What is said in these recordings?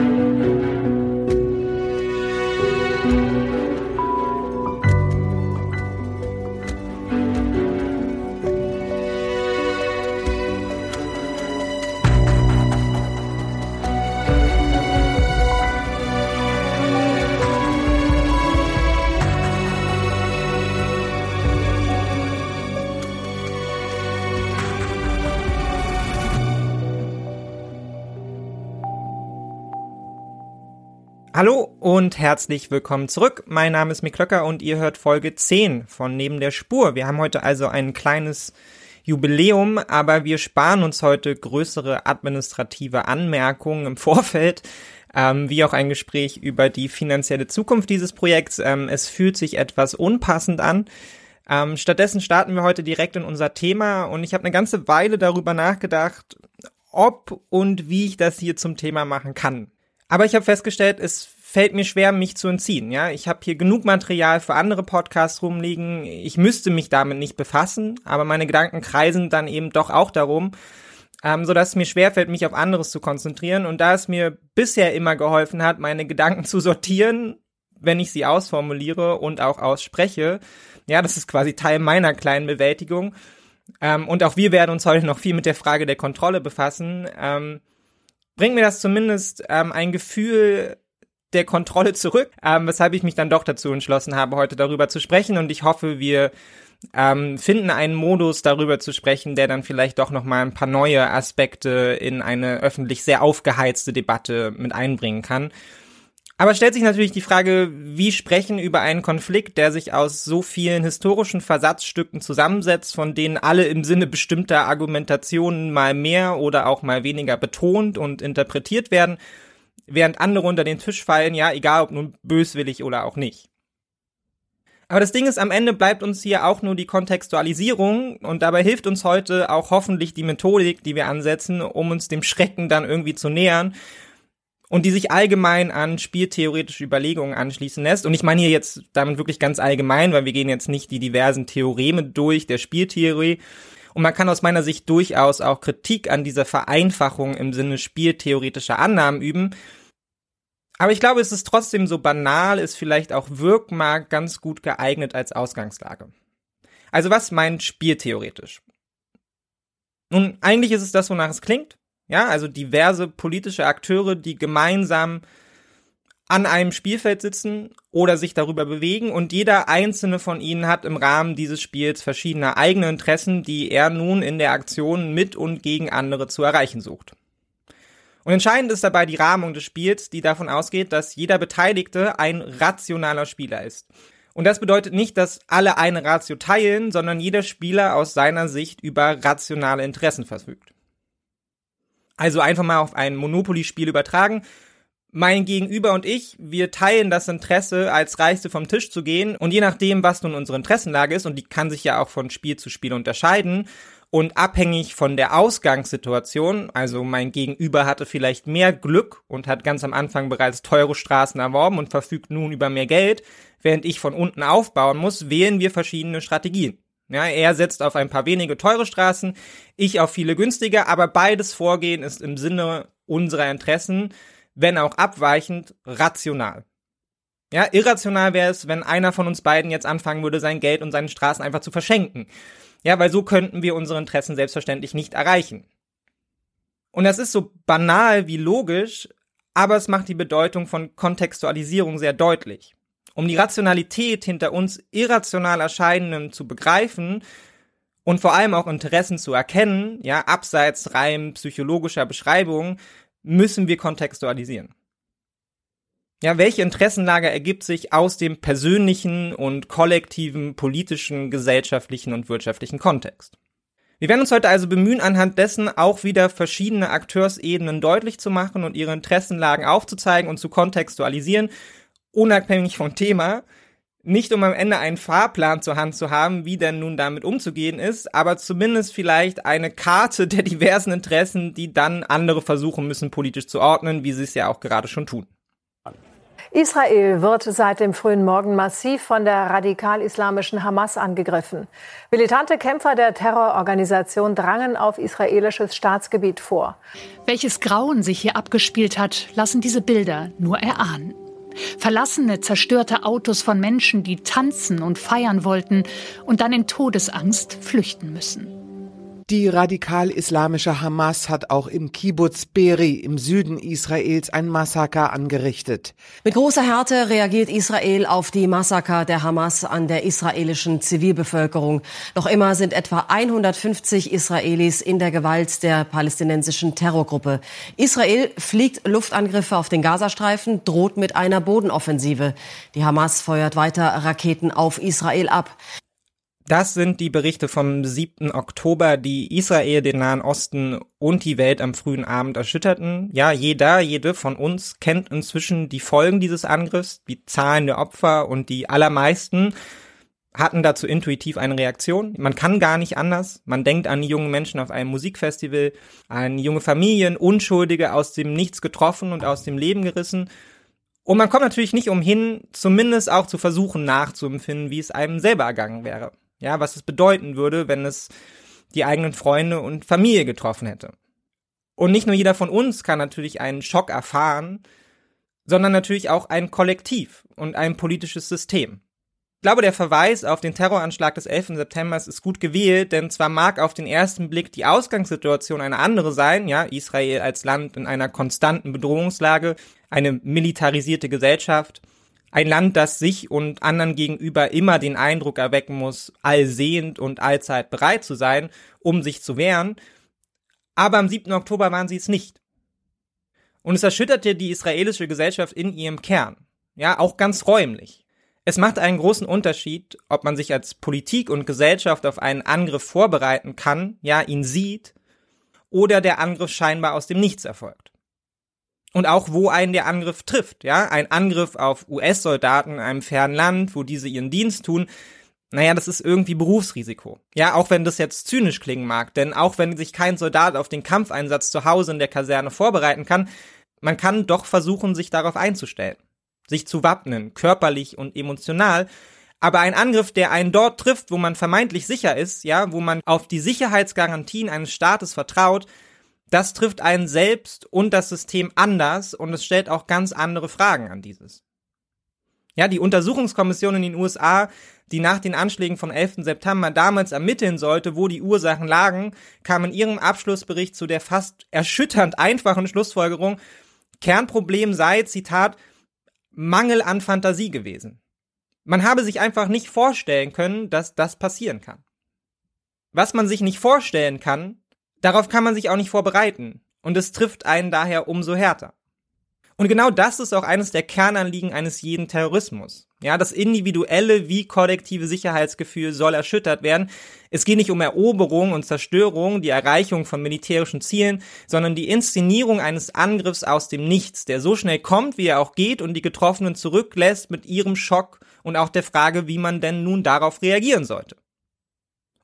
Hallo und herzlich willkommen zurück. Mein Name ist Mick Klöcker und ihr hört Folge 10 von Neben der Spur. Wir haben heute also ein kleines Jubiläum, aber wir sparen uns heute größere administrative Anmerkungen im Vorfeld, ähm, wie auch ein Gespräch über die finanzielle Zukunft dieses Projekts. Ähm, es fühlt sich etwas unpassend an. Ähm, stattdessen starten wir heute direkt in unser Thema und ich habe eine ganze Weile darüber nachgedacht, ob und wie ich das hier zum Thema machen kann. Aber ich habe festgestellt, es fällt mir schwer, mich zu entziehen. Ja, ich habe hier genug Material für andere Podcasts rumliegen. Ich müsste mich damit nicht befassen, aber meine Gedanken kreisen dann eben doch auch darum, ähm, so dass es mir schwerfällt, mich auf anderes zu konzentrieren. Und da es mir bisher immer geholfen hat, meine Gedanken zu sortieren, wenn ich sie ausformuliere und auch ausspreche, ja, das ist quasi Teil meiner kleinen Bewältigung. Ähm, und auch wir werden uns heute noch viel mit der Frage der Kontrolle befassen. Ähm, bringt mir das zumindest ähm, ein Gefühl der Kontrolle zurück, ähm, weshalb ich mich dann doch dazu entschlossen habe, heute darüber zu sprechen und ich hoffe, wir ähm, finden einen Modus darüber zu sprechen, der dann vielleicht doch noch mal ein paar neue Aspekte in eine öffentlich sehr aufgeheizte Debatte mit einbringen kann. Aber stellt sich natürlich die Frage, wie sprechen über einen Konflikt, der sich aus so vielen historischen Versatzstücken zusammensetzt, von denen alle im Sinne bestimmter Argumentationen mal mehr oder auch mal weniger betont und interpretiert werden, während andere unter den Tisch fallen, ja, egal ob nun böswillig oder auch nicht. Aber das Ding ist, am Ende bleibt uns hier auch nur die Kontextualisierung und dabei hilft uns heute auch hoffentlich die Methodik, die wir ansetzen, um uns dem Schrecken dann irgendwie zu nähern und die sich allgemein an spieltheoretische Überlegungen anschließen lässt. Und ich meine hier jetzt damit wirklich ganz allgemein, weil wir gehen jetzt nicht die diversen Theoreme durch der Spieltheorie. Und man kann aus meiner Sicht durchaus auch Kritik an dieser Vereinfachung im Sinne spieltheoretischer Annahmen üben. Aber ich glaube, es ist trotzdem so banal, ist vielleicht auch Wirkmark ganz gut geeignet als Ausgangslage. Also was meint spieltheoretisch? Nun, eigentlich ist es das, wonach es klingt. Ja, also diverse politische Akteure, die gemeinsam an einem Spielfeld sitzen oder sich darüber bewegen und jeder einzelne von ihnen hat im Rahmen dieses Spiels verschiedene eigene Interessen, die er nun in der Aktion mit und gegen andere zu erreichen sucht. Und entscheidend ist dabei die Rahmung des Spiels, die davon ausgeht, dass jeder Beteiligte ein rationaler Spieler ist. Und das bedeutet nicht, dass alle eine Ratio teilen, sondern jeder Spieler aus seiner Sicht über rationale Interessen verfügt. Also einfach mal auf ein Monopoly-Spiel übertragen. Mein Gegenüber und ich, wir teilen das Interesse, als Reichste vom Tisch zu gehen. Und je nachdem, was nun unsere Interessenlage ist, und die kann sich ja auch von Spiel zu Spiel unterscheiden, und abhängig von der Ausgangssituation, also mein Gegenüber hatte vielleicht mehr Glück und hat ganz am Anfang bereits teure Straßen erworben und verfügt nun über mehr Geld, während ich von unten aufbauen muss, wählen wir verschiedene Strategien. Ja, er setzt auf ein paar wenige teure Straßen, ich auf viele günstige, aber beides Vorgehen ist im Sinne unserer Interessen, wenn auch abweichend, rational. Ja, irrational wäre es, wenn einer von uns beiden jetzt anfangen würde, sein Geld und seine Straßen einfach zu verschenken. Ja, weil so könnten wir unsere Interessen selbstverständlich nicht erreichen. Und das ist so banal wie logisch, aber es macht die Bedeutung von Kontextualisierung sehr deutlich. Um die Rationalität hinter uns irrational erscheinendem zu begreifen und vor allem auch Interessen zu erkennen, ja, abseits rein psychologischer Beschreibungen, müssen wir kontextualisieren. Ja, welche Interessenlage ergibt sich aus dem persönlichen und kollektiven politischen, gesellschaftlichen und wirtschaftlichen Kontext? Wir werden uns heute also bemühen, anhand dessen auch wieder verschiedene Akteursebenen deutlich zu machen und ihre Interessenlagen aufzuzeigen und zu kontextualisieren, unabhängig vom Thema, nicht um am Ende einen Fahrplan zur Hand zu haben, wie denn nun damit umzugehen ist, aber zumindest vielleicht eine Karte der diversen Interessen, die dann andere versuchen müssen, politisch zu ordnen, wie sie es ja auch gerade schon tun. Israel wird seit dem frühen Morgen massiv von der radikal-islamischen Hamas angegriffen. Militante Kämpfer der Terrororganisation drangen auf israelisches Staatsgebiet vor. Welches Grauen sich hier abgespielt hat, lassen diese Bilder nur erahnen. Verlassene, zerstörte Autos von Menschen, die tanzen und feiern wollten und dann in Todesangst flüchten müssen. Die radikal-islamische Hamas hat auch im Kibbutz Beri im Süden Israels ein Massaker angerichtet. Mit großer Härte reagiert Israel auf die Massaker der Hamas an der israelischen Zivilbevölkerung. Noch immer sind etwa 150 Israelis in der Gewalt der palästinensischen Terrorgruppe. Israel fliegt Luftangriffe auf den Gazastreifen, droht mit einer Bodenoffensive. Die Hamas feuert weiter Raketen auf Israel ab. Das sind die Berichte vom 7. Oktober, die Israel, den Nahen Osten und die Welt am frühen Abend erschütterten. Ja, jeder, jede von uns kennt inzwischen die Folgen dieses Angriffs, die Zahlen der Opfer und die allermeisten hatten dazu intuitiv eine Reaktion. Man kann gar nicht anders. Man denkt an die jungen Menschen auf einem Musikfestival, an junge Familien, Unschuldige aus dem Nichts getroffen und aus dem Leben gerissen. Und man kommt natürlich nicht umhin, zumindest auch zu versuchen nachzuempfinden, wie es einem selber ergangen wäre. Ja, was es bedeuten würde, wenn es die eigenen Freunde und Familie getroffen hätte. Und nicht nur jeder von uns kann natürlich einen Schock erfahren, sondern natürlich auch ein Kollektiv und ein politisches System. Ich glaube, der Verweis auf den Terroranschlag des 11. September ist gut gewählt, denn zwar mag auf den ersten Blick die Ausgangssituation eine andere sein, ja, Israel als Land in einer konstanten Bedrohungslage, eine militarisierte Gesellschaft, ein Land, das sich und anderen gegenüber immer den Eindruck erwecken muss, allsehend und allzeit bereit zu sein, um sich zu wehren. Aber am 7. Oktober waren sie es nicht. Und es erschütterte die israelische Gesellschaft in ihrem Kern. Ja, auch ganz räumlich. Es macht einen großen Unterschied, ob man sich als Politik und Gesellschaft auf einen Angriff vorbereiten kann, ja, ihn sieht, oder der Angriff scheinbar aus dem Nichts erfolgt und auch wo einen der Angriff trifft, ja, ein Angriff auf US-Soldaten in einem fernen Land, wo diese ihren Dienst tun, naja, das ist irgendwie Berufsrisiko. Ja, auch wenn das jetzt zynisch klingen mag, denn auch wenn sich kein Soldat auf den Kampfeinsatz zu Hause in der Kaserne vorbereiten kann, man kann doch versuchen, sich darauf einzustellen, sich zu wappnen, körperlich und emotional, aber ein Angriff, der einen dort trifft, wo man vermeintlich sicher ist, ja, wo man auf die Sicherheitsgarantien eines Staates vertraut, das trifft einen selbst und das System anders und es stellt auch ganz andere Fragen an dieses. Ja, die Untersuchungskommission in den USA, die nach den Anschlägen vom 11. September damals ermitteln sollte, wo die Ursachen lagen, kam in ihrem Abschlussbericht zu der fast erschütternd einfachen Schlussfolgerung, Kernproblem sei, Zitat, Mangel an Fantasie gewesen. Man habe sich einfach nicht vorstellen können, dass das passieren kann. Was man sich nicht vorstellen kann, Darauf kann man sich auch nicht vorbereiten. Und es trifft einen daher umso härter. Und genau das ist auch eines der Kernanliegen eines jeden Terrorismus. Ja, das individuelle wie kollektive Sicherheitsgefühl soll erschüttert werden. Es geht nicht um Eroberung und Zerstörung, die Erreichung von militärischen Zielen, sondern die Inszenierung eines Angriffs aus dem Nichts, der so schnell kommt, wie er auch geht und die Getroffenen zurücklässt mit ihrem Schock und auch der Frage, wie man denn nun darauf reagieren sollte.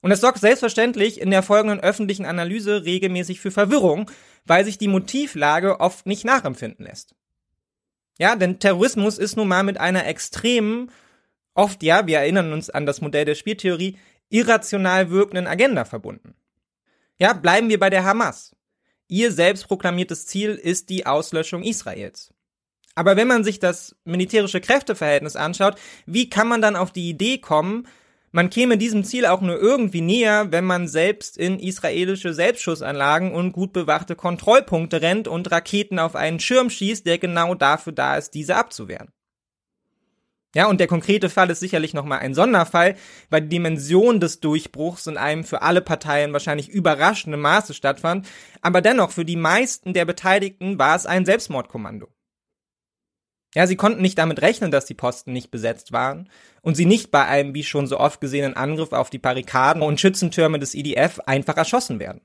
Und das sorgt selbstverständlich in der folgenden öffentlichen Analyse regelmäßig für Verwirrung, weil sich die Motivlage oft nicht nachempfinden lässt. Ja, denn Terrorismus ist nun mal mit einer extremen, oft ja, wir erinnern uns an das Modell der Spieltheorie, irrational wirkenden Agenda verbunden. Ja, bleiben wir bei der Hamas. Ihr selbstproklamiertes Ziel ist die Auslöschung Israels. Aber wenn man sich das militärische Kräfteverhältnis anschaut, wie kann man dann auf die Idee kommen, man käme diesem Ziel auch nur irgendwie näher, wenn man selbst in israelische Selbstschussanlagen und gut bewachte Kontrollpunkte rennt und Raketen auf einen Schirm schießt, der genau dafür da ist, diese abzuwehren. Ja, und der konkrete Fall ist sicherlich nochmal ein Sonderfall, weil die Dimension des Durchbruchs in einem für alle Parteien wahrscheinlich überraschenden Maße stattfand, aber dennoch für die meisten der Beteiligten war es ein Selbstmordkommando. Ja, sie konnten nicht damit rechnen, dass die Posten nicht besetzt waren und sie nicht bei einem wie schon so oft gesehenen Angriff auf die Barrikaden und Schützentürme des IDF einfach erschossen werden.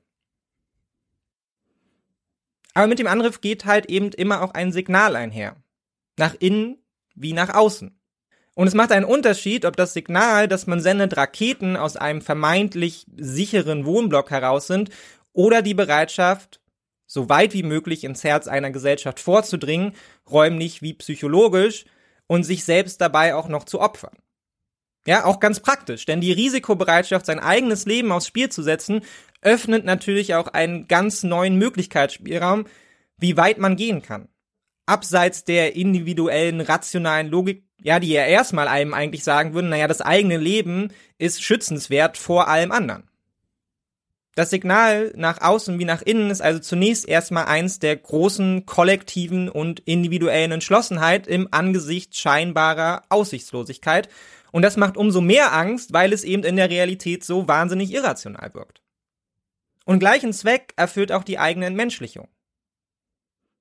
Aber mit dem Angriff geht halt eben immer auch ein Signal einher. Nach innen wie nach außen. Und es macht einen Unterschied, ob das Signal, das man sendet, Raketen aus einem vermeintlich sicheren Wohnblock heraus sind oder die Bereitschaft, so weit wie möglich ins Herz einer Gesellschaft vorzudringen, räumlich wie psychologisch, und sich selbst dabei auch noch zu opfern. Ja, auch ganz praktisch, denn die Risikobereitschaft, sein eigenes Leben aufs Spiel zu setzen, öffnet natürlich auch einen ganz neuen Möglichkeitsspielraum, wie weit man gehen kann. Abseits der individuellen, rationalen Logik, ja, die ja erstmal einem eigentlich sagen würden, naja, das eigene Leben ist schützenswert vor allem anderen. Das Signal nach außen wie nach innen ist also zunächst erstmal eins der großen kollektiven und individuellen Entschlossenheit im Angesicht scheinbarer Aussichtslosigkeit. Und das macht umso mehr Angst, weil es eben in der Realität so wahnsinnig irrational wirkt. Und gleichen Zweck erfüllt auch die eigene Entmenschlichung.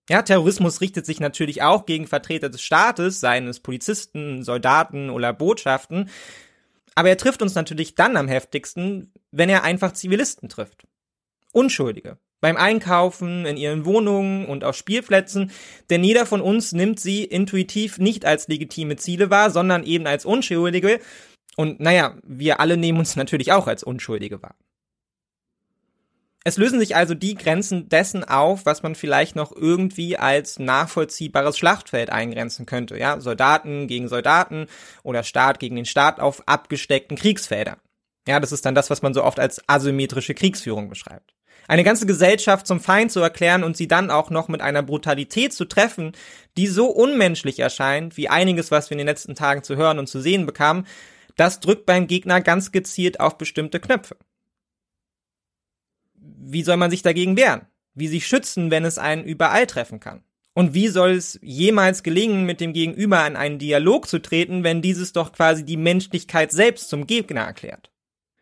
Ja, Terrorismus richtet sich natürlich auch gegen Vertreter des Staates, seien es Polizisten, Soldaten oder Botschaften, aber er trifft uns natürlich dann am heftigsten, wenn er einfach Zivilisten trifft. Unschuldige. Beim Einkaufen, in ihren Wohnungen und auf Spielplätzen, denn jeder von uns nimmt sie intuitiv nicht als legitime Ziele wahr, sondern eben als Unschuldige. Und naja, wir alle nehmen uns natürlich auch als Unschuldige wahr. Es lösen sich also die Grenzen dessen auf, was man vielleicht noch irgendwie als nachvollziehbares Schlachtfeld eingrenzen könnte. Ja, Soldaten gegen Soldaten oder Staat gegen den Staat auf abgesteckten Kriegsfeldern. Ja, das ist dann das, was man so oft als asymmetrische Kriegsführung beschreibt. Eine ganze Gesellschaft zum Feind zu erklären und sie dann auch noch mit einer Brutalität zu treffen, die so unmenschlich erscheint, wie einiges, was wir in den letzten Tagen zu hören und zu sehen bekamen, das drückt beim Gegner ganz gezielt auf bestimmte Knöpfe wie soll man sich dagegen wehren? Wie sich schützen, wenn es einen überall treffen kann? Und wie soll es jemals gelingen, mit dem Gegenüber in einen Dialog zu treten, wenn dieses doch quasi die Menschlichkeit selbst zum Gegner erklärt?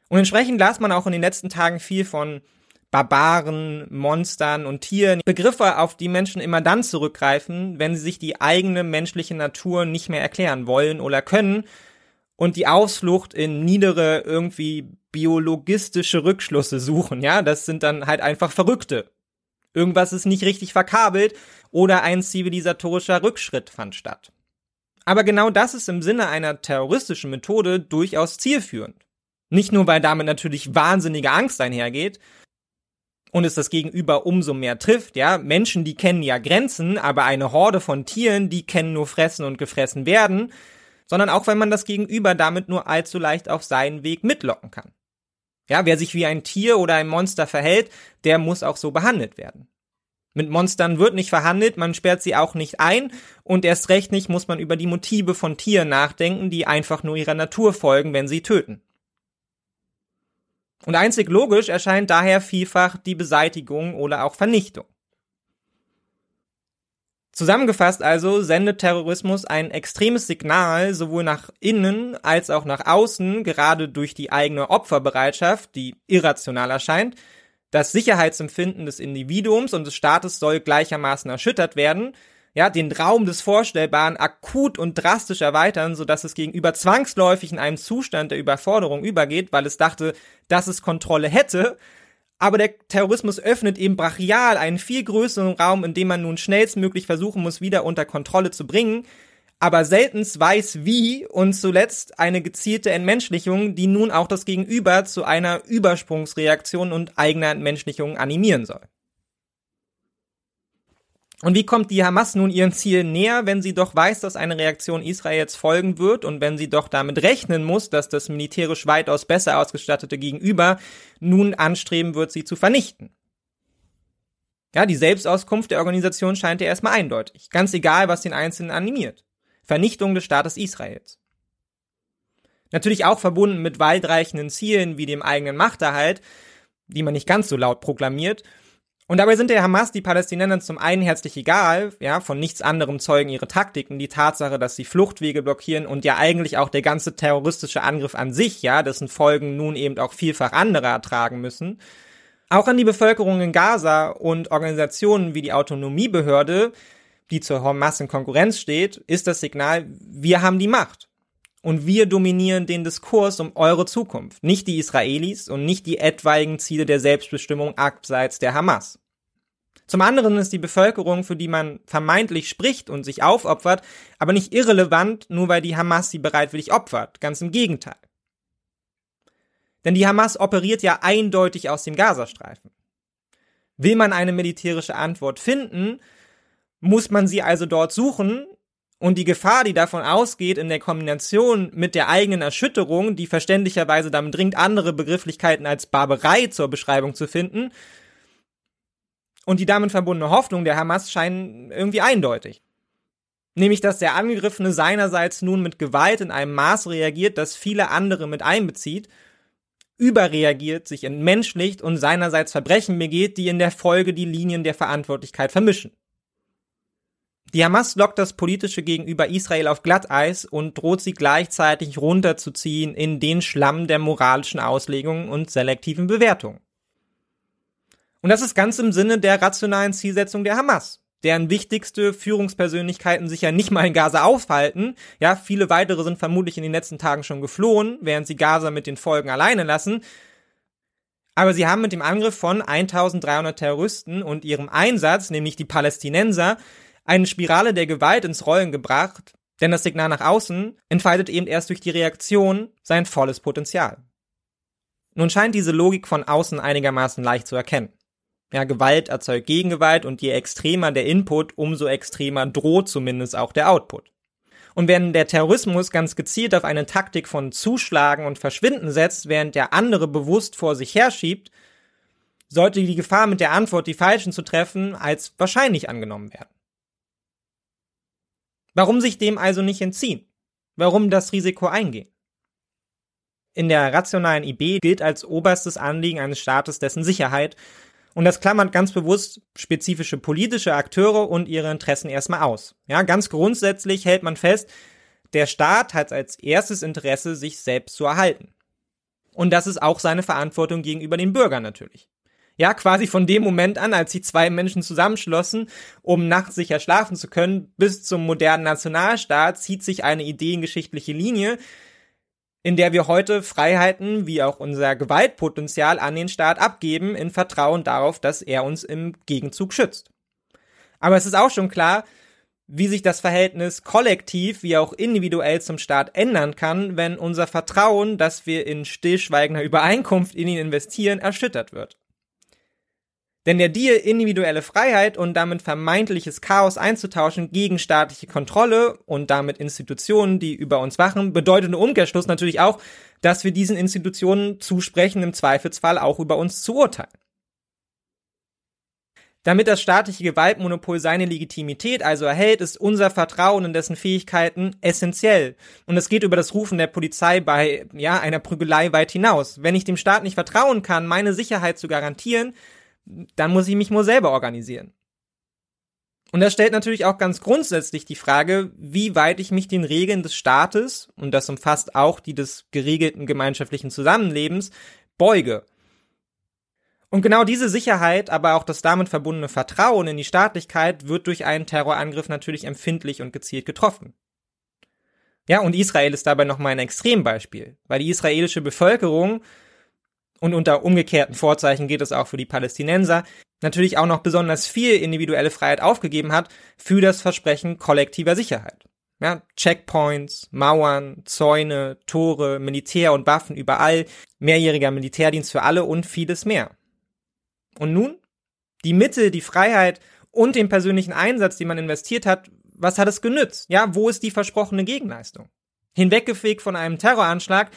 Und entsprechend las man auch in den letzten Tagen viel von Barbaren, Monstern und Tieren, Begriffe, auf die Menschen immer dann zurückgreifen, wenn sie sich die eigene menschliche Natur nicht mehr erklären wollen oder können und die Ausflucht in niedere, irgendwie biologistische Rückschlüsse suchen, ja, das sind dann halt einfach Verrückte. Irgendwas ist nicht richtig verkabelt oder ein zivilisatorischer Rückschritt fand statt. Aber genau das ist im Sinne einer terroristischen Methode durchaus zielführend. Nicht nur, weil damit natürlich wahnsinnige Angst einhergeht und es das Gegenüber umso mehr trifft, ja, Menschen, die kennen ja Grenzen, aber eine Horde von Tieren, die kennen nur fressen und gefressen werden, sondern auch, wenn man das Gegenüber damit nur allzu leicht auf seinen Weg mitlocken kann. Ja, wer sich wie ein Tier oder ein Monster verhält, der muss auch so behandelt werden. Mit Monstern wird nicht verhandelt, man sperrt sie auch nicht ein und erst recht nicht muss man über die Motive von Tieren nachdenken, die einfach nur ihrer Natur folgen, wenn sie töten. Und einzig logisch erscheint daher vielfach die Beseitigung oder auch Vernichtung. Zusammengefasst also sendet Terrorismus ein extremes Signal sowohl nach innen als auch nach außen, gerade durch die eigene Opferbereitschaft, die irrational erscheint. Das Sicherheitsempfinden des Individuums und des Staates soll gleichermaßen erschüttert werden, ja, den Raum des Vorstellbaren akut und drastisch erweitern, sodass es gegenüber zwangsläufig in einen Zustand der Überforderung übergeht, weil es dachte, dass es Kontrolle hätte, aber der Terrorismus öffnet eben brachial einen viel größeren Raum, in dem man nun schnellstmöglich versuchen muss, wieder unter Kontrolle zu bringen, aber seltens weiß wie und zuletzt eine gezielte Entmenschlichung, die nun auch das Gegenüber zu einer Übersprungsreaktion und eigener Entmenschlichung animieren soll. Und wie kommt die Hamas nun ihren Zielen näher, wenn sie doch weiß, dass eine Reaktion Israels folgen wird und wenn sie doch damit rechnen muss, dass das militärisch weitaus besser ausgestattete Gegenüber nun anstreben wird, sie zu vernichten? Ja, die Selbstauskunft der Organisation scheint ja erstmal eindeutig. Ganz egal, was den Einzelnen animiert. Vernichtung des Staates Israels. Natürlich auch verbunden mit weitreichenden Zielen wie dem eigenen Machterhalt, die man nicht ganz so laut proklamiert, und dabei sind der Hamas die Palästinensern zum einen herzlich egal, ja, von nichts anderem zeugen ihre Taktiken, die Tatsache, dass sie Fluchtwege blockieren und ja eigentlich auch der ganze terroristische Angriff an sich, ja, dessen Folgen nun eben auch vielfach andere ertragen müssen. Auch an die Bevölkerung in Gaza und Organisationen wie die Autonomiebehörde, die zur Hamas in Konkurrenz steht, ist das Signal, wir haben die Macht. Und wir dominieren den Diskurs um eure Zukunft, nicht die Israelis und nicht die etwaigen Ziele der Selbstbestimmung abseits der Hamas. Zum anderen ist die Bevölkerung, für die man vermeintlich spricht und sich aufopfert, aber nicht irrelevant, nur weil die Hamas sie bereitwillig opfert. Ganz im Gegenteil. Denn die Hamas operiert ja eindeutig aus dem Gazastreifen. Will man eine militärische Antwort finden, muss man sie also dort suchen Und die Gefahr, die davon ausgeht, in der Kombination mit der eigenen Erschütterung, die verständlicherweise damit dringt, andere Begrifflichkeiten als Barbarei zur Beschreibung zu finden, und die damit verbundene Hoffnung der Hamas scheinen irgendwie eindeutig. Nämlich, dass der Angegriffene seinerseits nun mit Gewalt in einem Maß reagiert, das viele andere mit einbezieht, überreagiert, sich entmenschlicht und seinerseits Verbrechen begeht, die in der Folge die Linien der Verantwortlichkeit vermischen. Die Hamas lockt das politische gegenüber Israel auf Glatteis und droht sie gleichzeitig runterzuziehen in den Schlamm der moralischen Auslegungen und selektiven Bewertungen. Und das ist ganz im Sinne der rationalen Zielsetzung der Hamas, deren wichtigste Führungspersönlichkeiten sich ja nicht mal in Gaza aufhalten. Ja, viele weitere sind vermutlich in den letzten Tagen schon geflohen, während sie Gaza mit den Folgen alleine lassen. Aber sie haben mit dem Angriff von 1300 Terroristen und ihrem Einsatz, nämlich die Palästinenser, eine Spirale der Gewalt ins Rollen gebracht, denn das Signal nach außen entfaltet eben erst durch die Reaktion sein volles Potenzial. Nun scheint diese Logik von außen einigermaßen leicht zu erkennen. Ja, Gewalt erzeugt Gegengewalt und je extremer der Input, umso extremer droht zumindest auch der Output. Und während der Terrorismus ganz gezielt auf eine Taktik von Zuschlagen und Verschwinden setzt, während der andere bewusst vor sich herschiebt, sollte die Gefahr mit der Antwort, die Falschen zu treffen, als wahrscheinlich angenommen werden. Warum sich dem also nicht entziehen? Warum das Risiko eingehen? In der rationalen IB gilt als oberstes Anliegen eines Staates dessen Sicherheit, und das klammert ganz bewusst spezifische politische Akteure und ihre Interessen erstmal aus. Ja, ganz grundsätzlich hält man fest, der Staat hat als erstes Interesse, sich selbst zu erhalten. Und das ist auch seine Verantwortung gegenüber den Bürgern natürlich. Ja, quasi von dem Moment an, als sich zwei Menschen zusammenschlossen, um nachts sicher schlafen zu können, bis zum modernen Nationalstaat zieht sich eine ideengeschichtliche Linie, in der wir heute Freiheiten wie auch unser Gewaltpotenzial an den Staat abgeben, in Vertrauen darauf, dass er uns im Gegenzug schützt. Aber es ist auch schon klar, wie sich das Verhältnis kollektiv wie auch individuell zum Staat ändern kann, wenn unser Vertrauen, das wir in stillschweigender Übereinkunft in ihn investieren, erschüttert wird. Denn der Deal, individuelle Freiheit und damit vermeintliches Chaos einzutauschen gegen staatliche Kontrolle und damit Institutionen, die über uns wachen, bedeutet im Umkehrschluss natürlich auch, dass wir diesen Institutionen zusprechen, im Zweifelsfall auch über uns zu urteilen. Damit das staatliche Gewaltmonopol seine Legitimität also erhält, ist unser Vertrauen in dessen Fähigkeiten essentiell. Und es geht über das Rufen der Polizei bei, ja, einer Prügelei weit hinaus. Wenn ich dem Staat nicht vertrauen kann, meine Sicherheit zu garantieren, dann muss ich mich nur selber organisieren. Und das stellt natürlich auch ganz grundsätzlich die Frage, wie weit ich mich den Regeln des Staates, und das umfasst auch die des geregelten gemeinschaftlichen Zusammenlebens, beuge. Und genau diese Sicherheit, aber auch das damit verbundene Vertrauen in die Staatlichkeit wird durch einen Terrorangriff natürlich empfindlich und gezielt getroffen. Ja, und Israel ist dabei nochmal ein Extrembeispiel, weil die israelische Bevölkerung und unter umgekehrten Vorzeichen geht es auch für die Palästinenser, natürlich auch noch besonders viel individuelle Freiheit aufgegeben hat für das Versprechen kollektiver Sicherheit. Ja, Checkpoints, Mauern, Zäune, Tore, Militär und Waffen überall, mehrjähriger Militärdienst für alle und vieles mehr. Und nun? Die Mittel, die Freiheit und den persönlichen Einsatz, den man investiert hat, was hat es genützt? Ja, wo ist die versprochene Gegenleistung? Hinweggefegt von einem Terroranschlag,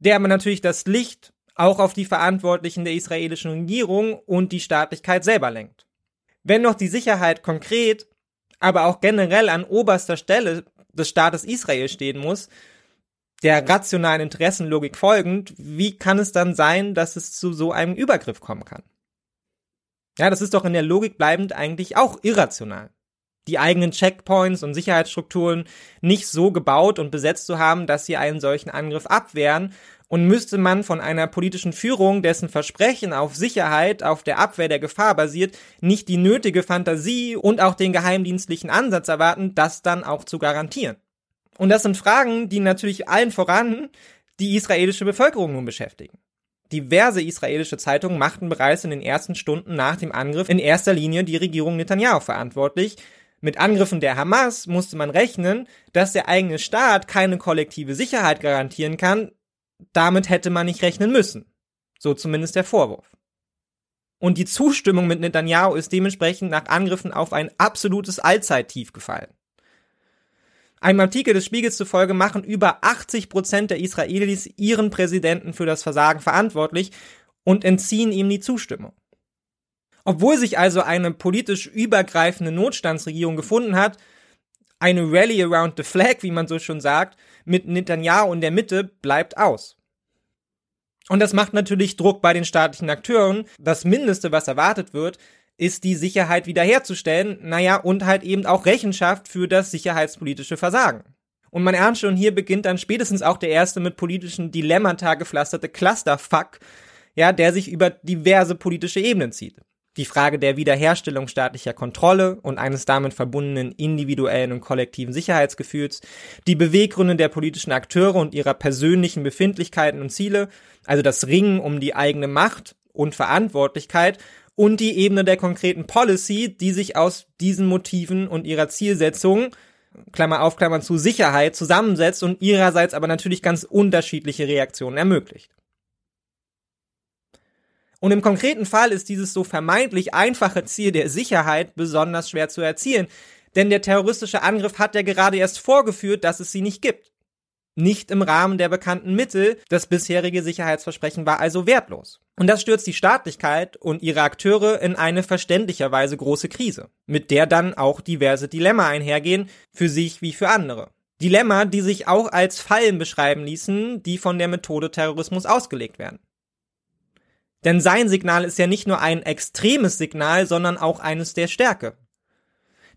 der aber natürlich das Licht auch auf die Verantwortlichen der israelischen Regierung und die Staatlichkeit selber lenkt. Wenn noch die Sicherheit konkret, aber auch generell an oberster Stelle des Staates Israel stehen muss, der rationalen Interessenlogik folgend, wie kann es dann sein, dass es zu so einem Übergriff kommen kann? Ja, das ist doch in der Logik bleibend eigentlich auch irrational. Die eigenen Checkpoints und Sicherheitsstrukturen nicht so gebaut und besetzt zu haben, dass sie einen solchen Angriff abwehren und müsste man von einer politischen Führung, dessen Versprechen auf Sicherheit, auf der Abwehr der Gefahr basiert, nicht die nötige Fantasie und auch den geheimdienstlichen Ansatz erwarten, das dann auch zu garantieren. Und das sind Fragen, die natürlich allen voran die israelische Bevölkerung nun beschäftigen. Diverse israelische Zeitungen machten bereits in den ersten Stunden nach dem Angriff in erster Linie die Regierung Netanyahu verantwortlich. Mit Angriffen der Hamas musste man rechnen, dass der eigene Staat keine kollektive Sicherheit garantieren kann, damit hätte man nicht rechnen müssen. So zumindest der Vorwurf. Und die Zustimmung mit Netanyahu ist dementsprechend nach Angriffen auf ein absolutes Allzeittief gefallen. Einem Artikel des Spiegels zufolge machen über 80 Prozent der Israelis ihren Präsidenten für das Versagen verantwortlich und entziehen ihm die Zustimmung. Obwohl sich also eine politisch übergreifende Notstandsregierung gefunden hat, eine Rally around the flag, wie man so schon sagt, mit Netanyahu in der Mitte bleibt aus. Und das macht natürlich Druck bei den staatlichen Akteuren. Das Mindeste, was erwartet wird, ist die Sicherheit wiederherzustellen, naja, und halt eben auch Rechenschaft für das sicherheitspolitische Versagen. Und man ernt schon, hier beginnt dann spätestens auch der erste mit politischen Dilemmata gepflasterte Clusterfuck, ja, der sich über diverse politische Ebenen zieht. Die Frage der Wiederherstellung staatlicher Kontrolle und eines damit verbundenen individuellen und kollektiven Sicherheitsgefühls, die Beweggründe der politischen Akteure und ihrer persönlichen Befindlichkeiten und Ziele, also das Ringen um die eigene Macht und Verantwortlichkeit und die Ebene der konkreten Policy, die sich aus diesen Motiven und ihrer Zielsetzung Klammer auf, Klammer zu, Sicherheit zusammensetzt und ihrerseits aber natürlich ganz unterschiedliche Reaktionen ermöglicht. Und im konkreten Fall ist dieses so vermeintlich einfache Ziel der Sicherheit besonders schwer zu erzielen, denn der terroristische Angriff hat ja gerade erst vorgeführt, dass es sie nicht gibt nicht im Rahmen der bekannten Mittel. Das bisherige Sicherheitsversprechen war also wertlos. Und das stürzt die Staatlichkeit und ihre Akteure in eine verständlicherweise große Krise, mit der dann auch diverse Dilemma einhergehen, für sich wie für andere. Dilemma, die sich auch als Fallen beschreiben ließen, die von der Methode Terrorismus ausgelegt werden. Denn sein Signal ist ja nicht nur ein extremes Signal, sondern auch eines der Stärke.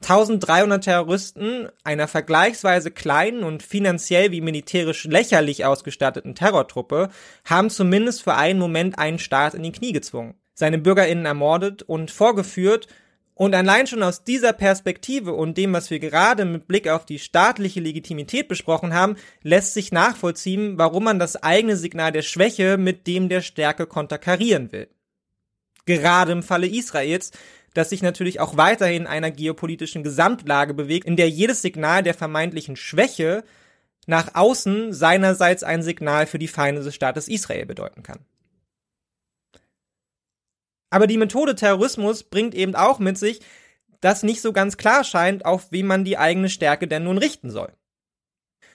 1300 Terroristen einer vergleichsweise kleinen und finanziell wie militärisch lächerlich ausgestatteten Terrortruppe haben zumindest für einen Moment einen Staat in die Knie gezwungen, seine Bürgerinnen ermordet und vorgeführt und allein schon aus dieser Perspektive und dem, was wir gerade mit Blick auf die staatliche Legitimität besprochen haben, lässt sich nachvollziehen, warum man das eigene Signal der Schwäche mit dem der Stärke konterkarieren will. Gerade im Falle Israels, das sich natürlich auch weiterhin in einer geopolitischen Gesamtlage bewegt, in der jedes Signal der vermeintlichen Schwäche nach außen seinerseits ein Signal für die Feinde des Staates Israel bedeuten kann. Aber die Methode Terrorismus bringt eben auch mit sich, dass nicht so ganz klar scheint, auf wen man die eigene Stärke denn nun richten soll.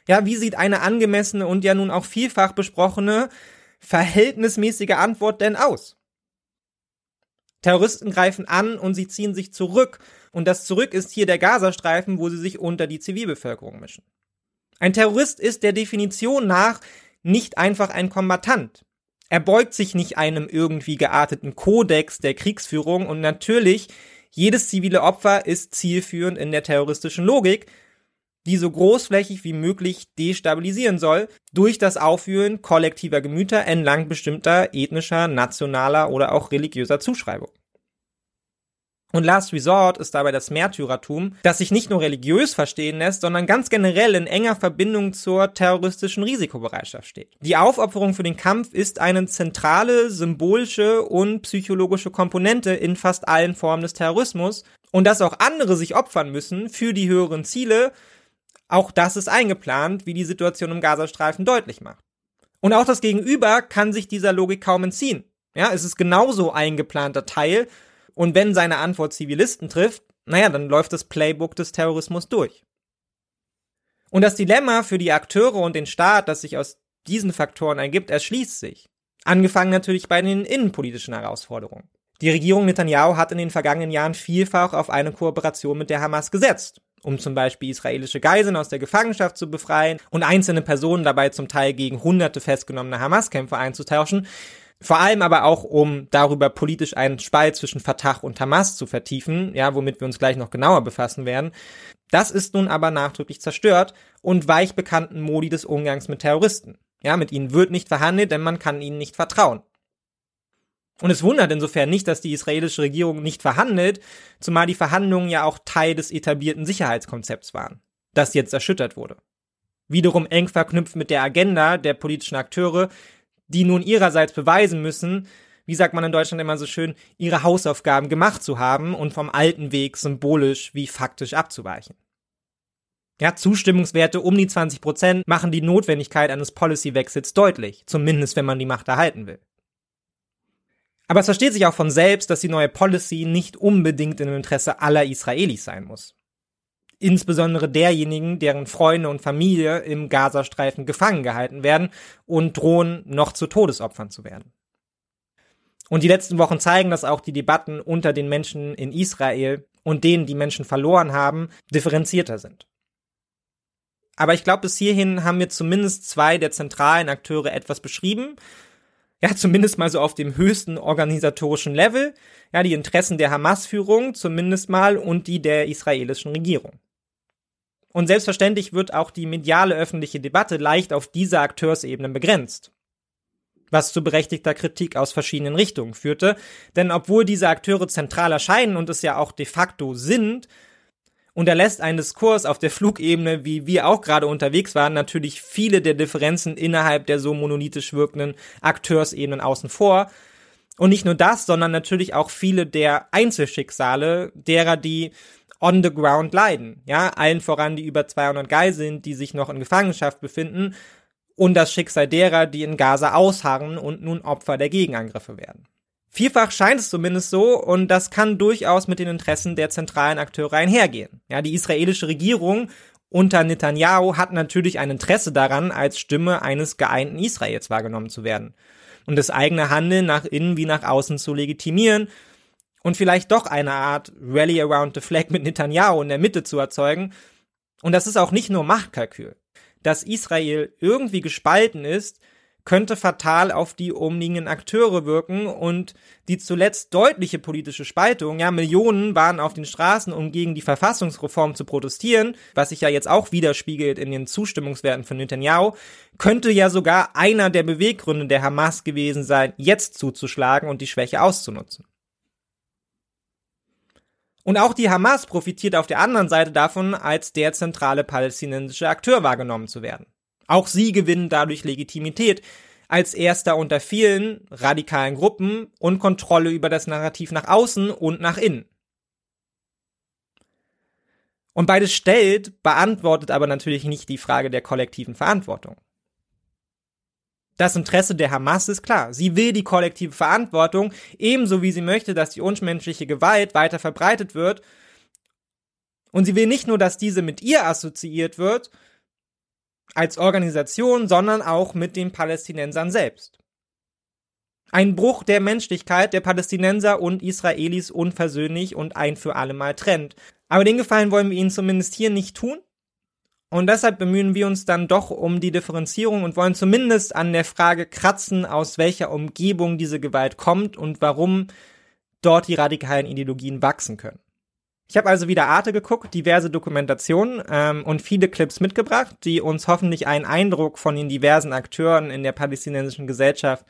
Ja, wie sieht eine angemessene und ja nun auch vielfach besprochene verhältnismäßige Antwort denn aus? Terroristen greifen an und sie ziehen sich zurück. Und das Zurück ist hier der Gazastreifen, wo sie sich unter die Zivilbevölkerung mischen. Ein Terrorist ist der Definition nach nicht einfach ein Kombatant. Er beugt sich nicht einem irgendwie gearteten Kodex der Kriegsführung und natürlich jedes zivile Opfer ist zielführend in der terroristischen Logik, die so großflächig wie möglich destabilisieren soll, durch das Aufführen kollektiver Gemüter entlang bestimmter ethnischer, nationaler oder auch religiöser Zuschreibung. Und Last Resort ist dabei das Märtyrertum, das sich nicht nur religiös verstehen lässt, sondern ganz generell in enger Verbindung zur terroristischen Risikobereitschaft steht. Die Aufopferung für den Kampf ist eine zentrale, symbolische und psychologische Komponente in fast allen Formen des Terrorismus. Und dass auch andere sich opfern müssen für die höheren Ziele, auch das ist eingeplant, wie die Situation im Gazastreifen deutlich macht. Und auch das Gegenüber kann sich dieser Logik kaum entziehen. Ja, es ist genauso eingeplanter Teil. Und wenn seine Antwort Zivilisten trifft, naja, dann läuft das Playbook des Terrorismus durch. Und das Dilemma für die Akteure und den Staat, das sich aus diesen Faktoren ergibt, erschließt sich. Angefangen natürlich bei den innenpolitischen Herausforderungen. Die Regierung Netanyahu hat in den vergangenen Jahren vielfach auf eine Kooperation mit der Hamas gesetzt um zum Beispiel israelische Geiseln aus der Gefangenschaft zu befreien und einzelne Personen dabei zum Teil gegen hunderte festgenommene Hamas-Kämpfer einzutauschen. Vor allem aber auch, um darüber politisch einen Spalt zwischen Fatah und Hamas zu vertiefen, ja, womit wir uns gleich noch genauer befassen werden. Das ist nun aber nachdrücklich zerstört und weicht bekannten Modi des Umgangs mit Terroristen. Ja, mit ihnen wird nicht verhandelt, denn man kann ihnen nicht vertrauen. Und es wundert insofern nicht, dass die israelische Regierung nicht verhandelt, zumal die Verhandlungen ja auch Teil des etablierten Sicherheitskonzepts waren, das jetzt erschüttert wurde. Wiederum eng verknüpft mit der Agenda der politischen Akteure, die nun ihrerseits beweisen müssen, wie sagt man in Deutschland immer so schön, ihre Hausaufgaben gemacht zu haben und vom alten Weg symbolisch wie faktisch abzuweichen. Ja, Zustimmungswerte um die 20 Prozent machen die Notwendigkeit eines Policy-Wechsels deutlich, zumindest wenn man die Macht erhalten will. Aber es versteht sich auch von selbst, dass die neue Policy nicht unbedingt im Interesse aller Israelis sein muss. Insbesondere derjenigen, deren Freunde und Familie im Gazastreifen gefangen gehalten werden und drohen, noch zu Todesopfern zu werden. Und die letzten Wochen zeigen, dass auch die Debatten unter den Menschen in Israel und denen, die Menschen verloren haben, differenzierter sind. Aber ich glaube, bis hierhin haben wir zumindest zwei der zentralen Akteure etwas beschrieben. Ja, zumindest mal so auf dem höchsten organisatorischen Level. Ja, die Interessen der Hamas-Führung zumindest mal und die der israelischen Regierung. Und selbstverständlich wird auch die mediale öffentliche Debatte leicht auf diese Akteursebenen begrenzt. Was zu berechtigter Kritik aus verschiedenen Richtungen führte, denn obwohl diese Akteure zentral erscheinen und es ja auch de facto sind, unterlässt ein Diskurs auf der Flugebene, wie wir auch gerade unterwegs waren, natürlich viele der Differenzen innerhalb der so monolithisch wirkenden Akteursebenen außen vor. Und nicht nur das, sondern natürlich auch viele der Einzelschicksale derer, die on the ground leiden. Ja, allen voran die über 200 Geiseln, die sich noch in Gefangenschaft befinden und das Schicksal derer, die in Gaza ausharren und nun Opfer der Gegenangriffe werden. Vielfach scheint es zumindest so und das kann durchaus mit den Interessen der zentralen Akteure einhergehen. Ja, die israelische Regierung unter Netanyahu hat natürlich ein Interesse daran, als Stimme eines geeinten Israels wahrgenommen zu werden und das eigene Handeln nach innen wie nach außen zu legitimieren und vielleicht doch eine Art Rally around the flag mit Netanyahu in der Mitte zu erzeugen. Und das ist auch nicht nur Machtkalkül. Dass Israel irgendwie gespalten ist, könnte fatal auf die umliegenden Akteure wirken und die zuletzt deutliche politische Spaltung, ja, Millionen waren auf den Straßen, um gegen die Verfassungsreform zu protestieren, was sich ja jetzt auch widerspiegelt in den Zustimmungswerten von Netanyahu, könnte ja sogar einer der Beweggründe der Hamas gewesen sein, jetzt zuzuschlagen und die Schwäche auszunutzen. Und auch die Hamas profitiert auf der anderen Seite davon, als der zentrale palästinensische Akteur wahrgenommen zu werden. Auch sie gewinnen dadurch Legitimität als erster unter vielen radikalen Gruppen und Kontrolle über das Narrativ nach außen und nach innen. Und beides stellt, beantwortet aber natürlich nicht die Frage der kollektiven Verantwortung. Das Interesse der Hamas ist klar. Sie will die kollektive Verantwortung, ebenso wie sie möchte, dass die unmenschliche Gewalt weiter verbreitet wird. Und sie will nicht nur, dass diese mit ihr assoziiert wird, als Organisation, sondern auch mit den Palästinensern selbst. Ein Bruch der Menschlichkeit der Palästinenser und Israelis unversöhnlich und ein für alle Mal trennt. Aber den Gefallen wollen wir ihnen zumindest hier nicht tun. Und deshalb bemühen wir uns dann doch um die Differenzierung und wollen zumindest an der Frage kratzen, aus welcher Umgebung diese Gewalt kommt und warum dort die radikalen Ideologien wachsen können. Ich habe also wieder Arte geguckt, diverse Dokumentationen ähm, und viele Clips mitgebracht, die uns hoffentlich einen Eindruck von den diversen Akteuren in der palästinensischen Gesellschaft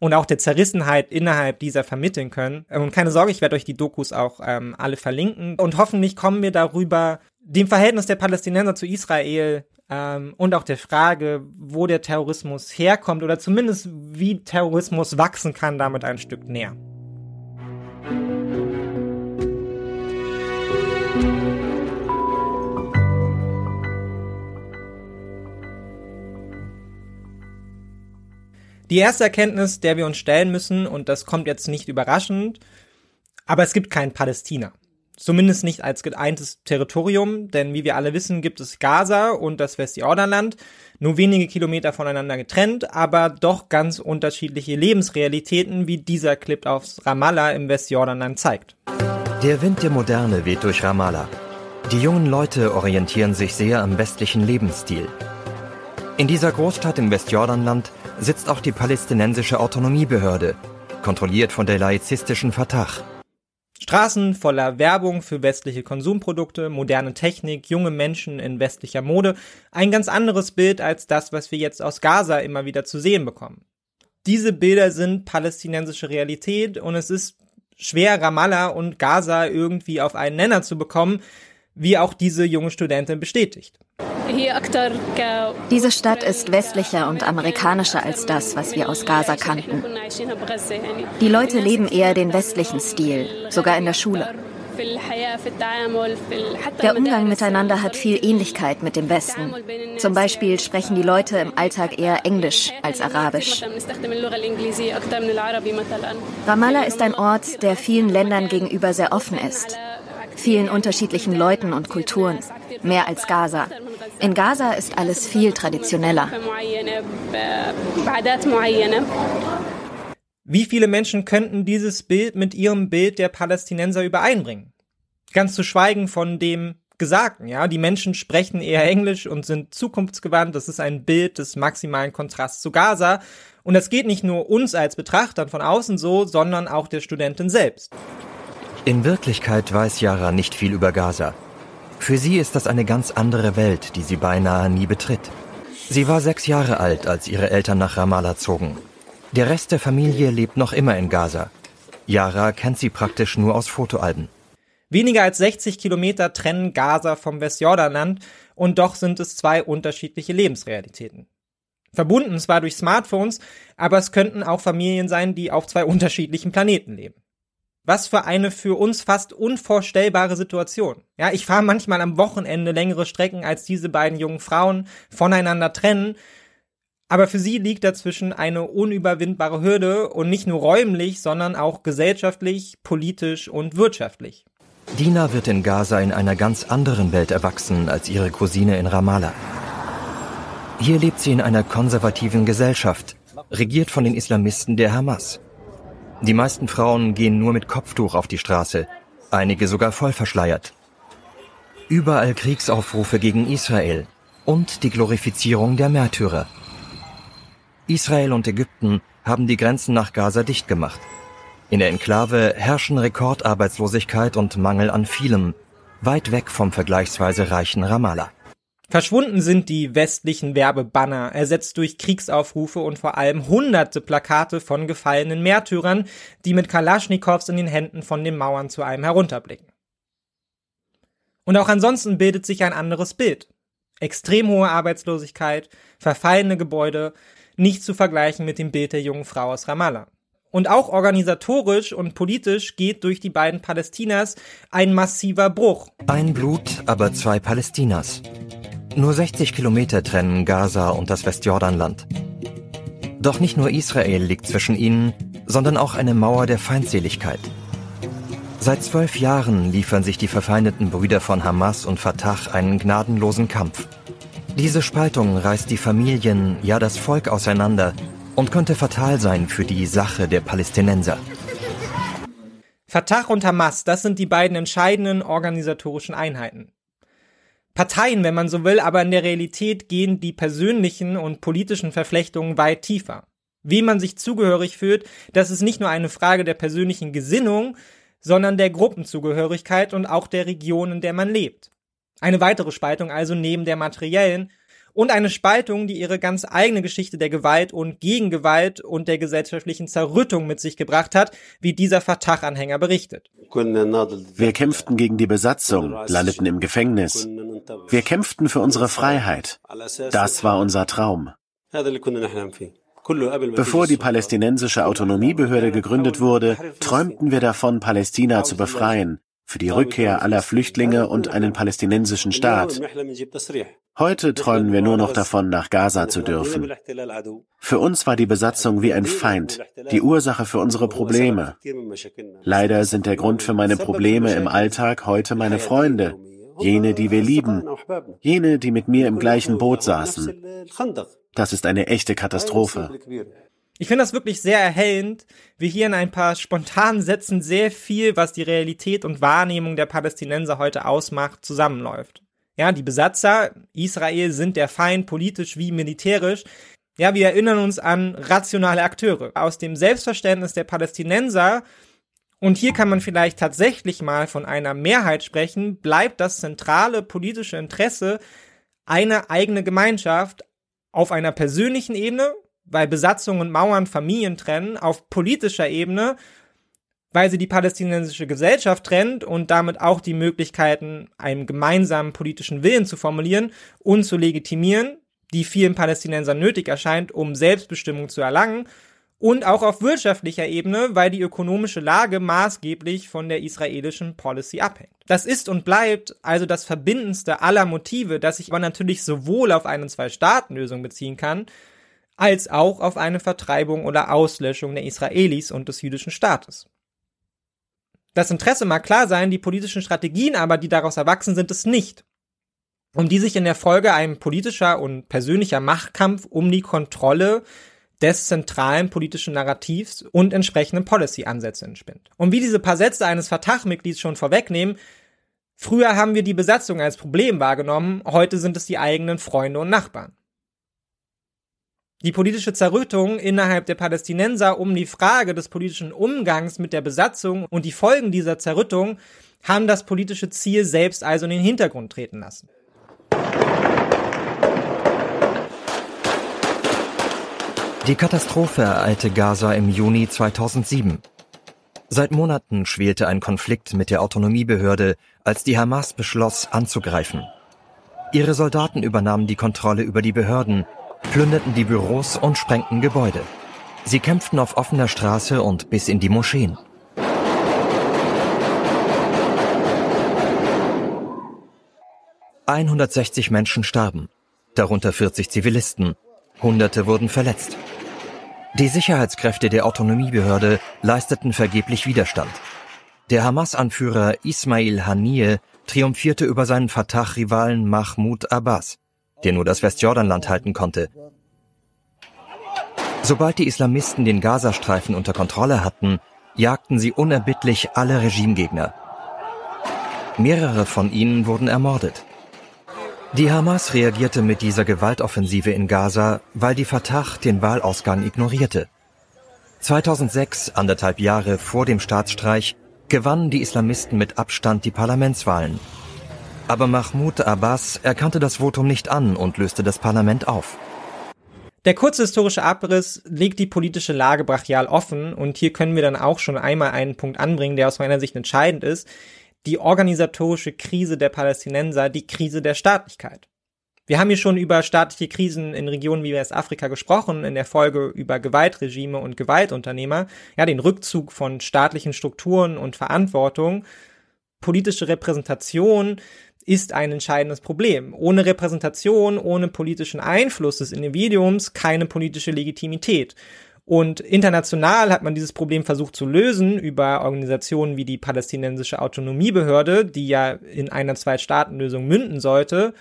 und auch der Zerrissenheit innerhalb dieser vermitteln können. Und keine Sorge, ich werde euch die Dokus auch ähm, alle verlinken. Und hoffentlich kommen wir darüber dem Verhältnis der Palästinenser zu Israel ähm, und auch der Frage, wo der Terrorismus herkommt oder zumindest wie Terrorismus wachsen kann, damit ein Stück näher. Die erste Erkenntnis, der wir uns stellen müssen, und das kommt jetzt nicht überraschend, aber es gibt kein Palästina. Zumindest nicht als geeintes Territorium, denn wie wir alle wissen, gibt es Gaza und das Westjordanland, nur wenige Kilometer voneinander getrennt, aber doch ganz unterschiedliche Lebensrealitäten, wie dieser Clip aus Ramallah im Westjordanland zeigt. Der Wind der Moderne weht durch Ramallah. Die jungen Leute orientieren sich sehr am westlichen Lebensstil. In dieser Großstadt im Westjordanland sitzt auch die palästinensische Autonomiebehörde, kontrolliert von der laizistischen Fatah. Straßen voller Werbung für westliche Konsumprodukte, moderne Technik, junge Menschen in westlicher Mode. Ein ganz anderes Bild als das, was wir jetzt aus Gaza immer wieder zu sehen bekommen. Diese Bilder sind palästinensische Realität und es ist schwer, Ramallah und Gaza irgendwie auf einen Nenner zu bekommen, wie auch diese junge Studentin bestätigt. Diese Stadt ist westlicher und amerikanischer als das, was wir aus Gaza kannten. Die Leute leben eher den westlichen Stil, sogar in der Schule. Der Umgang miteinander hat viel Ähnlichkeit mit dem Westen. Zum Beispiel sprechen die Leute im Alltag eher Englisch als Arabisch. Ramallah ist ein Ort, der vielen Ländern gegenüber sehr offen ist. Vielen unterschiedlichen Leuten und Kulturen, mehr als Gaza. In Gaza ist alles viel traditioneller. Wie viele Menschen könnten dieses Bild mit ihrem Bild der Palästinenser übereinbringen? Ganz zu schweigen von dem Gesagten, ja. Die Menschen sprechen eher Englisch und sind zukunftsgewandt. Das ist ein Bild des maximalen Kontrasts zu Gaza. Und das geht nicht nur uns als Betrachtern von außen so, sondern auch der Studentin selbst. In Wirklichkeit weiß Yara nicht viel über Gaza. Für sie ist das eine ganz andere Welt, die sie beinahe nie betritt. Sie war sechs Jahre alt, als ihre Eltern nach Ramallah zogen. Der Rest der Familie lebt noch immer in Gaza. Yara kennt sie praktisch nur aus Fotoalben. Weniger als 60 Kilometer trennen Gaza vom Westjordanland und doch sind es zwei unterschiedliche Lebensrealitäten. Verbunden zwar durch Smartphones, aber es könnten auch Familien sein, die auf zwei unterschiedlichen Planeten leben. Was für eine für uns fast unvorstellbare Situation. Ja, ich fahre manchmal am Wochenende längere Strecken als diese beiden jungen Frauen voneinander trennen. Aber für sie liegt dazwischen eine unüberwindbare Hürde und nicht nur räumlich, sondern auch gesellschaftlich, politisch und wirtschaftlich. Dina wird in Gaza in einer ganz anderen Welt erwachsen als ihre Cousine in Ramallah. Hier lebt sie in einer konservativen Gesellschaft, regiert von den Islamisten der Hamas. Die meisten Frauen gehen nur mit Kopftuch auf die Straße, einige sogar voll verschleiert. Überall Kriegsaufrufe gegen Israel und die Glorifizierung der Märtyrer. Israel und Ägypten haben die Grenzen nach Gaza dicht gemacht. In der Enklave herrschen Rekordarbeitslosigkeit und Mangel an vielem, weit weg vom vergleichsweise reichen Ramallah. Verschwunden sind die westlichen Werbebanner, ersetzt durch Kriegsaufrufe und vor allem hunderte Plakate von gefallenen Märtyrern, die mit Kalaschnikows in den Händen von den Mauern zu einem herunterblicken. Und auch ansonsten bildet sich ein anderes Bild. Extrem hohe Arbeitslosigkeit, verfallene Gebäude, nicht zu vergleichen mit dem Bild der jungen Frau aus Ramallah. Und auch organisatorisch und politisch geht durch die beiden Palästinas ein massiver Bruch. Ein Blut, aber zwei Palästinas. Nur 60 Kilometer trennen Gaza und das Westjordanland. Doch nicht nur Israel liegt zwischen ihnen, sondern auch eine Mauer der Feindseligkeit. Seit zwölf Jahren liefern sich die verfeindeten Brüder von Hamas und Fatah einen gnadenlosen Kampf. Diese Spaltung reißt die Familien, ja das Volk auseinander und könnte fatal sein für die Sache der Palästinenser. Fatah und Hamas, das sind die beiden entscheidenden organisatorischen Einheiten. Parteien, wenn man so will, aber in der Realität gehen die persönlichen und politischen Verflechtungen weit tiefer. Wie man sich zugehörig fühlt, das ist nicht nur eine Frage der persönlichen Gesinnung, sondern der Gruppenzugehörigkeit und auch der Region, in der man lebt. Eine weitere Spaltung also neben der materiellen und eine Spaltung, die ihre ganz eigene Geschichte der Gewalt und Gegengewalt und der gesellschaftlichen Zerrüttung mit sich gebracht hat, wie dieser Fatah-Anhänger berichtet. Wir kämpften gegen die Besatzung, landeten im Gefängnis. Wir kämpften für unsere Freiheit. Das war unser Traum. Bevor die palästinensische Autonomiebehörde gegründet wurde, träumten wir davon, Palästina zu befreien, für die Rückkehr aller Flüchtlinge und einen palästinensischen Staat. Heute träumen wir nur noch davon, nach Gaza zu dürfen. Für uns war die Besatzung wie ein Feind, die Ursache für unsere Probleme. Leider sind der Grund für meine Probleme im Alltag heute meine Freunde, jene, die wir lieben, jene, die mit mir im gleichen Boot saßen. Das ist eine echte Katastrophe. Ich finde das wirklich sehr erhellend, wie hier in ein paar spontanen Sätzen sehr viel, was die Realität und Wahrnehmung der Palästinenser heute ausmacht, zusammenläuft. Ja, die Besatzer Israel sind der Feind politisch wie militärisch. Ja, wir erinnern uns an rationale Akteure. Aus dem Selbstverständnis der Palästinenser, und hier kann man vielleicht tatsächlich mal von einer Mehrheit sprechen, bleibt das zentrale politische Interesse eine eigene Gemeinschaft auf einer persönlichen Ebene weil Besatzung und Mauern Familien trennen, auf politischer Ebene, weil sie die palästinensische Gesellschaft trennt und damit auch die Möglichkeiten, einen gemeinsamen politischen Willen zu formulieren und zu legitimieren, die vielen Palästinensern nötig erscheint, um Selbstbestimmung zu erlangen, und auch auf wirtschaftlicher Ebene, weil die ökonomische Lage maßgeblich von der israelischen Policy abhängt. Das ist und bleibt also das verbindendste aller Motive, das sich aber natürlich sowohl auf eine Zwei-Staaten-Lösung beziehen kann, als auch auf eine Vertreibung oder Auslöschung der Israelis und des jüdischen Staates. Das Interesse mag klar sein, die politischen Strategien aber, die daraus erwachsen sind, es nicht. Um die sich in der Folge ein politischer und persönlicher Machtkampf um die Kontrolle des zentralen politischen Narrativs und entsprechenden Policy-Ansätze entspinnt. Und wie diese paar Sätze eines Fatah-Mitglieds schon vorwegnehmen, früher haben wir die Besatzung als Problem wahrgenommen, heute sind es die eigenen Freunde und Nachbarn. Die politische Zerrüttung innerhalb der Palästinenser um die Frage des politischen Umgangs mit der Besatzung und die Folgen dieser Zerrüttung haben das politische Ziel selbst also in den Hintergrund treten lassen. Die Katastrophe ereilte Gaza im Juni 2007. Seit Monaten schwelte ein Konflikt mit der Autonomiebehörde, als die Hamas beschloss, anzugreifen. Ihre Soldaten übernahmen die Kontrolle über die Behörden, plünderten die Büros und sprengten Gebäude. Sie kämpften auf offener Straße und bis in die Moscheen. »160 Menschen starben, darunter 40 Zivilisten. Hunderte wurden verletzt. Die Sicherheitskräfte der Autonomiebehörde leisteten vergeblich Widerstand. Der Hamas-Anführer Ismail Haniyeh triumphierte über seinen Fatah-Rivalen Mahmoud Abbas, der nur das Westjordanland halten konnte. Sobald die Islamisten den Gazastreifen unter Kontrolle hatten, jagten sie unerbittlich alle Regimegegner. Mehrere von ihnen wurden ermordet. Die Hamas reagierte mit dieser Gewaltoffensive in Gaza, weil die Fatah den Wahlausgang ignorierte. 2006, anderthalb Jahre vor dem Staatsstreich, gewannen die Islamisten mit Abstand die Parlamentswahlen. Aber Mahmoud Abbas erkannte das Votum nicht an und löste das Parlament auf. Der kurze historische Abriss legt die politische Lage brachial offen und hier können wir dann auch schon einmal einen Punkt anbringen, der aus meiner Sicht entscheidend ist die organisatorische Krise der Palästinenser, die Krise der Staatlichkeit. Wir haben hier schon über staatliche Krisen in Regionen wie Westafrika gesprochen, in der Folge über Gewaltregime und Gewaltunternehmer, ja, den Rückzug von staatlichen Strukturen und Verantwortung. Politische Repräsentation ist ein entscheidendes Problem. Ohne Repräsentation, ohne politischen Einfluss des Individuums keine politische Legitimität. Und international hat man dieses Problem versucht zu lösen über Organisationen wie die palästinensische Autonomiebehörde, die ja in einer Zwei-Staaten-Lösung münden sollte.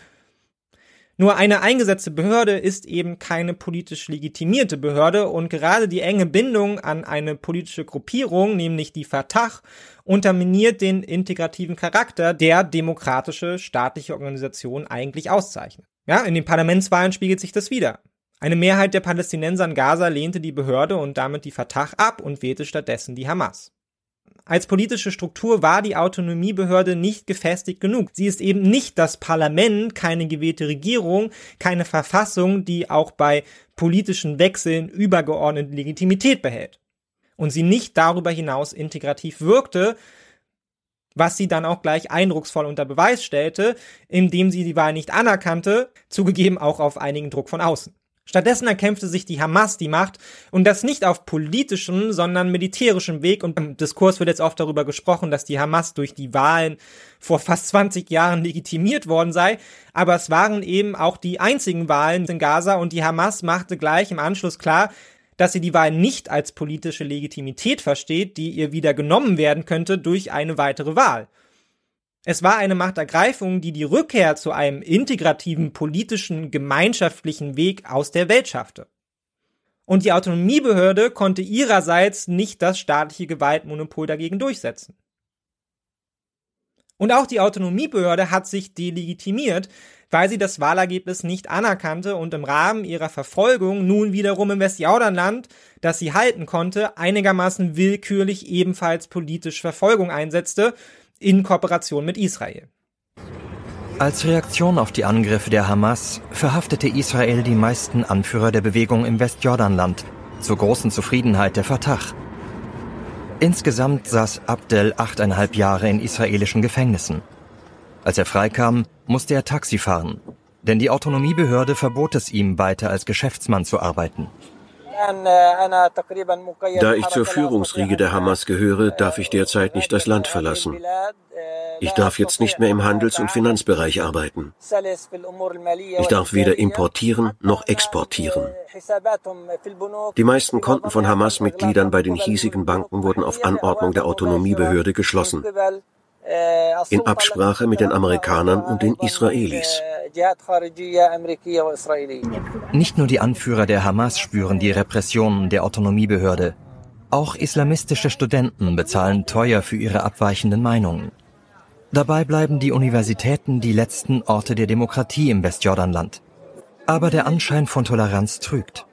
Nur eine eingesetzte Behörde ist eben keine politisch legitimierte Behörde und gerade die enge Bindung an eine politische Gruppierung, nämlich die Fatah, unterminiert den integrativen Charakter, der demokratische staatliche Organisationen eigentlich auszeichnet. Ja, in den Parlamentswahlen spiegelt sich das wieder. Eine Mehrheit der Palästinenser in Gaza lehnte die Behörde und damit die Fatah ab und wählte stattdessen die Hamas. Als politische Struktur war die Autonomiebehörde nicht gefestigt genug. Sie ist eben nicht das Parlament, keine gewählte Regierung, keine Verfassung, die auch bei politischen Wechseln übergeordnete Legitimität behält. Und sie nicht darüber hinaus integrativ wirkte, was sie dann auch gleich eindrucksvoll unter Beweis stellte, indem sie die Wahl nicht anerkannte, zugegeben auch auf einigen Druck von außen. Stattdessen erkämpfte sich die Hamas die Macht und das nicht auf politischem, sondern militärischem Weg. Und im Diskurs wird jetzt oft darüber gesprochen, dass die Hamas durch die Wahlen vor fast 20 Jahren legitimiert worden sei. Aber es waren eben auch die einzigen Wahlen in Gaza und die Hamas machte gleich im Anschluss klar, dass sie die Wahl nicht als politische Legitimität versteht, die ihr wieder genommen werden könnte durch eine weitere Wahl. Es war eine Machtergreifung, die die Rückkehr zu einem integrativen politischen, gemeinschaftlichen Weg aus der Welt schaffte. Und die Autonomiebehörde konnte ihrerseits nicht das staatliche Gewaltmonopol dagegen durchsetzen. Und auch die Autonomiebehörde hat sich delegitimiert, weil sie das Wahlergebnis nicht anerkannte und im Rahmen ihrer Verfolgung nun wiederum im Westjordanland, das sie halten konnte, einigermaßen willkürlich ebenfalls politisch Verfolgung einsetzte, in Kooperation mit Israel. Als Reaktion auf die Angriffe der Hamas verhaftete Israel die meisten Anführer der Bewegung im Westjordanland, zur großen Zufriedenheit der Fatah. Insgesamt saß Abdel achteinhalb Jahre in israelischen Gefängnissen. Als er freikam, musste er Taxi fahren, denn die Autonomiebehörde verbot es ihm, weiter als Geschäftsmann zu arbeiten. Da ich zur Führungsriege der Hamas gehöre, darf ich derzeit nicht das Land verlassen. Ich darf jetzt nicht mehr im Handels- und Finanzbereich arbeiten. Ich darf weder importieren noch exportieren. Die meisten Konten von Hamas-Mitgliedern bei den hiesigen Banken wurden auf Anordnung der Autonomiebehörde geschlossen. In Absprache mit den Amerikanern und den Israelis. Nicht nur die Anführer der Hamas spüren die Repressionen der Autonomiebehörde. Auch islamistische Studenten bezahlen teuer für ihre abweichenden Meinungen. Dabei bleiben die Universitäten die letzten Orte der Demokratie im Westjordanland. Aber der Anschein von Toleranz trügt.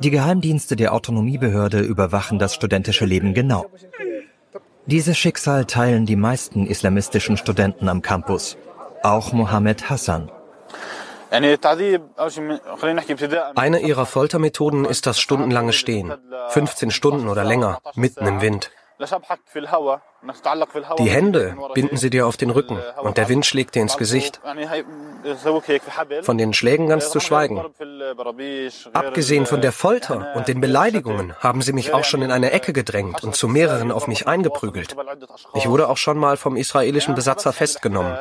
Die Geheimdienste der Autonomiebehörde überwachen das studentische Leben genau. Dieses Schicksal teilen die meisten islamistischen Studenten am Campus. Auch Mohammed Hassan. Eine ihrer Foltermethoden ist das stundenlange Stehen. 15 Stunden oder länger, mitten im Wind. Die Hände binden sie dir auf den Rücken und der Wind schlägt dir ins Gesicht. Von den Schlägen ganz zu schweigen. Abgesehen von der Folter und den Beleidigungen haben sie mich auch schon in eine Ecke gedrängt und zu mehreren auf mich eingeprügelt. Ich wurde auch schon mal vom israelischen Besatzer festgenommen.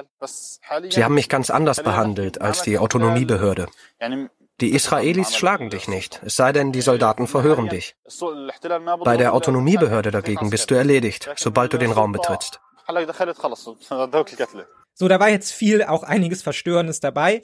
Sie haben mich ganz anders behandelt als die Autonomiebehörde. Die Israelis schlagen dich nicht, es sei denn, die Soldaten verhören dich. Bei der Autonomiebehörde dagegen bist du erledigt, sobald du den Raum betrittst. So, da war jetzt viel, auch einiges Verstörendes dabei.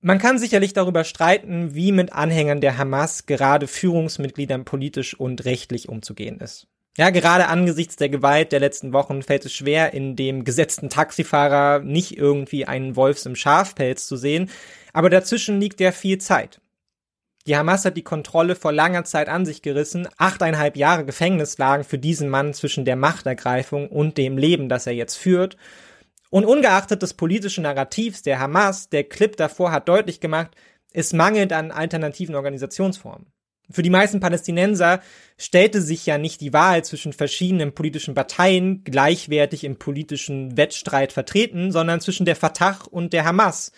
Man kann sicherlich darüber streiten, wie mit Anhängern der Hamas gerade Führungsmitgliedern politisch und rechtlich umzugehen ist. Ja, gerade angesichts der Gewalt der letzten Wochen fällt es schwer, in dem gesetzten Taxifahrer nicht irgendwie einen Wolfs im Schafpelz zu sehen, aber dazwischen liegt ja viel Zeit. Die Hamas hat die Kontrolle vor langer Zeit an sich gerissen. Achteinhalb Jahre Gefängnis lagen für diesen Mann zwischen der Machtergreifung und dem Leben, das er jetzt führt. Und ungeachtet des politischen Narrativs der Hamas, der Clip davor hat deutlich gemacht, es mangelt an alternativen Organisationsformen. Für die meisten Palästinenser stellte sich ja nicht die Wahl zwischen verschiedenen politischen Parteien gleichwertig im politischen Wettstreit vertreten, sondern zwischen der Fatah und der Hamas,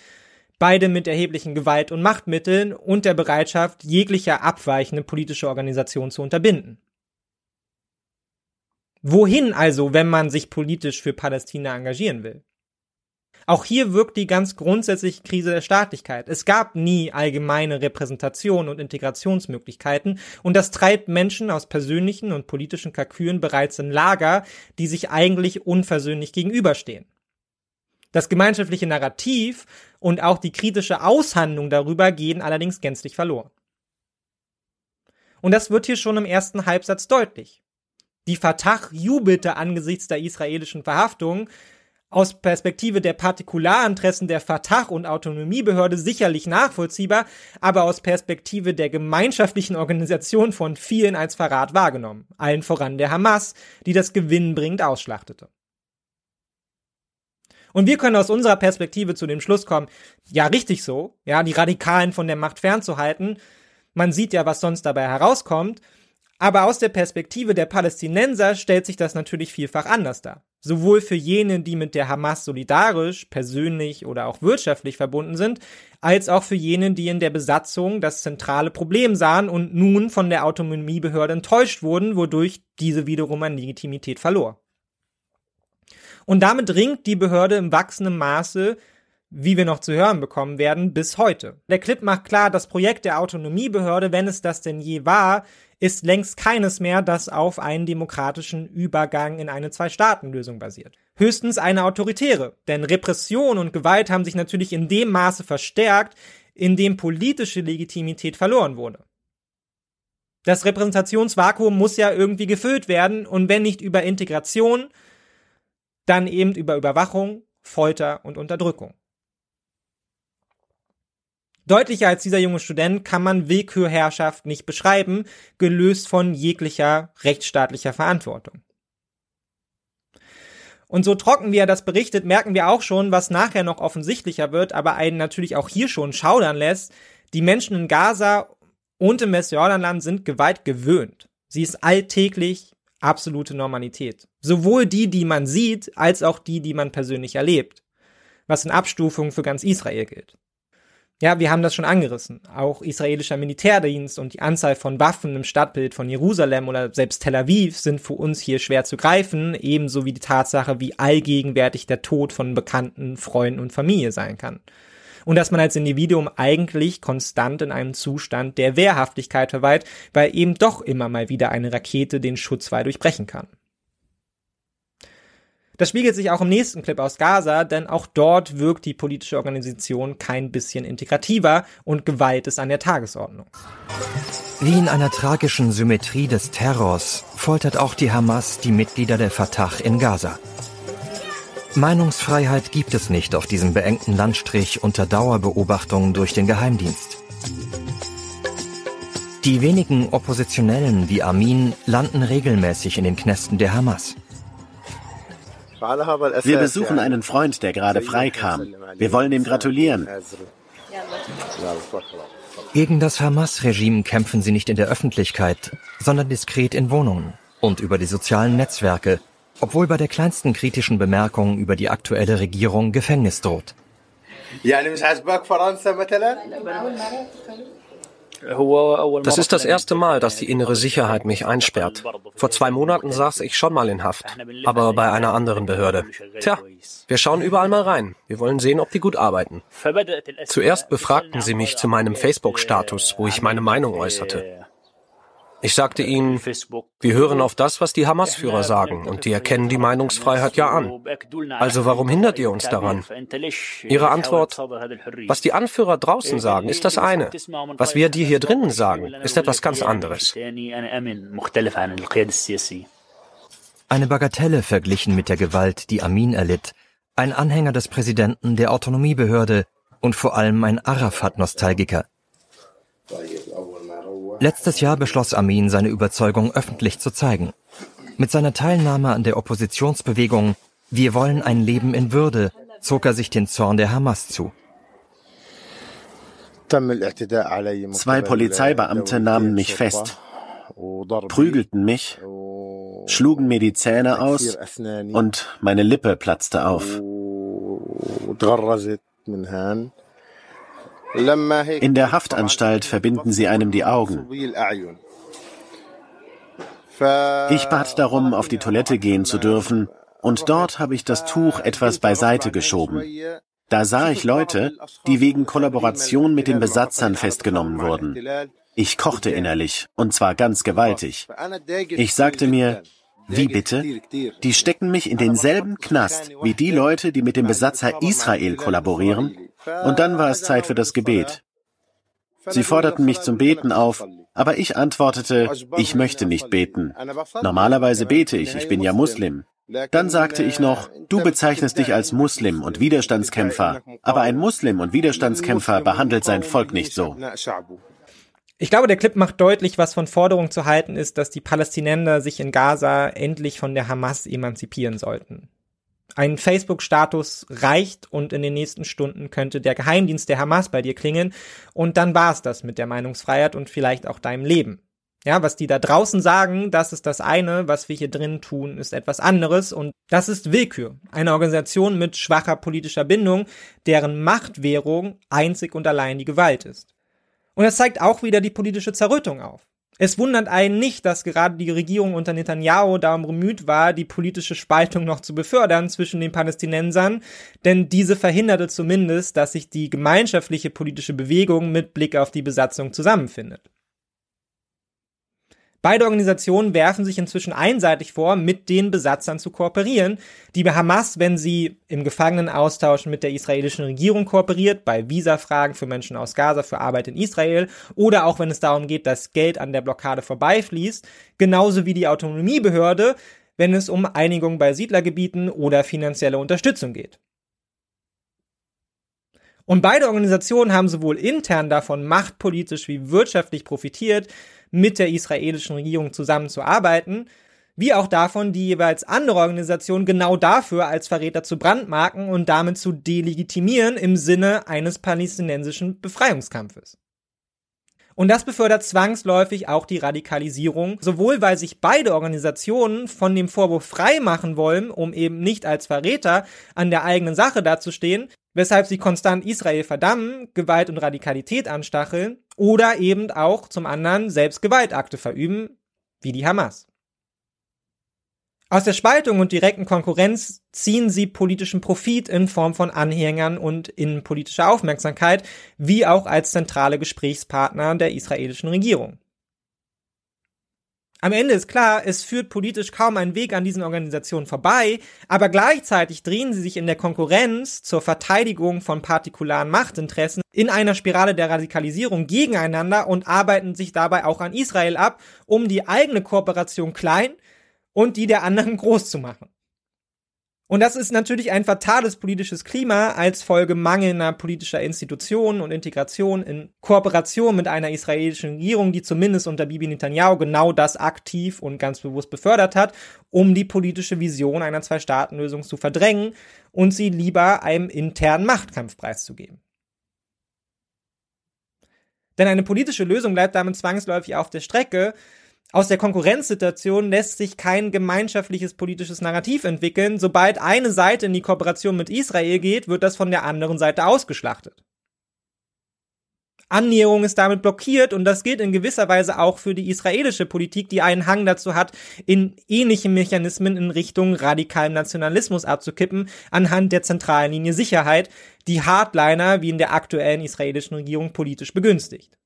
beide mit erheblichen Gewalt- und Machtmitteln und der Bereitschaft, jeglicher abweichende politische Organisation zu unterbinden. Wohin also, wenn man sich politisch für Palästina engagieren will? Auch hier wirkt die ganz grundsätzliche Krise der Staatlichkeit. Es gab nie allgemeine Repräsentation und Integrationsmöglichkeiten und das treibt Menschen aus persönlichen und politischen Kalkülen bereits in Lager, die sich eigentlich unversöhnlich gegenüberstehen. Das gemeinschaftliche Narrativ und auch die kritische Aushandlung darüber gehen allerdings gänzlich verloren. Und das wird hier schon im ersten Halbsatz deutlich. Die Fatah jubelte angesichts der israelischen Verhaftung, aus Perspektive der Partikularinteressen der Fatah und Autonomiebehörde sicherlich nachvollziehbar, aber aus Perspektive der gemeinschaftlichen Organisation von vielen als Verrat wahrgenommen, allen voran der Hamas, die das gewinnbringend ausschlachtete. Und wir können aus unserer Perspektive zu dem Schluss kommen, ja, richtig so, ja, die Radikalen von der Macht fernzuhalten. Man sieht ja, was sonst dabei herauskommt. Aber aus der Perspektive der Palästinenser stellt sich das natürlich vielfach anders dar. Sowohl für jene, die mit der Hamas solidarisch, persönlich oder auch wirtschaftlich verbunden sind, als auch für jene, die in der Besatzung das zentrale Problem sahen und nun von der Autonomiebehörde enttäuscht wurden, wodurch diese wiederum an Legitimität verlor. Und damit ringt die Behörde im wachsenden Maße, wie wir noch zu hören bekommen werden, bis heute. Der Clip macht klar, das Projekt der Autonomiebehörde, wenn es das denn je war, ist längst keines mehr, das auf einen demokratischen Übergang in eine Zwei-Staaten-Lösung basiert. Höchstens eine autoritäre, denn Repression und Gewalt haben sich natürlich in dem Maße verstärkt, in dem politische Legitimität verloren wurde. Das Repräsentationsvakuum muss ja irgendwie gefüllt werden und wenn nicht über Integration, dann eben über Überwachung, Folter und Unterdrückung. Deutlicher als dieser junge Student kann man Willkürherrschaft nicht beschreiben, gelöst von jeglicher rechtsstaatlicher Verantwortung. Und so trocken wie er das berichtet, merken wir auch schon, was nachher noch offensichtlicher wird, aber einen natürlich auch hier schon schaudern lässt. Die Menschen in Gaza und im Westjordanland sind Gewalt gewöhnt. Sie ist alltäglich absolute Normalität. Sowohl die, die man sieht, als auch die, die man persönlich erlebt. Was in Abstufung für ganz Israel gilt. Ja, wir haben das schon angerissen. Auch israelischer Militärdienst und die Anzahl von Waffen im Stadtbild von Jerusalem oder selbst Tel Aviv sind für uns hier schwer zu greifen, ebenso wie die Tatsache, wie allgegenwärtig der Tod von Bekannten, Freunden und Familie sein kann. Und dass man als Individuum eigentlich konstant in einem Zustand der Wehrhaftigkeit verweilt, weil eben doch immer mal wieder eine Rakete den Schutzwall durchbrechen kann. Das spiegelt sich auch im nächsten Clip aus Gaza, denn auch dort wirkt die politische Organisation kein bisschen integrativer und Gewalt ist an der Tagesordnung. Wie in einer tragischen Symmetrie des Terrors foltert auch die Hamas die Mitglieder der Fatah in Gaza. Meinungsfreiheit gibt es nicht auf diesem beengten Landstrich unter Dauerbeobachtung durch den Geheimdienst. Die wenigen Oppositionellen wie Amin landen regelmäßig in den Knästen der Hamas. Wir besuchen einen Freund, der gerade freikam. Wir wollen ihm gratulieren. Gegen das Hamas-Regime kämpfen sie nicht in der Öffentlichkeit, sondern diskret in Wohnungen und über die sozialen Netzwerke, obwohl bei der kleinsten kritischen Bemerkung über die aktuelle Regierung Gefängnis droht. Das ist das erste Mal, dass die innere Sicherheit mich einsperrt. Vor zwei Monaten saß ich schon mal in Haft, aber bei einer anderen Behörde. Tja, wir schauen überall mal rein. Wir wollen sehen, ob die gut arbeiten. Zuerst befragten sie mich zu meinem Facebook-Status, wo ich meine Meinung äußerte. Ich sagte ihnen, wir hören auf das, was die Hamas-Führer sagen, und die erkennen die Meinungsfreiheit ja an. Also warum hindert ihr uns daran? Ihre Antwort, was die Anführer draußen sagen, ist das eine. Was wir dir hier drinnen sagen, ist etwas ganz anderes. Eine Bagatelle verglichen mit der Gewalt, die Amin erlitt, ein Anhänger des Präsidenten der Autonomiebehörde und vor allem ein Arafat-Nostalgiker. Letztes Jahr beschloss Amin, seine Überzeugung öffentlich zu zeigen. Mit seiner Teilnahme an der Oppositionsbewegung Wir wollen ein Leben in Würde zog er sich den Zorn der Hamas zu. Zwei Polizeibeamte nahmen mich fest, prügelten mich, schlugen mir die Zähne aus und meine Lippe platzte auf. In der Haftanstalt verbinden sie einem die Augen. Ich bat darum, auf die Toilette gehen zu dürfen, und dort habe ich das Tuch etwas beiseite geschoben. Da sah ich Leute, die wegen Kollaboration mit den Besatzern festgenommen wurden. Ich kochte innerlich, und zwar ganz gewaltig. Ich sagte mir, wie bitte? Die stecken mich in denselben Knast wie die Leute, die mit dem Besatzer Israel kollaborieren? Und dann war es Zeit für das Gebet. Sie forderten mich zum Beten auf, aber ich antwortete, ich möchte nicht beten. Normalerweise bete ich, ich bin ja Muslim. Dann sagte ich noch, du bezeichnest dich als Muslim und Widerstandskämpfer, aber ein Muslim und Widerstandskämpfer behandelt sein Volk nicht so. Ich glaube, der Clip macht deutlich, was von Forderung zu halten ist, dass die Palästinenser sich in Gaza endlich von der Hamas emanzipieren sollten. Ein Facebook-Status reicht und in den nächsten Stunden könnte der Geheimdienst der Hamas bei dir klingeln und dann war's das mit der Meinungsfreiheit und vielleicht auch deinem Leben. Ja, was die da draußen sagen, das ist das eine, was wir hier drin tun, ist etwas anderes und das ist Willkür. Eine Organisation mit schwacher politischer Bindung, deren Machtwährung einzig und allein die Gewalt ist. Und das zeigt auch wieder die politische Zerrüttung auf. Es wundert einen nicht, dass gerade die Regierung unter Netanyahu darum bemüht war, die politische Spaltung noch zu befördern zwischen den Palästinensern, denn diese verhinderte zumindest, dass sich die gemeinschaftliche politische Bewegung mit Blick auf die Besatzung zusammenfindet. Beide Organisationen werfen sich inzwischen einseitig vor, mit den Besatzern zu kooperieren. Die Hamas, wenn sie im Gefangenenaustausch mit der israelischen Regierung kooperiert, bei Visafragen für Menschen aus Gaza für Arbeit in Israel oder auch wenn es darum geht, dass Geld an der Blockade vorbeifließt, genauso wie die Autonomiebehörde, wenn es um Einigung bei Siedlergebieten oder finanzielle Unterstützung geht. Und beide Organisationen haben sowohl intern davon machtpolitisch wie wirtschaftlich profitiert, mit der israelischen Regierung zusammenzuarbeiten, wie auch davon, die jeweils andere Organisation genau dafür als Verräter zu brandmarken und damit zu delegitimieren im Sinne eines palästinensischen Befreiungskampfes. Und das befördert zwangsläufig auch die Radikalisierung, sowohl weil sich beide Organisationen von dem Vorwurf frei machen wollen, um eben nicht als Verräter an der eigenen Sache dazustehen, weshalb sie konstant Israel verdammen, Gewalt und Radikalität anstacheln oder eben auch zum anderen selbst Gewaltakte verüben, wie die Hamas. Aus der Spaltung und direkten Konkurrenz ziehen sie politischen Profit in Form von Anhängern und innenpolitischer Aufmerksamkeit, wie auch als zentrale Gesprächspartner der israelischen Regierung. Am Ende ist klar, es führt politisch kaum ein Weg an diesen Organisationen vorbei, aber gleichzeitig drehen sie sich in der Konkurrenz zur Verteidigung von partikularen Machtinteressen in einer Spirale der Radikalisierung gegeneinander und arbeiten sich dabei auch an Israel ab, um die eigene Kooperation klein und die der anderen groß zu machen. Und das ist natürlich ein fatales politisches Klima als Folge mangelnder politischer Institutionen und Integration in Kooperation mit einer israelischen Regierung, die zumindest unter Bibi Netanyahu genau das aktiv und ganz bewusst befördert hat, um die politische Vision einer Zwei-Staaten-Lösung zu verdrängen und sie lieber einem internen Machtkampf preiszugeben. Denn eine politische Lösung bleibt damit zwangsläufig auf der Strecke, aus der Konkurrenzsituation lässt sich kein gemeinschaftliches politisches Narrativ entwickeln. Sobald eine Seite in die Kooperation mit Israel geht, wird das von der anderen Seite ausgeschlachtet. Annäherung ist damit blockiert und das gilt in gewisser Weise auch für die israelische Politik, die einen Hang dazu hat, in ähnliche Mechanismen in Richtung radikalen Nationalismus abzukippen, anhand der zentralen Linie Sicherheit, die Hardliner wie in der aktuellen israelischen Regierung politisch begünstigt.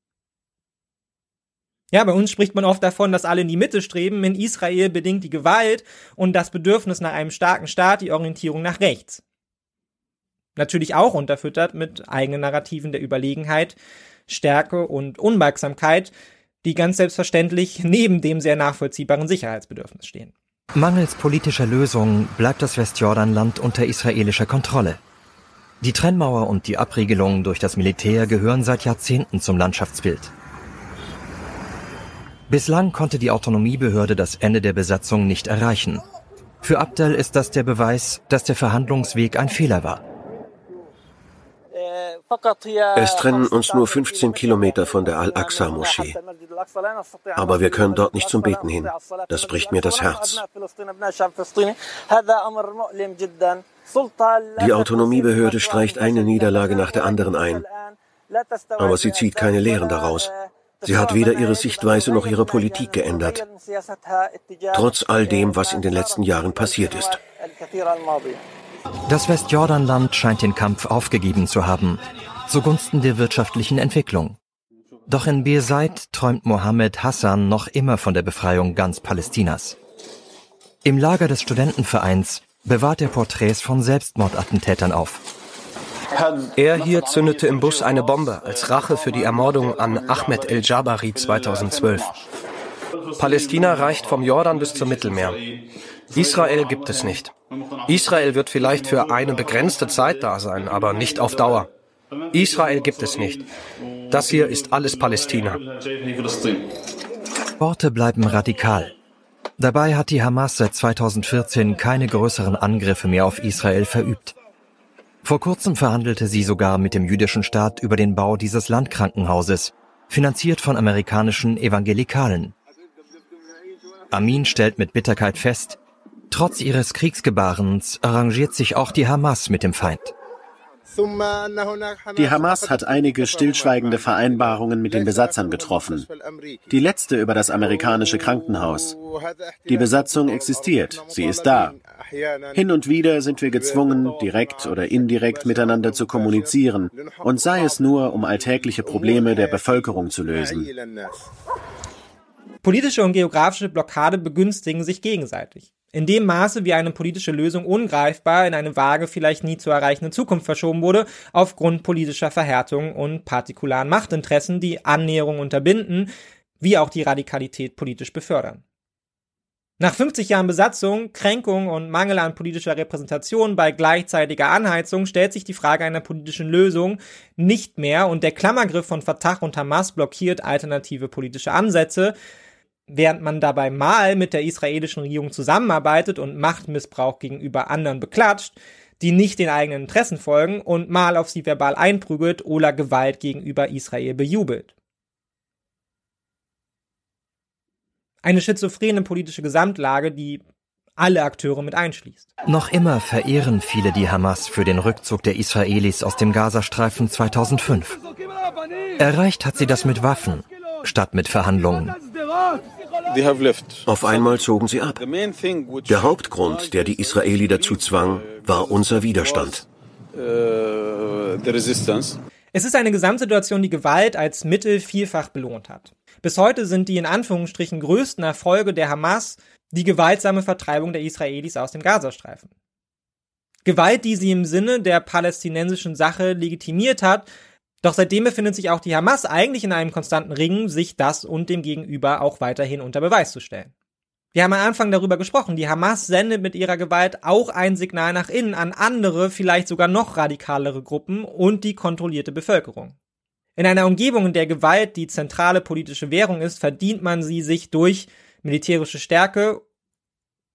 Ja, bei uns spricht man oft davon, dass alle in die Mitte streben. In Israel bedingt die Gewalt und das Bedürfnis nach einem starken Staat die Orientierung nach rechts. Natürlich auch unterfüttert mit eigenen Narrativen der Überlegenheit, Stärke und Unbeugsamkeit, die ganz selbstverständlich neben dem sehr nachvollziehbaren Sicherheitsbedürfnis stehen. Mangels politischer Lösungen bleibt das Westjordanland unter israelischer Kontrolle. Die Trennmauer und die Abriegelung durch das Militär gehören seit Jahrzehnten zum Landschaftsbild. Bislang konnte die Autonomiebehörde das Ende der Besatzung nicht erreichen. Für Abdel ist das der Beweis, dass der Verhandlungsweg ein Fehler war. Es trennen uns nur 15 Kilometer von der Al-Aqsa-Moschee. Aber wir können dort nicht zum Beten hin. Das bricht mir das Herz. Die Autonomiebehörde streicht eine Niederlage nach der anderen ein. Aber sie zieht keine Lehren daraus. Sie hat weder ihre Sichtweise noch ihre Politik geändert, trotz all dem, was in den letzten Jahren passiert ist. Das Westjordanland scheint den Kampf aufgegeben zu haben, zugunsten der wirtschaftlichen Entwicklung. Doch in Bir Said träumt Mohammed Hassan noch immer von der Befreiung ganz Palästinas. Im Lager des Studentenvereins bewahrt er Porträts von Selbstmordattentätern auf. Er hier zündete im Bus eine Bombe als Rache für die Ermordung an Ahmed El-Jabari 2012. Palästina reicht vom Jordan bis zum Mittelmeer. Israel gibt es nicht. Israel wird vielleicht für eine begrenzte Zeit da sein, aber nicht auf Dauer. Israel gibt es nicht. Das hier ist alles Palästina. Worte bleiben radikal. Dabei hat die Hamas seit 2014 keine größeren Angriffe mehr auf Israel verübt. Vor kurzem verhandelte sie sogar mit dem jüdischen Staat über den Bau dieses Landkrankenhauses, finanziert von amerikanischen Evangelikalen. Amin stellt mit Bitterkeit fest, trotz ihres Kriegsgebarens arrangiert sich auch die Hamas mit dem Feind. Die Hamas hat einige stillschweigende Vereinbarungen mit den Besatzern getroffen. Die letzte über das amerikanische Krankenhaus. Die Besatzung existiert, sie ist da. Hin und wieder sind wir gezwungen, direkt oder indirekt miteinander zu kommunizieren, und sei es nur, um alltägliche Probleme der Bevölkerung zu lösen. Politische und geografische Blockade begünstigen sich gegenseitig. In dem Maße, wie eine politische Lösung ungreifbar in eine vage, vielleicht nie zu erreichende Zukunft verschoben wurde, aufgrund politischer Verhärtung und partikularen Machtinteressen, die Annäherung unterbinden, wie auch die Radikalität politisch befördern. Nach 50 Jahren Besatzung, Kränkung und Mangel an politischer Repräsentation bei gleichzeitiger Anheizung stellt sich die Frage einer politischen Lösung nicht mehr und der Klammergriff von Fatah und Hamas blockiert alternative politische Ansätze, während man dabei mal mit der israelischen Regierung zusammenarbeitet und Machtmissbrauch gegenüber anderen beklatscht, die nicht den eigenen Interessen folgen und mal auf sie verbal einprügelt oder Gewalt gegenüber Israel bejubelt. Eine schizophrene politische Gesamtlage, die alle Akteure mit einschließt. Noch immer verehren viele die Hamas für den Rückzug der Israelis aus dem Gazastreifen 2005. Erreicht hat sie das mit Waffen statt mit Verhandlungen. Auf einmal zogen sie ab. Der Hauptgrund, der die Israeli dazu zwang, war unser Widerstand. Es ist eine Gesamtsituation, die Gewalt als Mittel vielfach belohnt hat. Bis heute sind die in Anführungsstrichen größten Erfolge der Hamas die gewaltsame Vertreibung der Israelis aus dem Gazastreifen. Gewalt, die sie im Sinne der palästinensischen Sache legitimiert hat, doch seitdem befindet sich auch die Hamas eigentlich in einem konstanten Ringen, sich das und dem Gegenüber auch weiterhin unter Beweis zu stellen. Wir haben am Anfang darüber gesprochen, die Hamas sendet mit ihrer Gewalt auch ein Signal nach innen an andere, vielleicht sogar noch radikalere Gruppen und die kontrollierte Bevölkerung. In einer Umgebung, in der Gewalt die zentrale politische Währung ist, verdient man sie sich durch militärische Stärke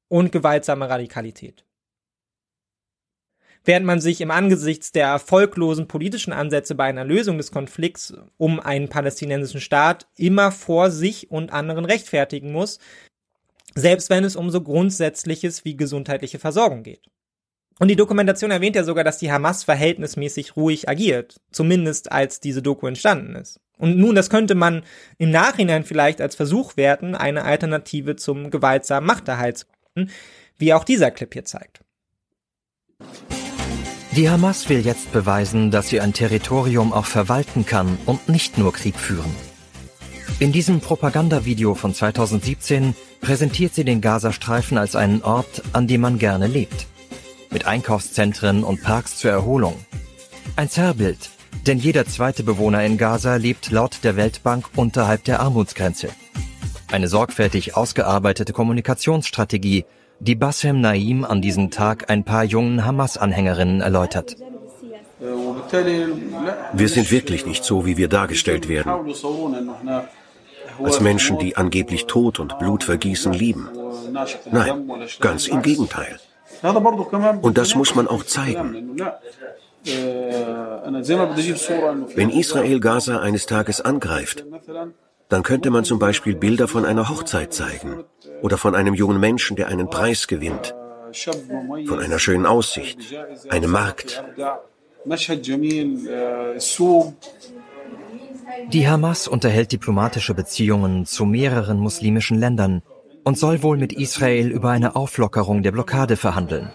und gewaltsame Radikalität während man sich im Angesichts der erfolglosen politischen Ansätze bei einer Lösung des Konflikts um einen palästinensischen Staat immer vor sich und anderen rechtfertigen muss, selbst wenn es um so Grundsätzliches wie gesundheitliche Versorgung geht. Und die Dokumentation erwähnt ja sogar, dass die Hamas verhältnismäßig ruhig agiert, zumindest als diese Doku entstanden ist. Und nun, das könnte man im Nachhinein vielleicht als Versuch werten, eine Alternative zum gewaltsamen Machterhalt zu finden, wie auch dieser Clip hier zeigt. Die Hamas will jetzt beweisen, dass sie ein Territorium auch verwalten kann und nicht nur Krieg führen. In diesem Propagandavideo von 2017 präsentiert sie den Gazastreifen als einen Ort, an dem man gerne lebt. Mit Einkaufszentren und Parks zur Erholung. Ein Zerrbild, denn jeder zweite Bewohner in Gaza lebt laut der Weltbank unterhalb der Armutsgrenze. Eine sorgfältig ausgearbeitete Kommunikationsstrategie, die Bassem Naim an diesem Tag ein paar jungen Hamas-Anhängerinnen erläutert. Wir sind wirklich nicht so, wie wir dargestellt werden. Als Menschen, die angeblich Tod und Blut vergießen, lieben. Nein, ganz im Gegenteil. Und das muss man auch zeigen. Wenn Israel Gaza eines Tages angreift, dann könnte man zum Beispiel Bilder von einer Hochzeit zeigen oder von einem jungen Menschen, der einen Preis gewinnt, von einer schönen Aussicht, einem Markt. Die Hamas unterhält diplomatische Beziehungen zu mehreren muslimischen Ländern und soll wohl mit Israel über eine Auflockerung der Blockade verhandeln.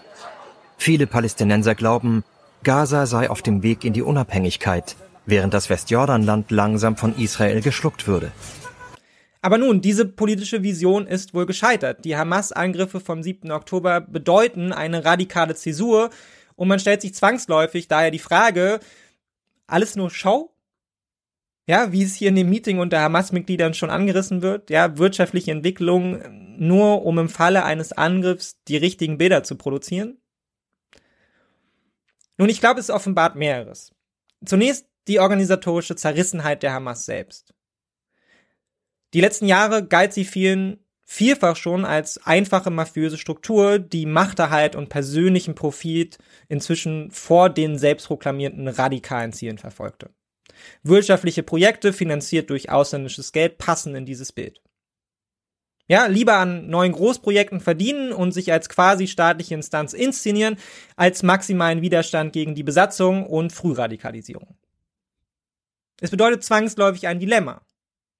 Viele Palästinenser glauben, Gaza sei auf dem Weg in die Unabhängigkeit während das Westjordanland langsam von Israel geschluckt würde. Aber nun, diese politische Vision ist wohl gescheitert. Die Hamas-Angriffe vom 7. Oktober bedeuten eine radikale Zäsur und man stellt sich zwangsläufig daher die Frage, alles nur Show? Ja, wie es hier in dem Meeting unter Hamas-Mitgliedern schon angerissen wird, ja, wirtschaftliche Entwicklung nur um im Falle eines Angriffs die richtigen Bilder zu produzieren? Nun, ich glaube, es offenbart mehreres. Zunächst die organisatorische Zerrissenheit der Hamas selbst. Die letzten Jahre galt sie vielen vielfach schon als einfache mafiöse Struktur, die Machterhalt und persönlichen Profit inzwischen vor den selbstproklamierten radikalen Zielen verfolgte. Wirtschaftliche Projekte, finanziert durch ausländisches Geld, passen in dieses Bild. Ja, lieber an neuen Großprojekten verdienen und sich als quasi staatliche Instanz inszenieren, als maximalen Widerstand gegen die Besatzung und Frühradikalisierung. Es bedeutet zwangsläufig ein Dilemma.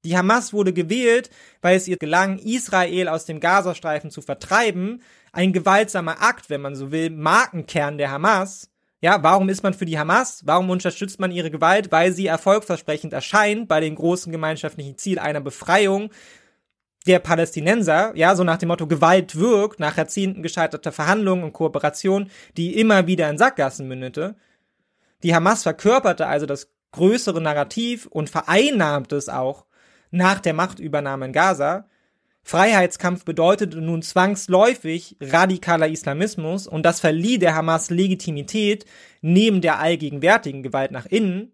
Die Hamas wurde gewählt, weil es ihr gelang, Israel aus dem Gazastreifen zu vertreiben. Ein gewaltsamer Akt, wenn man so will, Markenkern der Hamas. Ja, warum ist man für die Hamas? Warum unterstützt man ihre Gewalt? Weil sie erfolgsversprechend erscheint bei dem großen gemeinschaftlichen Ziel einer Befreiung der Palästinenser, ja, so nach dem Motto Gewalt wirkt, nach Jahrzehnten gescheiterter Verhandlungen und Kooperation, die immer wieder in Sackgassen mündete. Die Hamas verkörperte also das größere Narrativ und vereinnahmte es auch nach der Machtübernahme in Gaza. Freiheitskampf bedeutete nun zwangsläufig radikaler Islamismus und das verlieh der Hamas Legitimität neben der allgegenwärtigen Gewalt nach innen.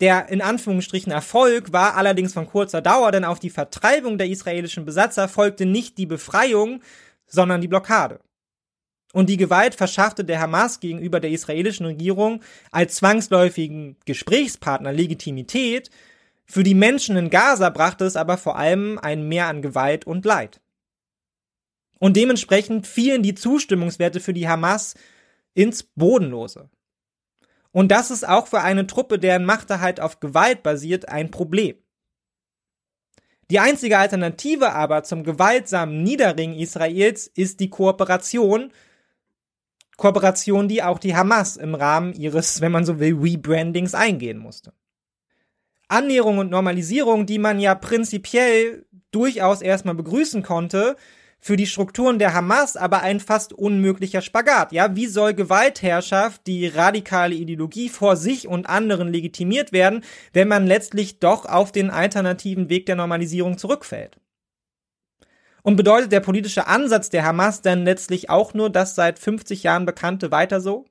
Der in Anführungsstrichen Erfolg war allerdings von kurzer Dauer, denn auf die Vertreibung der israelischen Besatzer folgte nicht die Befreiung, sondern die Blockade. Und die Gewalt verschaffte der Hamas gegenüber der israelischen Regierung als zwangsläufigen Gesprächspartner Legitimität. Für die Menschen in Gaza brachte es aber vor allem ein Mehr an Gewalt und Leid. Und dementsprechend fielen die Zustimmungswerte für die Hamas ins Bodenlose. Und das ist auch für eine Truppe, deren Machterhalt auf Gewalt basiert, ein Problem. Die einzige Alternative aber zum gewaltsamen Niederringen Israels ist die Kooperation, Kooperation, die auch die Hamas im Rahmen ihres, wenn man so will, Rebrandings eingehen musste. Annäherung und Normalisierung, die man ja prinzipiell durchaus erstmal begrüßen konnte, für die Strukturen der Hamas aber ein fast unmöglicher Spagat. Ja, wie soll Gewaltherrschaft, die radikale Ideologie vor sich und anderen legitimiert werden, wenn man letztlich doch auf den alternativen Weg der Normalisierung zurückfällt? Und bedeutet der politische Ansatz der Hamas denn letztlich auch nur das seit 50 Jahren bekannte weiter so?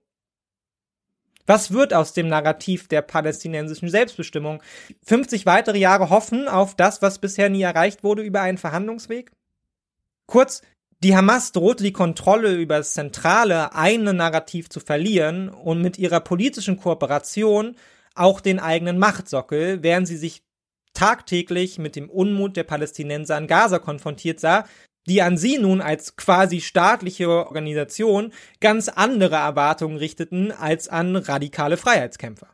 Was wird aus dem Narrativ der palästinensischen Selbstbestimmung? 50 weitere Jahre hoffen auf das, was bisher nie erreicht wurde, über einen Verhandlungsweg? Kurz, die Hamas drohte die Kontrolle über das zentrale eine Narrativ zu verlieren und mit ihrer politischen Kooperation auch den eigenen Machtsockel, während sie sich tagtäglich mit dem Unmut der Palästinenser an Gaza konfrontiert sah, die an sie nun als quasi staatliche Organisation ganz andere Erwartungen richteten als an radikale Freiheitskämpfer.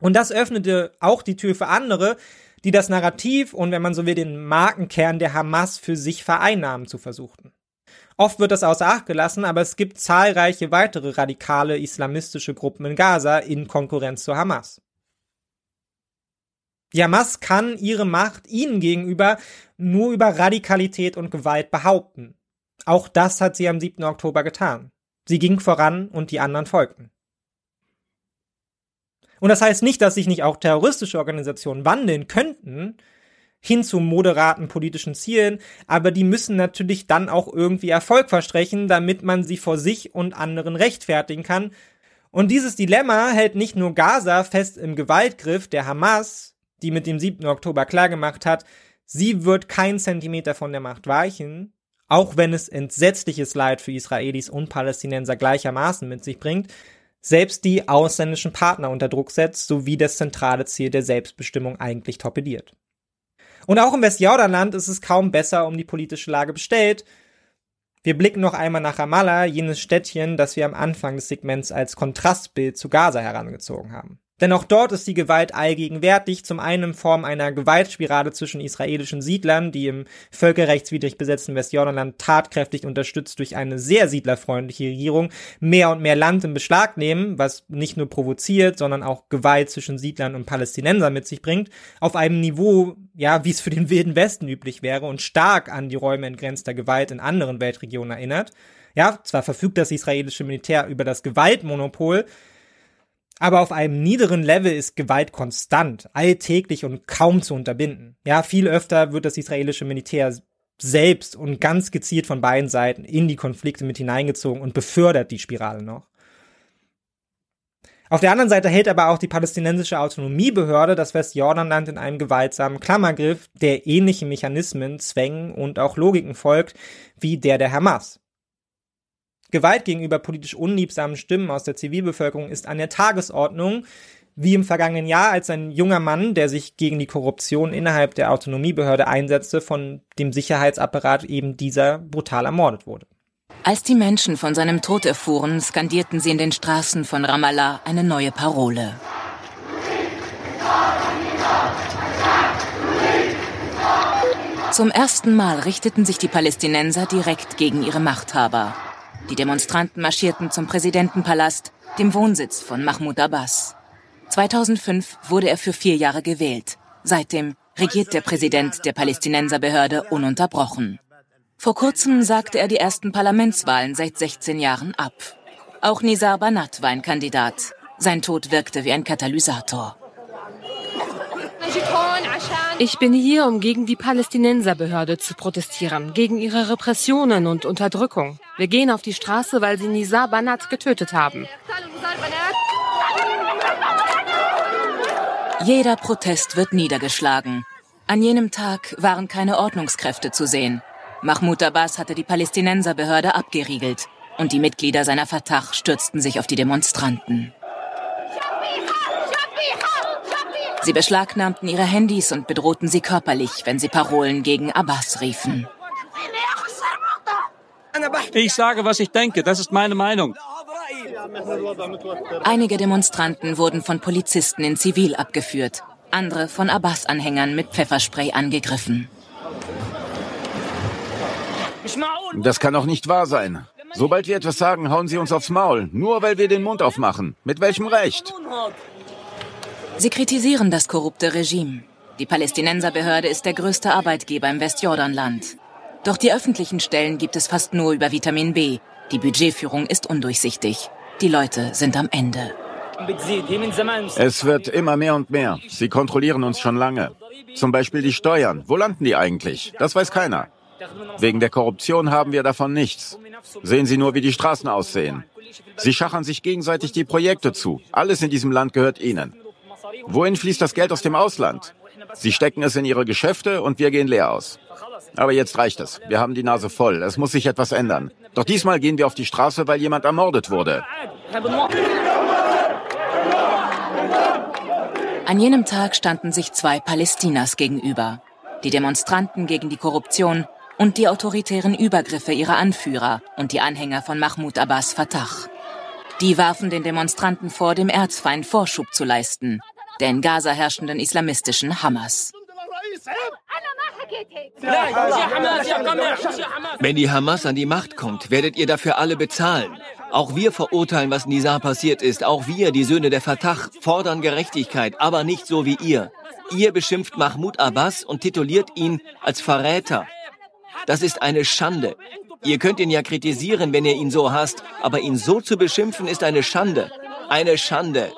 Und das öffnete auch die Tür für andere, die das Narrativ und wenn man so will den Markenkern der Hamas für sich vereinnahmen zu versuchten. Oft wird das außer Acht gelassen, aber es gibt zahlreiche weitere radikale islamistische Gruppen in Gaza in Konkurrenz zur Hamas. Die Hamas kann ihre Macht ihnen gegenüber nur über Radikalität und Gewalt behaupten. Auch das hat sie am 7. Oktober getan. Sie ging voran und die anderen folgten. Und das heißt nicht, dass sich nicht auch terroristische Organisationen wandeln könnten hin zu moderaten politischen Zielen, aber die müssen natürlich dann auch irgendwie Erfolg versprechen, damit man sie vor sich und anderen rechtfertigen kann. Und dieses Dilemma hält nicht nur Gaza fest im Gewaltgriff der Hamas, die mit dem 7. Oktober klargemacht hat, sie wird kein Zentimeter von der Macht weichen, auch wenn es entsetzliches Leid für Israelis und Palästinenser gleichermaßen mit sich bringt, selbst die ausländischen Partner unter Druck setzt, sowie das zentrale Ziel der Selbstbestimmung eigentlich torpediert. Und auch im Westjordanland ist es kaum besser um die politische Lage bestellt. Wir blicken noch einmal nach Ramallah, jenes Städtchen, das wir am Anfang des Segments als Kontrastbild zu Gaza herangezogen haben. Denn auch dort ist die Gewalt allgegenwärtig, zum einen in Form einer Gewaltspirale zwischen israelischen Siedlern, die im völkerrechtswidrig besetzten Westjordanland tatkräftig unterstützt durch eine sehr siedlerfreundliche Regierung mehr und mehr Land in Beschlag nehmen, was nicht nur provoziert, sondern auch Gewalt zwischen Siedlern und Palästinensern mit sich bringt, auf einem Niveau, ja, wie es für den Wilden Westen üblich wäre und stark an die Räume entgrenzter Gewalt in anderen Weltregionen erinnert. Ja, zwar verfügt das israelische Militär über das Gewaltmonopol, aber auf einem niederen Level ist Gewalt konstant, alltäglich und kaum zu unterbinden. Ja, viel öfter wird das israelische Militär selbst und ganz gezielt von beiden Seiten in die Konflikte mit hineingezogen und befördert die Spirale noch. Auf der anderen Seite hält aber auch die palästinensische Autonomiebehörde das Westjordanland in einem gewaltsamen Klammergriff, der ähnliche Mechanismen, Zwängen und auch Logiken folgt wie der der Hamas. Gewalt gegenüber politisch unliebsamen Stimmen aus der Zivilbevölkerung ist an der Tagesordnung, wie im vergangenen Jahr, als ein junger Mann, der sich gegen die Korruption innerhalb der Autonomiebehörde einsetzte, von dem Sicherheitsapparat eben dieser brutal ermordet wurde. Als die Menschen von seinem Tod erfuhren, skandierten sie in den Straßen von Ramallah eine neue Parole. Zum ersten Mal richteten sich die Palästinenser direkt gegen ihre Machthaber. Die Demonstranten marschierten zum Präsidentenpalast, dem Wohnsitz von Mahmoud Abbas. 2005 wurde er für vier Jahre gewählt. Seitdem regiert der Präsident der Palästinenserbehörde ununterbrochen. Vor kurzem sagte er die ersten Parlamentswahlen seit 16 Jahren ab. Auch Nizar Banat war ein Kandidat. Sein Tod wirkte wie ein Katalysator. Ich bin hier, um gegen die Palästinenserbehörde zu protestieren, gegen ihre Repressionen und Unterdrückung. Wir gehen auf die Straße, weil sie Nizar Banat getötet haben. Jeder Protest wird niedergeschlagen. An jenem Tag waren keine Ordnungskräfte zu sehen. Mahmoud Abbas hatte die Palästinenserbehörde abgeriegelt und die Mitglieder seiner Fatah stürzten sich auf die Demonstranten. Sie beschlagnahmten ihre Handys und bedrohten sie körperlich, wenn sie Parolen gegen Abbas riefen. Ich sage, was ich denke. Das ist meine Meinung. Einige Demonstranten wurden von Polizisten in Zivil abgeführt, andere von Abbas-Anhängern mit Pfefferspray angegriffen. Das kann doch nicht wahr sein. Sobald wir etwas sagen, hauen Sie uns aufs Maul, nur weil wir den Mund aufmachen. Mit welchem Recht? Sie kritisieren das korrupte Regime. Die Palästinenserbehörde ist der größte Arbeitgeber im Westjordanland. Doch die öffentlichen Stellen gibt es fast nur über Vitamin B. Die Budgetführung ist undurchsichtig. Die Leute sind am Ende. Es wird immer mehr und mehr. Sie kontrollieren uns schon lange. Zum Beispiel die Steuern. Wo landen die eigentlich? Das weiß keiner. Wegen der Korruption haben wir davon nichts. Sehen Sie nur, wie die Straßen aussehen. Sie schachern sich gegenseitig die Projekte zu. Alles in diesem Land gehört Ihnen. Wohin fließt das Geld aus dem Ausland? Sie stecken es in Ihre Geschäfte und wir gehen leer aus. Aber jetzt reicht es. Wir haben die Nase voll. Es muss sich etwas ändern. Doch diesmal gehen wir auf die Straße, weil jemand ermordet wurde. An jenem Tag standen sich zwei Palästinas gegenüber. Die Demonstranten gegen die Korruption und die autoritären Übergriffe ihrer Anführer und die Anhänger von Mahmoud Abbas Fatah. Die warfen den Demonstranten vor, dem Erzfeind Vorschub zu leisten, der in Gaza herrschenden islamistischen Hamas. Wenn die Hamas an die Macht kommt, werdet ihr dafür alle bezahlen. Auch wir verurteilen, was Nizar passiert ist. Auch wir, die Söhne der Fatah, fordern Gerechtigkeit, aber nicht so wie ihr. Ihr beschimpft Mahmoud Abbas und tituliert ihn als Verräter. Das ist eine Schande. Ihr könnt ihn ja kritisieren, wenn ihr ihn so hasst, aber ihn so zu beschimpfen ist eine Schande. Eine Schande.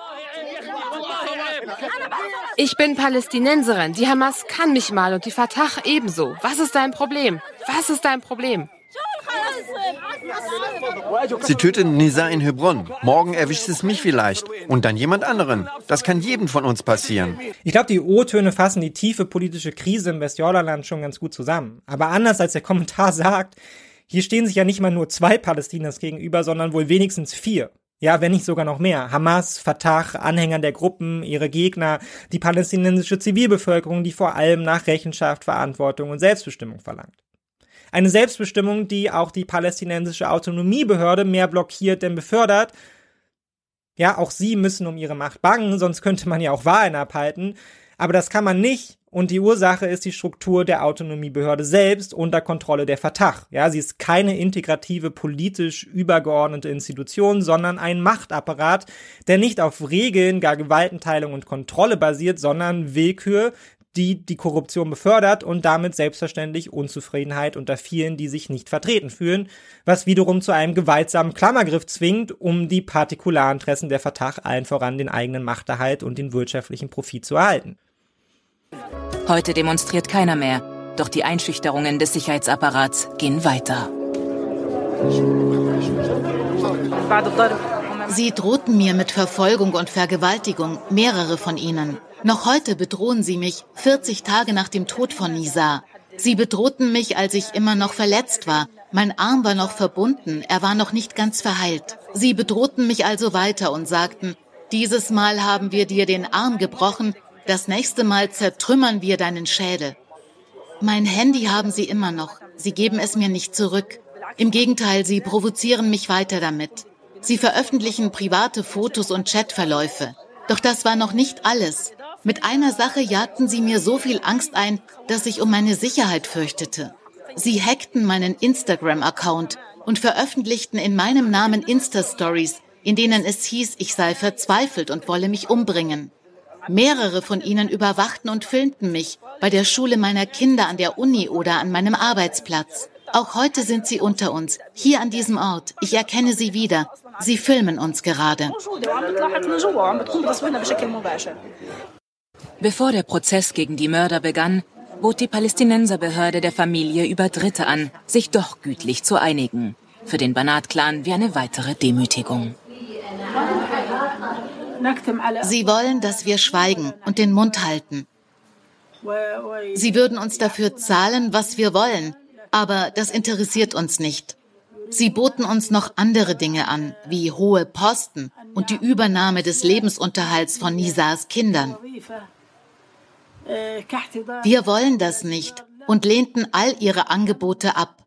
Ich bin Palästinenserin. Die Hamas kann mich mal und die Fatah ebenso. Was ist dein Problem? Was ist dein Problem? Sie töten Nisa in Hebron. Morgen erwischt es mich vielleicht. Und dann jemand anderen. Das kann jedem von uns passieren. Ich glaube, die O-Töne fassen die tiefe politische Krise im Westjordanland schon ganz gut zusammen. Aber anders als der Kommentar sagt, hier stehen sich ja nicht mal nur zwei Palästinas gegenüber, sondern wohl wenigstens vier. Ja, wenn nicht sogar noch mehr. Hamas, Fatah, Anhänger der Gruppen, ihre Gegner, die palästinensische Zivilbevölkerung, die vor allem nach Rechenschaft, Verantwortung und Selbstbestimmung verlangt. Eine Selbstbestimmung, die auch die palästinensische Autonomiebehörde mehr blockiert denn befördert. Ja, auch sie müssen um ihre Macht bangen, sonst könnte man ja auch Wahlen abhalten. Aber das kann man nicht, und die Ursache ist die Struktur der Autonomiebehörde selbst unter Kontrolle der Fatah. Ja, sie ist keine integrative, politisch übergeordnete Institution, sondern ein Machtapparat, der nicht auf Regeln, gar Gewaltenteilung und Kontrolle basiert, sondern Willkür, die die Korruption befördert und damit selbstverständlich Unzufriedenheit unter vielen, die sich nicht vertreten fühlen, was wiederum zu einem gewaltsamen Klammergriff zwingt, um die Partikularinteressen der Fatah allen voran den eigenen Machterhalt und den wirtschaftlichen Profit zu erhalten. Heute demonstriert keiner mehr, doch die Einschüchterungen des Sicherheitsapparats gehen weiter. Sie drohten mir mit Verfolgung und Vergewaltigung, mehrere von ihnen. Noch heute bedrohen sie mich, 40 Tage nach dem Tod von Nisa. Sie bedrohten mich, als ich immer noch verletzt war. Mein Arm war noch verbunden, er war noch nicht ganz verheilt. Sie bedrohten mich also weiter und sagten, dieses Mal haben wir dir den Arm gebrochen, das nächste Mal zertrümmern wir deinen Schädel. Mein Handy haben sie immer noch. Sie geben es mir nicht zurück. Im Gegenteil, sie provozieren mich weiter damit. Sie veröffentlichen private Fotos und Chatverläufe. Doch das war noch nicht alles. Mit einer Sache jagten sie mir so viel Angst ein, dass ich um meine Sicherheit fürchtete. Sie hackten meinen Instagram-Account und veröffentlichten in meinem Namen Insta-Stories, in denen es hieß, ich sei verzweifelt und wolle mich umbringen. Mehrere von ihnen überwachten und filmten mich bei der Schule meiner Kinder an der Uni oder an meinem Arbeitsplatz. Auch heute sind sie unter uns, hier an diesem Ort. Ich erkenne sie wieder. Sie filmen uns gerade. Bevor der Prozess gegen die Mörder begann, bot die Palästinenserbehörde der Familie über Dritte an, sich doch gütlich zu einigen. Für den Banat-Clan wie eine weitere Demütigung. Sie wollen, dass wir schweigen und den Mund halten. Sie würden uns dafür zahlen, was wir wollen, aber das interessiert uns nicht. Sie boten uns noch andere Dinge an, wie hohe Posten und die Übernahme des Lebensunterhalts von Nisas Kindern. Wir wollen das nicht und lehnten all ihre Angebote ab.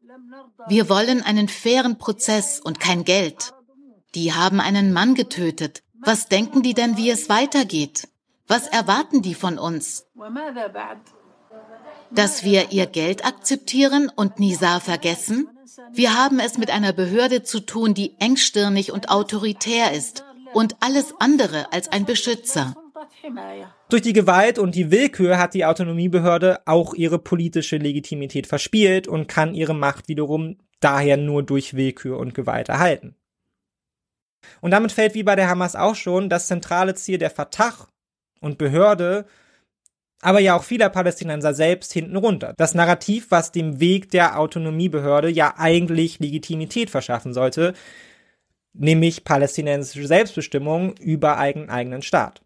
Wir wollen einen fairen Prozess und kein Geld. Die haben einen Mann getötet. Was denken die denn, wie es weitergeht? Was erwarten die von uns? Dass wir ihr Geld akzeptieren und Nizar vergessen? Wir haben es mit einer Behörde zu tun, die engstirnig und autoritär ist und alles andere als ein Beschützer. Durch die Gewalt und die Willkür hat die Autonomiebehörde auch ihre politische Legitimität verspielt und kann ihre Macht wiederum daher nur durch Willkür und Gewalt erhalten. Und damit fällt wie bei der Hamas auch schon das zentrale Ziel der Fatah und Behörde, aber ja auch vieler Palästinenser selbst hinten runter. Das Narrativ, was dem Weg der Autonomiebehörde ja eigentlich Legitimität verschaffen sollte, nämlich palästinensische Selbstbestimmung über einen eigenen Staat.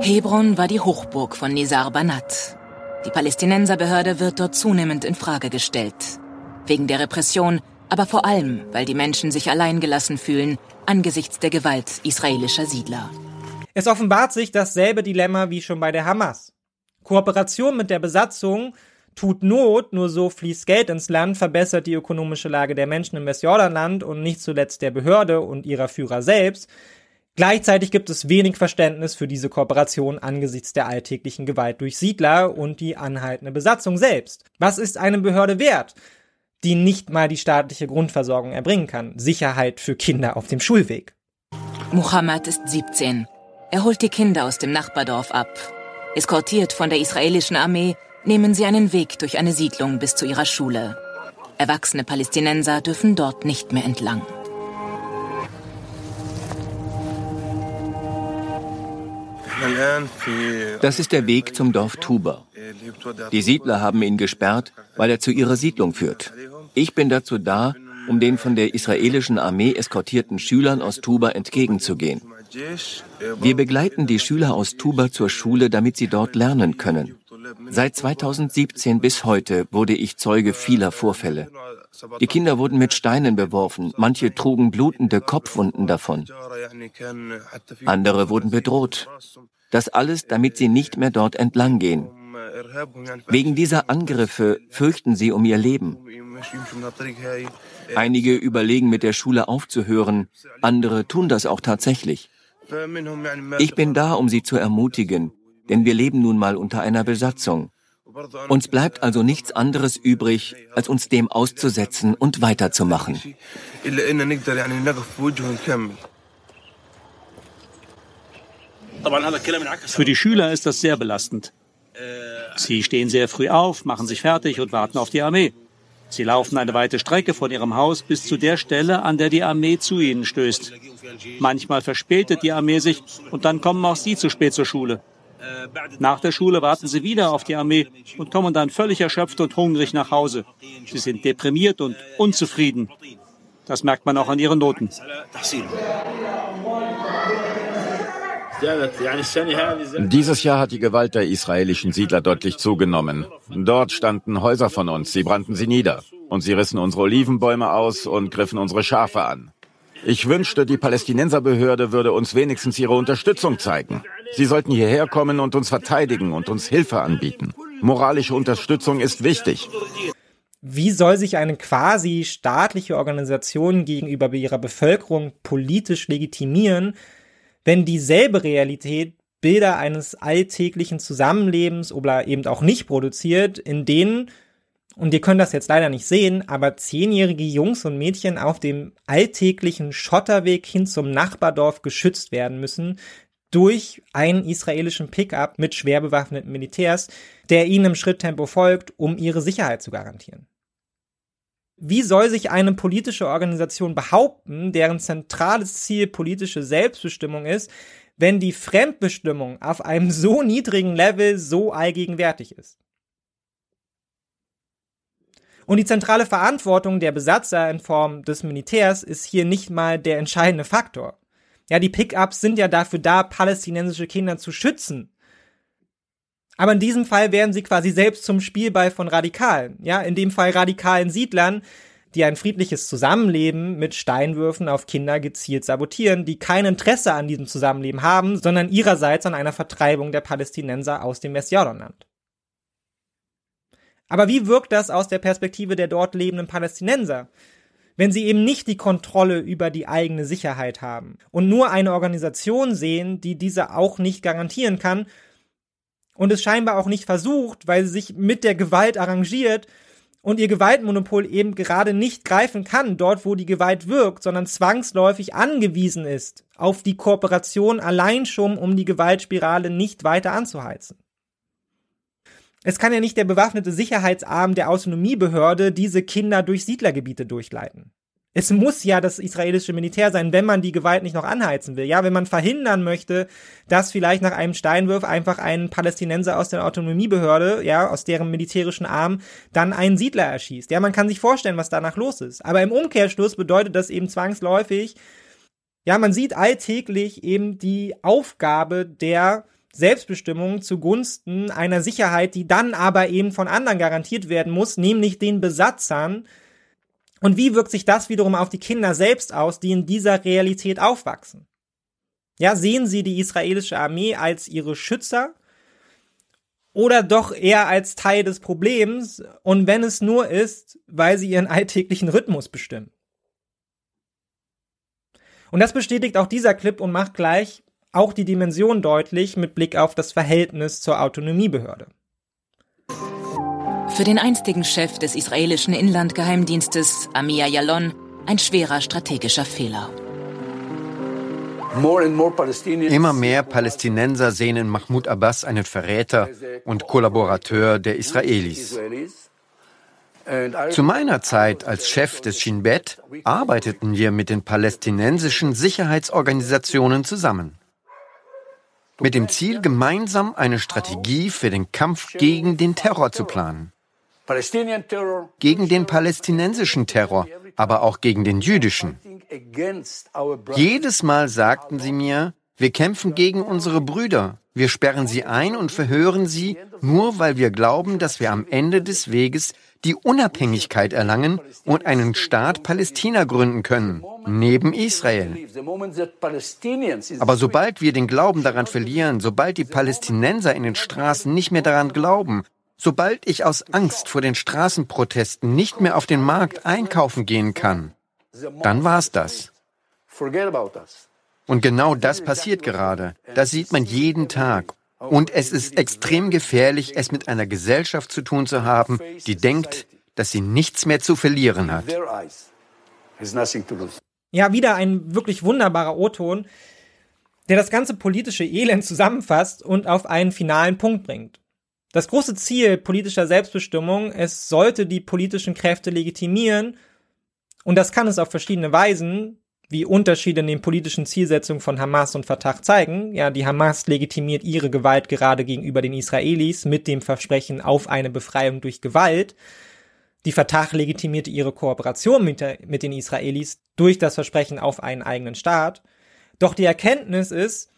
Hebron war die Hochburg von Nizar Banat. Die Palästinenserbehörde wird dort zunehmend in Frage gestellt. Wegen der Repression, aber vor allem, weil die Menschen sich alleingelassen fühlen angesichts der Gewalt israelischer Siedler. Es offenbart sich dasselbe Dilemma wie schon bei der Hamas. Kooperation mit der Besatzung tut Not, nur so fließt Geld ins Land, verbessert die ökonomische Lage der Menschen im Westjordanland und nicht zuletzt der Behörde und ihrer Führer selbst. Gleichzeitig gibt es wenig Verständnis für diese Kooperation angesichts der alltäglichen Gewalt durch Siedler und die anhaltende Besatzung selbst. Was ist eine Behörde wert, die nicht mal die staatliche Grundversorgung erbringen kann? Sicherheit für Kinder auf dem Schulweg. Muhammad ist 17. Er holt die Kinder aus dem Nachbardorf ab. Eskortiert von der israelischen Armee nehmen sie einen Weg durch eine Siedlung bis zu ihrer Schule. Erwachsene Palästinenser dürfen dort nicht mehr entlang. Das ist der Weg zum Dorf Tuba. Die Siedler haben ihn gesperrt, weil er zu ihrer Siedlung führt. Ich bin dazu da, um den von der israelischen Armee eskortierten Schülern aus Tuba entgegenzugehen. Wir begleiten die Schüler aus Tuba zur Schule, damit sie dort lernen können. Seit 2017 bis heute wurde ich Zeuge vieler Vorfälle. Die Kinder wurden mit Steinen beworfen, manche trugen blutende Kopfwunden davon. Andere wurden bedroht. Das alles, damit sie nicht mehr dort entlang gehen. Wegen dieser Angriffe fürchten sie um ihr Leben. Einige überlegen, mit der Schule aufzuhören, andere tun das auch tatsächlich. Ich bin da, um sie zu ermutigen, denn wir leben nun mal unter einer Besatzung. Uns bleibt also nichts anderes übrig, als uns dem auszusetzen und weiterzumachen. Für die Schüler ist das sehr belastend. Sie stehen sehr früh auf, machen sich fertig und warten auf die Armee. Sie laufen eine weite Strecke von ihrem Haus bis zu der Stelle, an der die Armee zu ihnen stößt. Manchmal verspätet die Armee sich und dann kommen auch sie zu spät zur Schule. Nach der Schule warten sie wieder auf die Armee und kommen dann völlig erschöpft und hungrig nach Hause. Sie sind deprimiert und unzufrieden. Das merkt man auch an ihren Noten. Dieses Jahr hat die Gewalt der israelischen Siedler deutlich zugenommen. Dort standen Häuser von uns, sie brannten sie nieder. Und sie rissen unsere Olivenbäume aus und griffen unsere Schafe an. Ich wünschte, die Palästinenserbehörde würde uns wenigstens ihre Unterstützung zeigen. Sie sollten hierher kommen und uns verteidigen und uns Hilfe anbieten. Moralische Unterstützung ist wichtig. Wie soll sich eine quasi staatliche Organisation gegenüber ihrer Bevölkerung politisch legitimieren, wenn dieselbe Realität Bilder eines alltäglichen Zusammenlebens oder eben auch nicht produziert, in denen, und ihr könnt das jetzt leider nicht sehen, aber zehnjährige Jungs und Mädchen auf dem alltäglichen Schotterweg hin zum Nachbardorf geschützt werden müssen durch einen israelischen Pickup mit schwer bewaffneten Militärs, der ihnen im Schritttempo folgt, um ihre Sicherheit zu garantieren. Wie soll sich eine politische Organisation behaupten, deren zentrales Ziel politische Selbstbestimmung ist, wenn die Fremdbestimmung auf einem so niedrigen Level so allgegenwärtig ist? Und die zentrale Verantwortung der Besatzer in Form des Militärs ist hier nicht mal der entscheidende Faktor. Ja, die Pickups sind ja dafür da, palästinensische Kinder zu schützen. Aber in diesem Fall werden sie quasi selbst zum Spielball von Radikalen. Ja, in dem Fall radikalen Siedlern, die ein friedliches Zusammenleben mit Steinwürfen auf Kinder gezielt sabotieren, die kein Interesse an diesem Zusammenleben haben, sondern ihrerseits an einer Vertreibung der Palästinenser aus dem Westjordanland. Aber wie wirkt das aus der Perspektive der dort lebenden Palästinenser? Wenn sie eben nicht die Kontrolle über die eigene Sicherheit haben und nur eine Organisation sehen, die diese auch nicht garantieren kann und es scheinbar auch nicht versucht, weil sie sich mit der Gewalt arrangiert und ihr Gewaltmonopol eben gerade nicht greifen kann, dort wo die Gewalt wirkt, sondern zwangsläufig angewiesen ist auf die Kooperation allein schon, um die Gewaltspirale nicht weiter anzuheizen. Es kann ja nicht der bewaffnete Sicherheitsarm der Autonomiebehörde diese Kinder durch Siedlergebiete durchleiten. Es muss ja das israelische Militär sein, wenn man die Gewalt nicht noch anheizen will. Ja, wenn man verhindern möchte, dass vielleicht nach einem Steinwurf einfach ein Palästinenser aus der Autonomiebehörde, ja, aus deren militärischen Arm, dann einen Siedler erschießt. Ja, man kann sich vorstellen, was danach los ist. Aber im Umkehrschluss bedeutet das eben zwangsläufig, ja, man sieht alltäglich eben die Aufgabe der Selbstbestimmung zugunsten einer Sicherheit, die dann aber eben von anderen garantiert werden muss, nämlich den Besatzern. Und wie wirkt sich das wiederum auf die Kinder selbst aus, die in dieser Realität aufwachsen? Ja, sehen sie die israelische Armee als ihre Schützer oder doch eher als Teil des Problems und wenn es nur ist, weil sie ihren alltäglichen Rhythmus bestimmen? Und das bestätigt auch dieser Clip und macht gleich auch die Dimension deutlich mit Blick auf das Verhältnis zur Autonomiebehörde. Für den einstigen Chef des israelischen Inlandgeheimdienstes, Amir Yalon, ein schwerer strategischer Fehler. Immer mehr Palästinenser sehen in Mahmoud Abbas einen Verräter und Kollaborateur der Israelis. Zu meiner Zeit als Chef des Shin Bet arbeiteten wir mit den palästinensischen Sicherheitsorganisationen zusammen mit dem Ziel, gemeinsam eine Strategie für den Kampf gegen den Terror zu planen. Gegen den palästinensischen Terror, aber auch gegen den jüdischen. Jedes Mal sagten sie mir, wir kämpfen gegen unsere Brüder. Wir sperren sie ein und verhören sie, nur weil wir glauben, dass wir am Ende des Weges die Unabhängigkeit erlangen und einen Staat Palästina gründen können, neben Israel. Aber sobald wir den Glauben daran verlieren, sobald die Palästinenser in den Straßen nicht mehr daran glauben, sobald ich aus Angst vor den Straßenprotesten nicht mehr auf den Markt einkaufen gehen kann, dann war's das. Und genau das passiert gerade. Das sieht man jeden Tag. Und es ist extrem gefährlich, es mit einer Gesellschaft zu tun zu haben, die denkt, dass sie nichts mehr zu verlieren hat. Ja, wieder ein wirklich wunderbarer O-Ton, der das ganze politische Elend zusammenfasst und auf einen finalen Punkt bringt. Das große Ziel politischer Selbstbestimmung, es sollte die politischen Kräfte legitimieren, und das kann es auf verschiedene Weisen, wie Unterschiede in den politischen Zielsetzungen von Hamas und Fatah zeigen. Ja, die Hamas legitimiert ihre Gewalt gerade gegenüber den Israelis mit dem Versprechen auf eine Befreiung durch Gewalt. Die Fatah legitimierte ihre Kooperation mit, der, mit den Israelis durch das Versprechen auf einen eigenen Staat. Doch die Erkenntnis ist,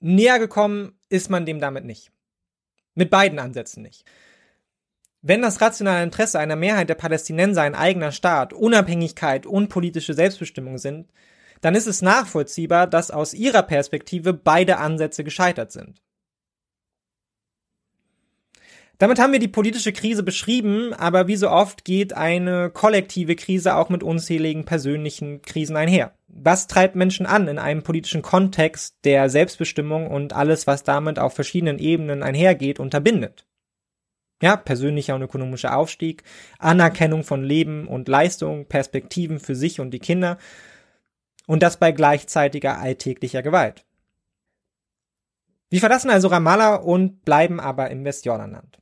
näher gekommen ist man dem damit nicht. Mit beiden Ansätzen nicht. Wenn das rationale Interesse einer Mehrheit der Palästinenser ein eigener Staat, Unabhängigkeit und politische Selbstbestimmung sind, dann ist es nachvollziehbar, dass aus ihrer Perspektive beide Ansätze gescheitert sind. Damit haben wir die politische Krise beschrieben, aber wie so oft geht eine kollektive Krise auch mit unzähligen persönlichen Krisen einher. Was treibt Menschen an in einem politischen Kontext der Selbstbestimmung und alles, was damit auf verschiedenen Ebenen einhergeht, unterbindet? Ja, persönlicher und ökonomischer Aufstieg, Anerkennung von Leben und Leistung, Perspektiven für sich und die Kinder und das bei gleichzeitiger alltäglicher Gewalt. Wir verlassen also Ramallah und bleiben aber im Westjordanland.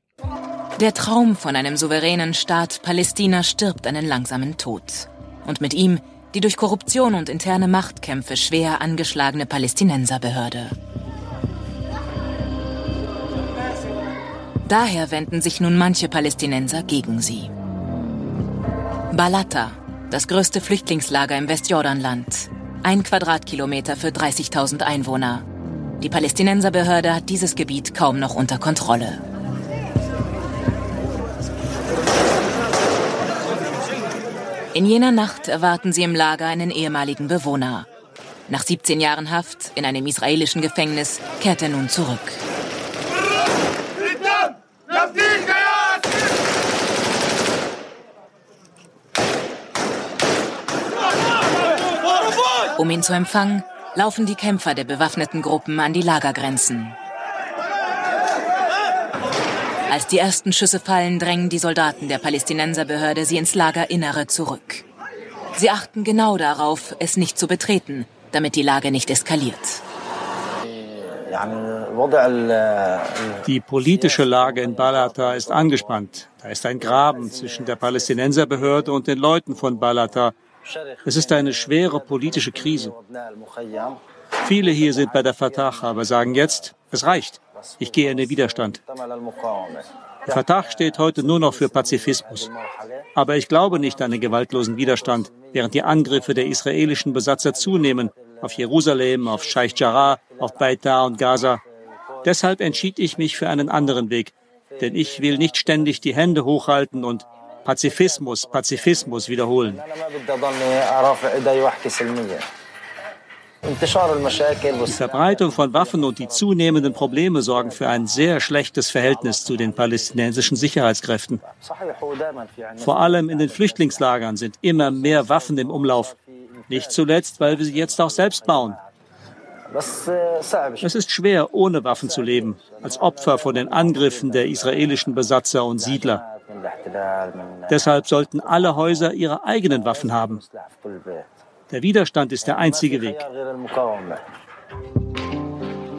Der Traum von einem souveränen Staat Palästina stirbt einen langsamen Tod. Und mit ihm die durch Korruption und interne Machtkämpfe schwer angeschlagene Palästinenserbehörde. Daher wenden sich nun manche Palästinenser gegen sie. Balata, das größte Flüchtlingslager im Westjordanland. Ein Quadratkilometer für 30.000 Einwohner. Die Palästinenserbehörde hat dieses Gebiet kaum noch unter Kontrolle. In jener Nacht erwarten sie im Lager einen ehemaligen Bewohner. Nach 17 Jahren Haft in einem israelischen Gefängnis kehrt er nun zurück. Um ihn zu empfangen, laufen die Kämpfer der bewaffneten Gruppen an die Lagergrenzen. Als die ersten Schüsse fallen, drängen die Soldaten der Palästinenserbehörde sie ins Lagerinnere zurück. Sie achten genau darauf, es nicht zu betreten, damit die Lage nicht eskaliert. Die politische Lage in Balata ist angespannt. Da ist ein Graben zwischen der Palästinenserbehörde und den Leuten von Balata. Es ist eine schwere politische Krise. Viele hier sind bei der Fatah, aber sagen jetzt, es reicht. Ich gehe in den Widerstand. Der Fatah steht heute nur noch für Pazifismus. Aber ich glaube nicht an den gewaltlosen Widerstand, während die Angriffe der israelischen Besatzer zunehmen auf Jerusalem, auf Scheich Jarrah, auf Beita und Gaza. Deshalb entschied ich mich für einen anderen Weg. Denn ich will nicht ständig die Hände hochhalten und Pazifismus, Pazifismus wiederholen. Die Verbreitung von Waffen und die zunehmenden Probleme sorgen für ein sehr schlechtes Verhältnis zu den palästinensischen Sicherheitskräften. Vor allem in den Flüchtlingslagern sind immer mehr Waffen im Umlauf. Nicht zuletzt, weil wir sie jetzt auch selbst bauen. Es ist schwer, ohne Waffen zu leben, als Opfer von den Angriffen der israelischen Besatzer und Siedler. Deshalb sollten alle Häuser ihre eigenen Waffen haben. Der Widerstand ist der einzige Weg.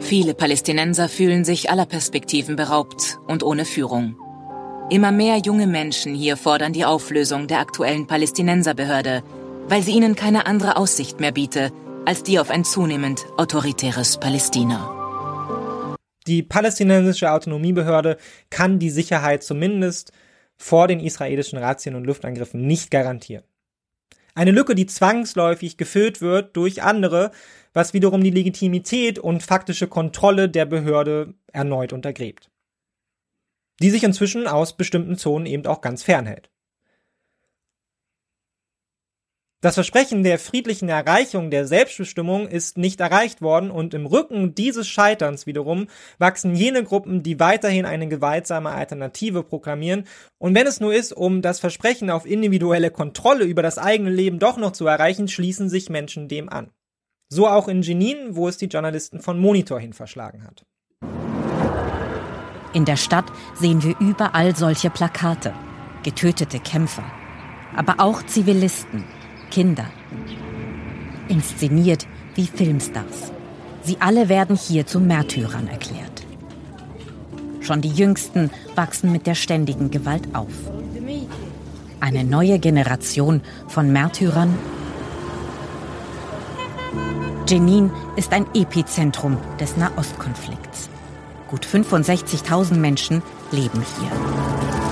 Viele Palästinenser fühlen sich aller Perspektiven beraubt und ohne Führung. Immer mehr junge Menschen hier fordern die Auflösung der aktuellen Palästinenserbehörde, weil sie ihnen keine andere Aussicht mehr biete als die auf ein zunehmend autoritäres Palästina. Die palästinensische Autonomiebehörde kann die Sicherheit zumindest vor den israelischen Razzien und Luftangriffen nicht garantieren. Eine Lücke, die zwangsläufig gefüllt wird durch andere, was wiederum die Legitimität und faktische Kontrolle der Behörde erneut untergräbt. Die sich inzwischen aus bestimmten Zonen eben auch ganz fernhält. Das Versprechen der friedlichen Erreichung der Selbstbestimmung ist nicht erreicht worden und im Rücken dieses Scheiterns wiederum wachsen jene Gruppen, die weiterhin eine gewaltsame Alternative proklamieren und wenn es nur ist, um das Versprechen auf individuelle Kontrolle über das eigene Leben doch noch zu erreichen, schließen sich Menschen dem an. So auch in Jenin, wo es die Journalisten von Monitor hin verschlagen hat. In der Stadt sehen wir überall solche Plakate. Getötete Kämpfer. Aber auch Zivilisten Kinder. Inszeniert wie Filmstars. Sie alle werden hier zu Märtyrern erklärt. Schon die Jüngsten wachsen mit der ständigen Gewalt auf. Eine neue Generation von Märtyrern. Jenin ist ein Epizentrum des Nahostkonflikts. Gut 65.000 Menschen leben hier.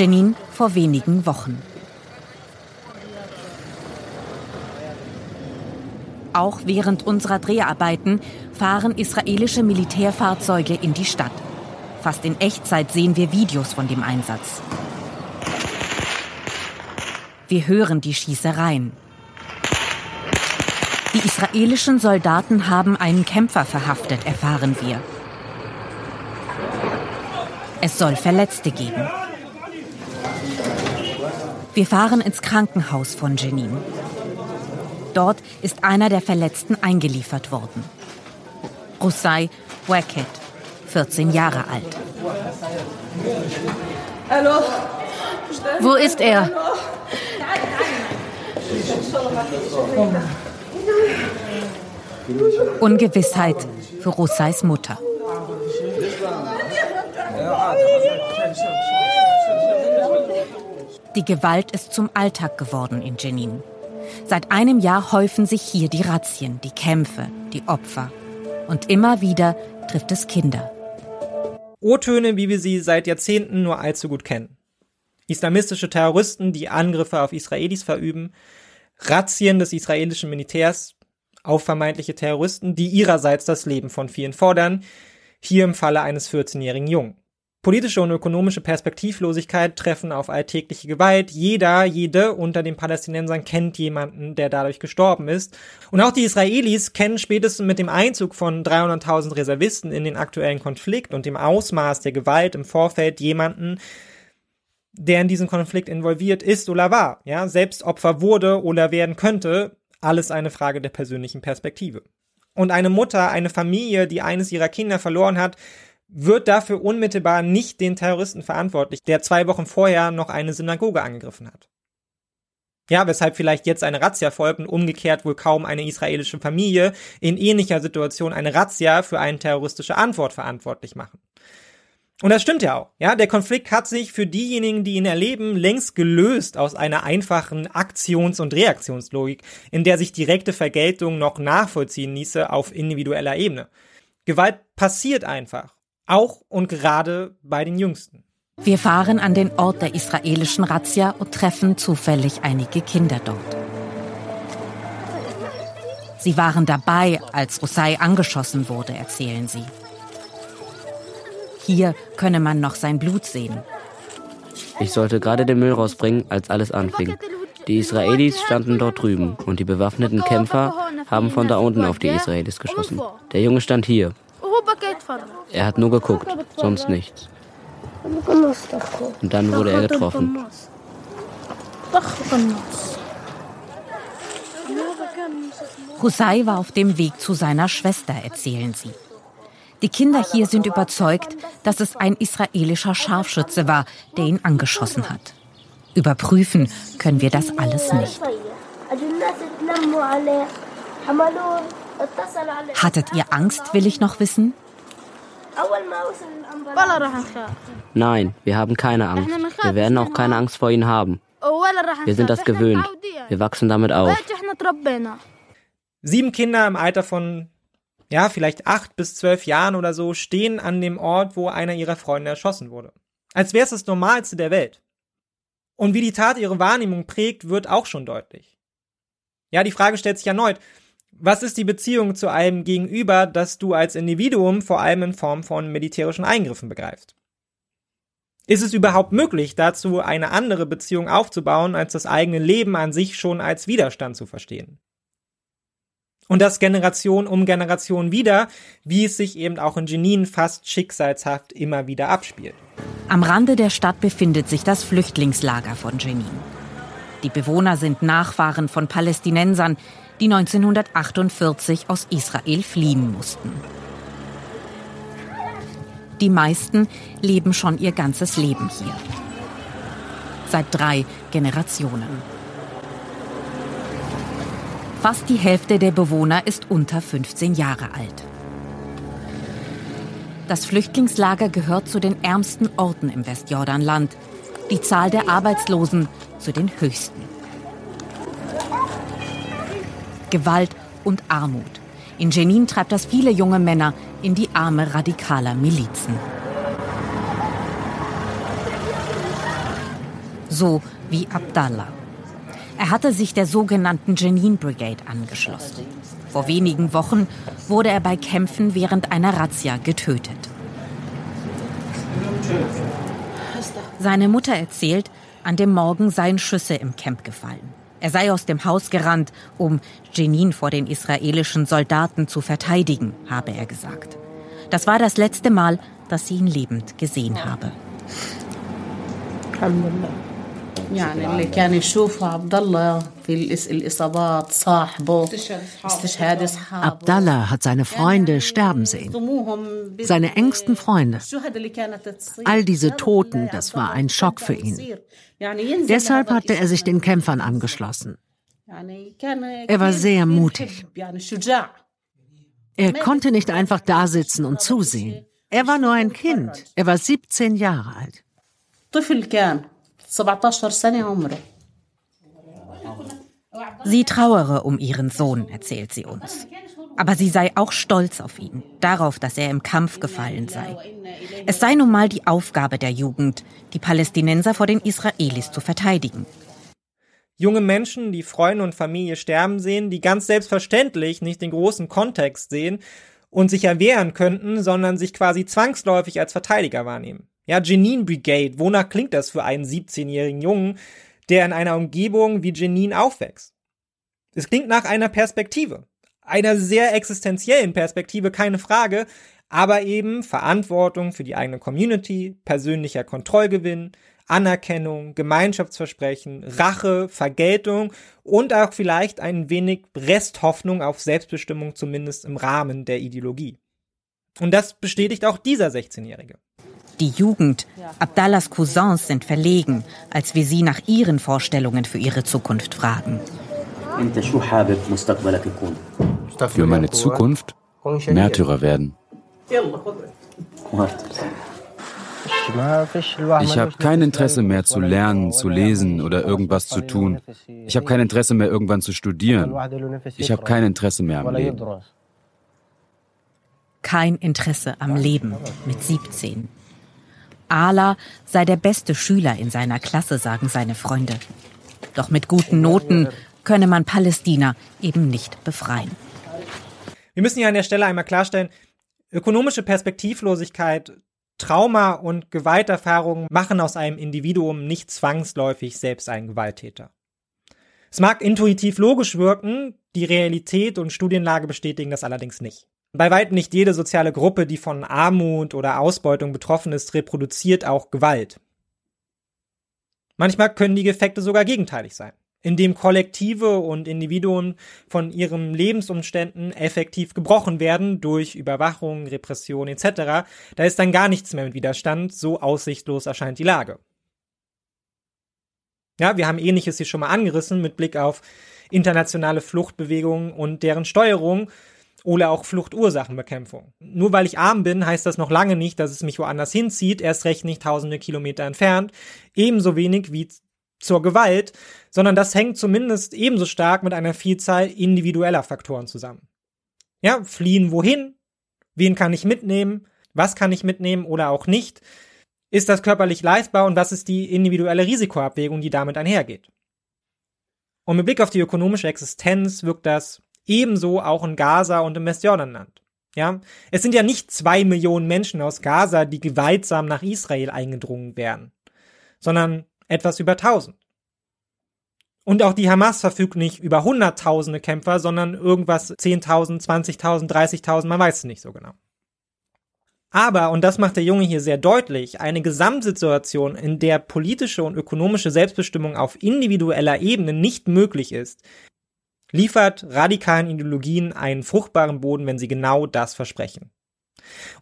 Jenin vor wenigen Wochen. Auch während unserer Dreharbeiten fahren israelische Militärfahrzeuge in die Stadt. Fast in Echtzeit sehen wir Videos von dem Einsatz. Wir hören die Schießereien. Die israelischen Soldaten haben einen Kämpfer verhaftet, erfahren wir. Es soll Verletzte geben. Wir fahren ins Krankenhaus von Jenin. Dort ist einer der Verletzten eingeliefert worden. Roussai Wackett, 14 Jahre alt. Hallo. Wo ist er? Ungewissheit für Roussais Mutter. Die Gewalt ist zum Alltag geworden in Jenin. Seit einem Jahr häufen sich hier die Razzien, die Kämpfe, die Opfer. Und immer wieder trifft es Kinder. O-Töne, wie wir sie seit Jahrzehnten nur allzu gut kennen. Islamistische Terroristen, die Angriffe auf Israelis verüben, Razzien des israelischen Militärs auf vermeintliche Terroristen, die ihrerseits das Leben von vielen fordern, hier im Falle eines 14-jährigen Jungen. Politische und ökonomische Perspektivlosigkeit treffen auf alltägliche Gewalt. Jeder, jede unter den Palästinensern kennt jemanden, der dadurch gestorben ist. Und auch die Israelis kennen spätestens mit dem Einzug von 300.000 Reservisten in den aktuellen Konflikt und dem Ausmaß der Gewalt im Vorfeld jemanden, der in diesen Konflikt involviert ist oder war, ja, selbst Opfer wurde oder werden könnte, alles eine Frage der persönlichen Perspektive. Und eine Mutter, eine Familie, die eines ihrer Kinder verloren hat, wird dafür unmittelbar nicht den Terroristen verantwortlich, der zwei Wochen vorher noch eine Synagoge angegriffen hat. Ja, weshalb vielleicht jetzt eine Razzia folgt und umgekehrt wohl kaum eine israelische Familie in ähnlicher Situation eine Razzia für eine terroristische Antwort verantwortlich machen. Und das stimmt ja auch. Ja, der Konflikt hat sich für diejenigen, die ihn erleben, längst gelöst aus einer einfachen Aktions- und Reaktionslogik, in der sich direkte Vergeltung noch nachvollziehen ließe auf individueller Ebene. Gewalt passiert einfach. Auch und gerade bei den Jüngsten. Wir fahren an den Ort der israelischen Razzia und treffen zufällig einige Kinder dort. Sie waren dabei, als Rusai angeschossen wurde, erzählen sie. Hier könne man noch sein Blut sehen. Ich sollte gerade den Müll rausbringen, als alles anfing. Die Israelis standen dort drüben und die bewaffneten Kämpfer haben von da unten auf die Israelis geschossen. Der Junge stand hier. Er hat nur geguckt, sonst nichts. Und dann wurde er getroffen. Husay war auf dem Weg zu seiner Schwester, erzählen sie. Die Kinder hier sind überzeugt, dass es ein israelischer Scharfschütze war, der ihn angeschossen hat. Überprüfen können wir das alles nicht. Hattet ihr Angst, will ich noch wissen? Nein, wir haben keine Angst. Wir werden auch keine Angst vor ihnen haben. Wir sind das gewöhnt. Wir wachsen damit auf. Sieben Kinder im Alter von ja, vielleicht acht bis zwölf Jahren oder so, stehen an dem Ort, wo einer ihrer Freunde erschossen wurde. Als wäre es das Normalste der Welt. Und wie die Tat ihre Wahrnehmung prägt, wird auch schon deutlich. Ja, die Frage stellt sich erneut, was ist die Beziehung zu einem Gegenüber, das du als Individuum vor allem in Form von militärischen Eingriffen begreifst? Ist es überhaupt möglich, dazu eine andere Beziehung aufzubauen, als das eigene Leben an sich schon als Widerstand zu verstehen? Und das Generation um Generation wieder, wie es sich eben auch in Jenin fast schicksalshaft immer wieder abspielt. Am Rande der Stadt befindet sich das Flüchtlingslager von Jenin. Die Bewohner sind Nachfahren von Palästinensern, die 1948 aus Israel fliehen mussten. Die meisten leben schon ihr ganzes Leben hier. Seit drei Generationen. Fast die Hälfte der Bewohner ist unter 15 Jahre alt. Das Flüchtlingslager gehört zu den ärmsten Orten im Westjordanland. Die Zahl der Arbeitslosen zu den höchsten. Gewalt und Armut. In Jenin treibt das viele junge Männer in die Arme radikaler Milizen. So wie Abdallah. Er hatte sich der sogenannten Jenin Brigade angeschlossen. Vor wenigen Wochen wurde er bei Kämpfen während einer Razzia getötet. Seine Mutter erzählt, an dem Morgen seien Schüsse im Camp gefallen. Er sei aus dem Haus gerannt, um Jenin vor den israelischen Soldaten zu verteidigen, habe er gesagt. Das war das letzte Mal, dass sie ihn lebend gesehen habe. Alhamdulillah. Abdallah hat seine Freunde sterben sehen, seine engsten Freunde. All diese Toten, das war ein Schock für ihn. Deshalb hatte er sich den Kämpfern angeschlossen. Er war sehr mutig. Er konnte nicht einfach dasitzen und zusehen. Er war nur ein Kind. Er war 17 Jahre alt. Sie trauere um ihren Sohn, erzählt sie uns. Aber sie sei auch stolz auf ihn, darauf, dass er im Kampf gefallen sei. Es sei nun mal die Aufgabe der Jugend, die Palästinenser vor den Israelis zu verteidigen. Junge Menschen, die Freunde und Familie sterben sehen, die ganz selbstverständlich nicht den großen Kontext sehen und sich erwehren könnten, sondern sich quasi zwangsläufig als Verteidiger wahrnehmen. Ja, Janine Brigade, wonach klingt das für einen 17-jährigen Jungen, der in einer Umgebung wie Jenin aufwächst? Es klingt nach einer Perspektive. Einer sehr existenziellen Perspektive, keine Frage, aber eben Verantwortung für die eigene Community, persönlicher Kontrollgewinn, Anerkennung, Gemeinschaftsversprechen, Rache, Vergeltung und auch vielleicht ein wenig Resthoffnung auf Selbstbestimmung, zumindest im Rahmen der Ideologie. Und das bestätigt auch dieser 16-Jährige. Die Jugend, Abdallahs Cousins sind verlegen, als wir sie nach ihren Vorstellungen für ihre Zukunft fragen. Für meine Zukunft Märtyrer werden. Ich habe kein Interesse mehr zu lernen, zu lesen oder irgendwas zu tun. Ich habe kein Interesse mehr irgendwann zu studieren. Ich habe kein Interesse mehr am Leben. Kein Interesse am Leben mit 17. Ala sei der beste Schüler in seiner Klasse, sagen seine Freunde. Doch mit guten Noten könne man Palästina eben nicht befreien. Wir müssen hier an der Stelle einmal klarstellen, ökonomische Perspektivlosigkeit Trauma und Gewalterfahrungen machen aus einem Individuum nicht zwangsläufig selbst einen Gewalttäter. Es mag intuitiv logisch wirken, die Realität und Studienlage bestätigen das allerdings nicht. Bei weitem nicht jede soziale Gruppe, die von Armut oder Ausbeutung betroffen ist, reproduziert auch Gewalt. Manchmal können die Effekte sogar gegenteilig sein in dem Kollektive und Individuen von ihren Lebensumständen effektiv gebrochen werden durch Überwachung, Repression etc., da ist dann gar nichts mehr mit Widerstand, so aussichtslos erscheint die Lage. Ja, wir haben ähnliches hier schon mal angerissen mit Blick auf internationale Fluchtbewegungen und deren Steuerung oder auch Fluchtursachenbekämpfung. Nur weil ich arm bin, heißt das noch lange nicht, dass es mich woanders hinzieht, erst recht nicht tausende Kilometer entfernt, ebenso wenig wie zur Gewalt, sondern das hängt zumindest ebenso stark mit einer Vielzahl individueller Faktoren zusammen. Ja, fliehen wohin? Wen kann ich mitnehmen? Was kann ich mitnehmen oder auch nicht? Ist das körperlich leistbar und was ist die individuelle Risikoabwägung, die damit einhergeht? Und mit Blick auf die ökonomische Existenz wirkt das ebenso auch in Gaza und im Westjordanland. Ja, es sind ja nicht zwei Millionen Menschen aus Gaza, die gewaltsam nach Israel eingedrungen wären, sondern etwas über 1000. Und auch die Hamas verfügt nicht über hunderttausende Kämpfer, sondern irgendwas 10.000, 20.000, 30.000, man weiß es nicht so genau. Aber, und das macht der Junge hier sehr deutlich, eine Gesamtsituation, in der politische und ökonomische Selbstbestimmung auf individueller Ebene nicht möglich ist, liefert radikalen Ideologien einen fruchtbaren Boden, wenn sie genau das versprechen.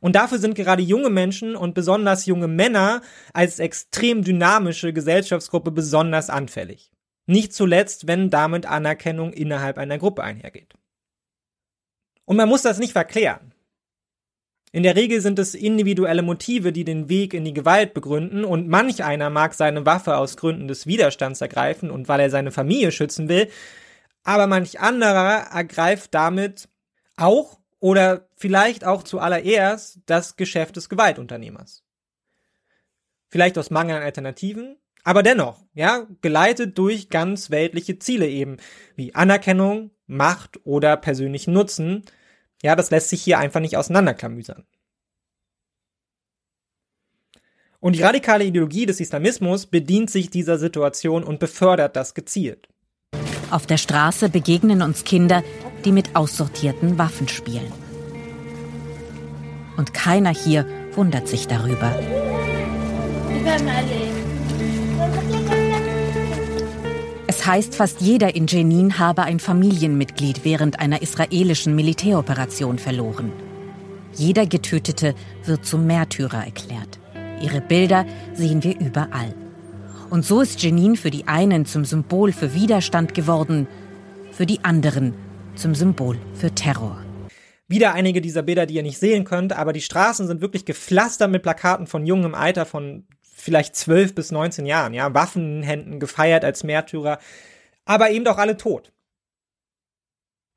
Und dafür sind gerade junge Menschen und besonders junge Männer als extrem dynamische Gesellschaftsgruppe besonders anfällig. Nicht zuletzt, wenn damit Anerkennung innerhalb einer Gruppe einhergeht. Und man muss das nicht verklären. In der Regel sind es individuelle Motive, die den Weg in die Gewalt begründen, und manch einer mag seine Waffe aus Gründen des Widerstands ergreifen und weil er seine Familie schützen will, aber manch anderer ergreift damit auch oder vielleicht auch zuallererst das Geschäft des Gewaltunternehmers. Vielleicht aus Mangel an Alternativen, aber dennoch, ja, geleitet durch ganz weltliche Ziele eben, wie Anerkennung, Macht oder persönlichen Nutzen. Ja, das lässt sich hier einfach nicht auseinanderklamüsern. Und die radikale Ideologie des Islamismus bedient sich dieser Situation und befördert das gezielt. Auf der Straße begegnen uns Kinder, die mit aussortierten Waffen spielen. Und keiner hier wundert sich darüber. Es heißt, fast jeder in Jenin habe ein Familienmitglied während einer israelischen Militäroperation verloren. Jeder Getötete wird zum Märtyrer erklärt. Ihre Bilder sehen wir überall. Und so ist Jenin für die einen zum Symbol für Widerstand geworden, für die anderen zum Symbol für Terror. Wieder einige dieser Bilder, die ihr nicht sehen könnt, aber die Straßen sind wirklich gepflastert mit Plakaten von Jungen im Alter von vielleicht 12 bis 19 Jahren, ja, Waffen in Händen, gefeiert als Märtyrer, aber eben doch alle tot.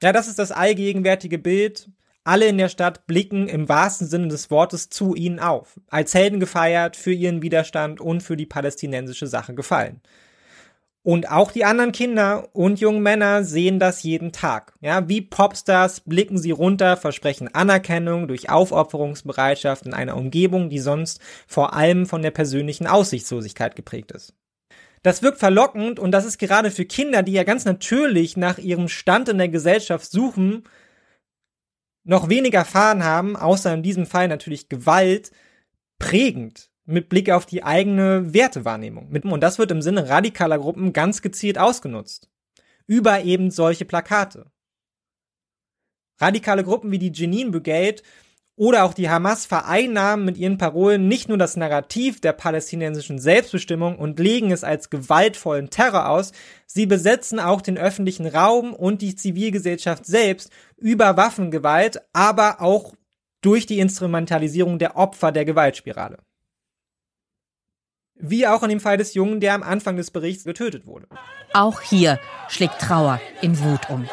Ja, das ist das allgegenwärtige Bild. Alle in der Stadt blicken im wahrsten Sinne des Wortes zu ihnen auf, als Helden gefeiert, für ihren Widerstand und für die palästinensische Sache gefallen. Und auch die anderen Kinder und jungen Männer sehen das jeden Tag. Ja, wie Popstars blicken sie runter, versprechen Anerkennung durch Aufopferungsbereitschaft in einer Umgebung, die sonst vor allem von der persönlichen Aussichtslosigkeit geprägt ist. Das wirkt verlockend und das ist gerade für Kinder, die ja ganz natürlich nach ihrem Stand in der Gesellschaft suchen, noch weniger erfahren haben, außer in diesem Fall natürlich Gewalt, prägend mit Blick auf die eigene Wertewahrnehmung. Und das wird im Sinne radikaler Gruppen ganz gezielt ausgenutzt. Über eben solche Plakate. Radikale Gruppen wie die Jenin Brigade oder auch die Hamas vereinnahmen mit ihren Parolen nicht nur das Narrativ der palästinensischen Selbstbestimmung und legen es als gewaltvollen Terror aus, sie besetzen auch den öffentlichen Raum und die Zivilgesellschaft selbst über Waffengewalt, aber auch durch die Instrumentalisierung der Opfer der Gewaltspirale. Wie auch in dem Fall des Jungen, der am Anfang des Berichts getötet wurde. Auch hier schlägt Trauer in Wut um.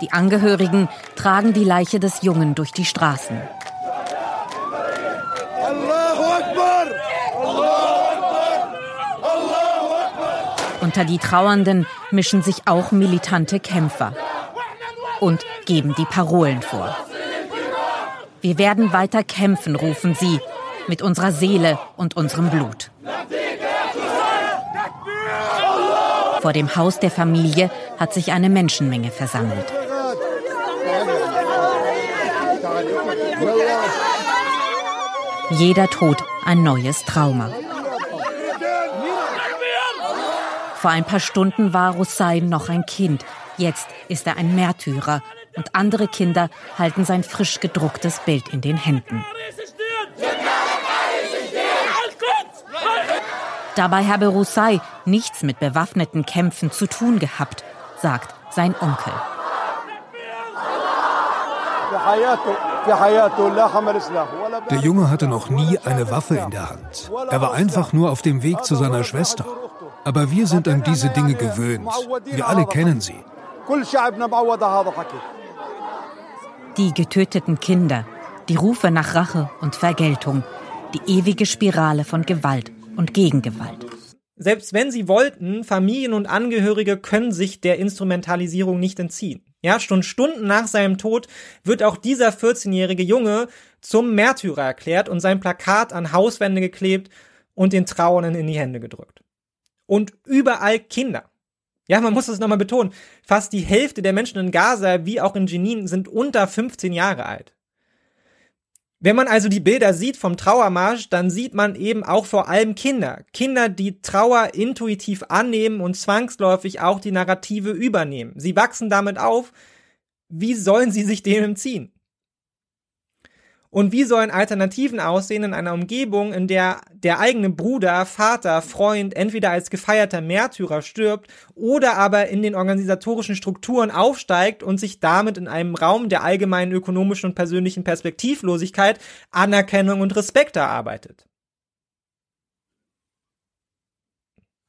Die Angehörigen tragen die Leiche des Jungen durch die Straßen. Unter die Trauernden mischen sich auch militante Kämpfer und geben die Parolen vor. Wir werden weiter kämpfen, rufen sie, mit unserer Seele und unserem Blut. Vor dem Haus der Familie hat sich eine Menschenmenge versammelt. Jeder Tod ein neues Trauma. Vor ein paar Stunden war Hussein noch ein Kind. Jetzt ist er ein Märtyrer und andere Kinder halten sein frisch gedrucktes Bild in den Händen. Dabei habe Roussai nichts mit bewaffneten Kämpfen zu tun gehabt, sagt sein Onkel. Der Junge hatte noch nie eine Waffe in der Hand. Er war einfach nur auf dem Weg zu seiner Schwester. Aber wir sind an diese Dinge gewöhnt. Wir alle kennen sie. Die getöteten Kinder, die Rufe nach Rache und Vergeltung, die ewige Spirale von Gewalt und Gegengewalt. Selbst wenn sie wollten, Familien und Angehörige können sich der Instrumentalisierung nicht entziehen. Ja, schon Stunden nach seinem Tod wird auch dieser 14-jährige Junge zum Märtyrer erklärt und sein Plakat an Hauswände geklebt und den Trauernden in die Hände gedrückt. Und überall Kinder. Ja, man muss es nochmal betonen. Fast die Hälfte der Menschen in Gaza, wie auch in Jenin, sind unter 15 Jahre alt. Wenn man also die Bilder sieht vom Trauermarsch, dann sieht man eben auch vor allem Kinder. Kinder, die Trauer intuitiv annehmen und zwangsläufig auch die Narrative übernehmen. Sie wachsen damit auf. Wie sollen sie sich dem entziehen? Und wie sollen Alternativen aussehen in einer Umgebung, in der der eigene Bruder, Vater, Freund entweder als gefeierter Märtyrer stirbt oder aber in den organisatorischen Strukturen aufsteigt und sich damit in einem Raum der allgemeinen ökonomischen und persönlichen Perspektivlosigkeit Anerkennung und Respekt erarbeitet?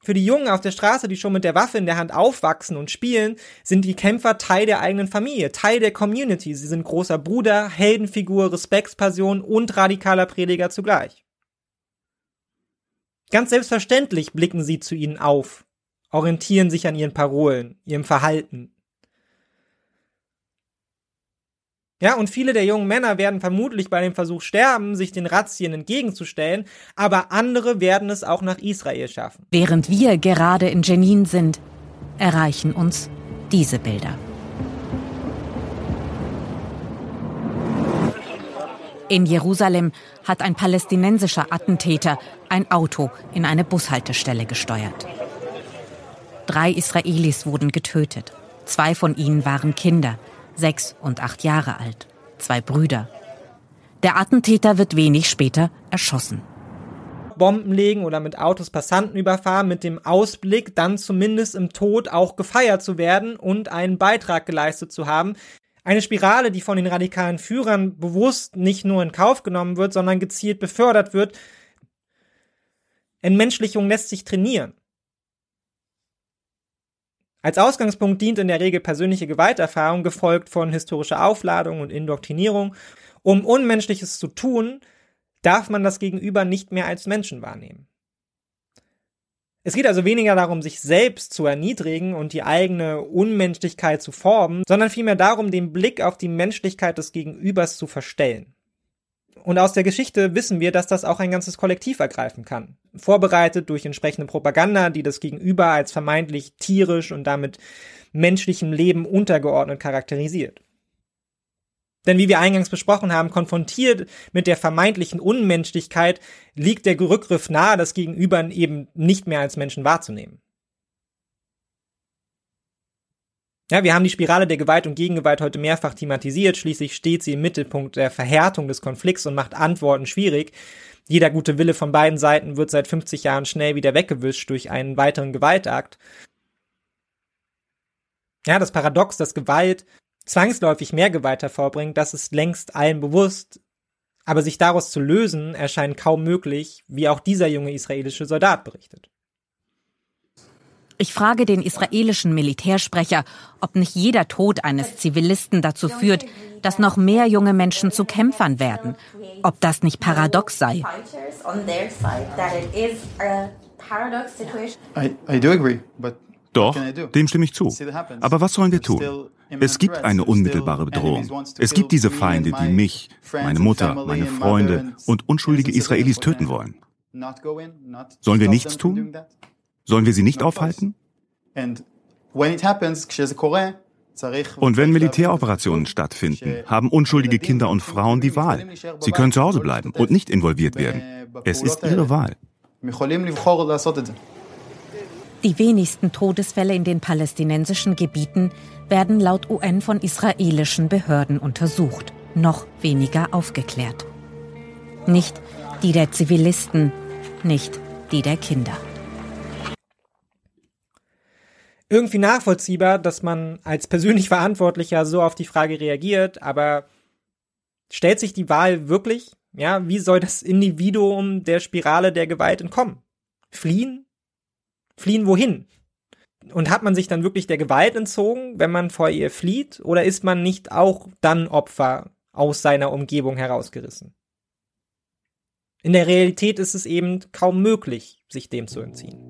Für die Jungen auf der Straße, die schon mit der Waffe in der Hand aufwachsen und spielen, sind die Kämpfer Teil der eigenen Familie, Teil der Community. Sie sind großer Bruder, Heldenfigur, Respektsperson und radikaler Prediger zugleich. Ganz selbstverständlich blicken sie zu ihnen auf, orientieren sich an ihren Parolen, ihrem Verhalten, Ja, und viele der jungen Männer werden vermutlich bei dem Versuch sterben, sich den Razzien entgegenzustellen, aber andere werden es auch nach Israel schaffen. Während wir gerade in Jenin sind, erreichen uns diese Bilder. In Jerusalem hat ein palästinensischer Attentäter ein Auto in eine Bushaltestelle gesteuert. Drei Israelis wurden getötet. Zwei von ihnen waren Kinder sechs und acht Jahre alt, zwei Brüder. Der Attentäter wird wenig später erschossen. Bomben legen oder mit Autos Passanten überfahren, mit dem Ausblick, dann zumindest im Tod auch gefeiert zu werden und einen Beitrag geleistet zu haben. Eine Spirale, die von den radikalen Führern bewusst nicht nur in Kauf genommen wird, sondern gezielt befördert wird. Entmenschlichung lässt sich trainieren. Als Ausgangspunkt dient in der Regel persönliche Gewalterfahrung, gefolgt von historischer Aufladung und Indoktrinierung. Um Unmenschliches zu tun, darf man das Gegenüber nicht mehr als Menschen wahrnehmen. Es geht also weniger darum, sich selbst zu erniedrigen und die eigene Unmenschlichkeit zu formen, sondern vielmehr darum, den Blick auf die Menschlichkeit des Gegenübers zu verstellen. Und aus der Geschichte wissen wir, dass das auch ein ganzes Kollektiv ergreifen kann. Vorbereitet durch entsprechende Propaganda, die das Gegenüber als vermeintlich tierisch und damit menschlichem Leben untergeordnet charakterisiert. Denn wie wir eingangs besprochen haben, konfrontiert mit der vermeintlichen Unmenschlichkeit liegt der Rückgriff nahe, das Gegenüber eben nicht mehr als Menschen wahrzunehmen. Ja, wir haben die Spirale der Gewalt und Gegengewalt heute mehrfach thematisiert. Schließlich steht sie im Mittelpunkt der Verhärtung des Konflikts und macht Antworten schwierig. Jeder gute Wille von beiden Seiten wird seit 50 Jahren schnell wieder weggewischt durch einen weiteren Gewaltakt. Ja, das Paradox, dass Gewalt zwangsläufig mehr Gewalt hervorbringt, das ist längst allen bewusst. Aber sich daraus zu lösen, erscheint kaum möglich, wie auch dieser junge israelische Soldat berichtet. Ich frage den israelischen Militärsprecher, ob nicht jeder Tod eines Zivilisten dazu führt, dass noch mehr junge Menschen zu Kämpfern werden. Ob das nicht paradox sei. Doch, dem stimme ich zu. Aber was sollen wir tun? Es gibt eine unmittelbare Bedrohung. Es gibt diese Feinde, die mich, meine Mutter, meine Freunde und unschuldige Israelis töten wollen. Sollen wir nichts tun? Sollen wir sie nicht aufhalten? Und wenn Militäroperationen stattfinden, haben unschuldige Kinder und Frauen die Wahl. Sie können zu Hause bleiben und nicht involviert werden. Es ist ihre Wahl. Die wenigsten Todesfälle in den palästinensischen Gebieten werden laut UN von israelischen Behörden untersucht, noch weniger aufgeklärt. Nicht die der Zivilisten, nicht die der Kinder irgendwie nachvollziehbar, dass man als persönlich Verantwortlicher so auf die Frage reagiert, aber stellt sich die Wahl wirklich? Ja, wie soll das Individuum der Spirale der Gewalt entkommen? Fliehen? Fliehen wohin? Und hat man sich dann wirklich der Gewalt entzogen, wenn man vor ihr flieht? Oder ist man nicht auch dann Opfer aus seiner Umgebung herausgerissen? In der Realität ist es eben kaum möglich, sich dem zu entziehen.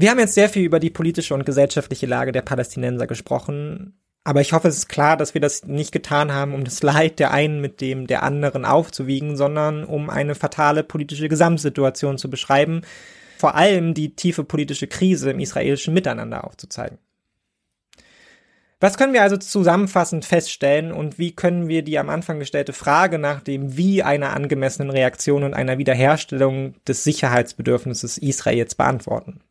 Wir haben jetzt sehr viel über die politische und gesellschaftliche Lage der Palästinenser gesprochen, aber ich hoffe, es ist klar, dass wir das nicht getan haben, um das Leid der einen mit dem der anderen aufzuwiegen, sondern um eine fatale politische Gesamtsituation zu beschreiben, vor allem die tiefe politische Krise im israelischen Miteinander aufzuzeigen. Was können wir also zusammenfassend feststellen und wie können wir die am Anfang gestellte Frage nach dem Wie einer angemessenen Reaktion und einer Wiederherstellung des Sicherheitsbedürfnisses Israels beantworten?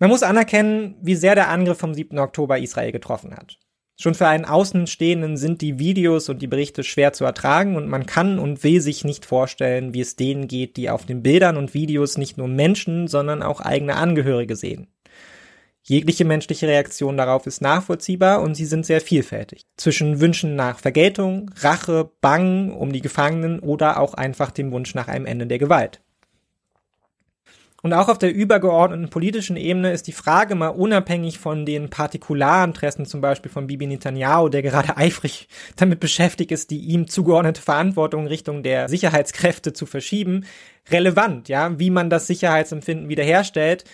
Man muss anerkennen, wie sehr der Angriff vom 7. Oktober Israel getroffen hat. Schon für einen Außenstehenden sind die Videos und die Berichte schwer zu ertragen und man kann und will sich nicht vorstellen, wie es denen geht, die auf den Bildern und Videos nicht nur Menschen, sondern auch eigene Angehörige sehen. Jegliche menschliche Reaktion darauf ist nachvollziehbar und sie sind sehr vielfältig. Zwischen Wünschen nach Vergeltung, Rache, Bangen um die Gefangenen oder auch einfach dem Wunsch nach einem Ende der Gewalt. Und auch auf der übergeordneten politischen Ebene ist die Frage mal unabhängig von den Partikularinteressen, zum Beispiel von Bibi Netanyahu, der gerade eifrig damit beschäftigt ist, die ihm zugeordnete Verantwortung Richtung der Sicherheitskräfte zu verschieben, relevant, ja, wie man das Sicherheitsempfinden wiederherstellt,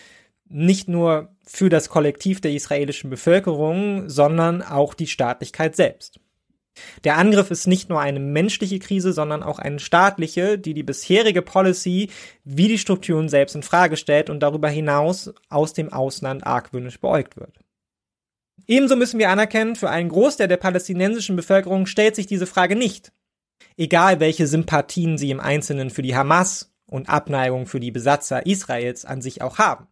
nicht nur für das Kollektiv der israelischen Bevölkerung, sondern auch die Staatlichkeit selbst. Der Angriff ist nicht nur eine menschliche Krise, sondern auch eine staatliche, die die bisherige Policy wie die Strukturen selbst in Frage stellt und darüber hinaus aus dem Ausland argwöhnisch beäugt wird. Ebenso müssen wir anerkennen, für einen Großteil der palästinensischen Bevölkerung stellt sich diese Frage nicht. Egal welche Sympathien sie im Einzelnen für die Hamas und Abneigung für die Besatzer Israels an sich auch haben.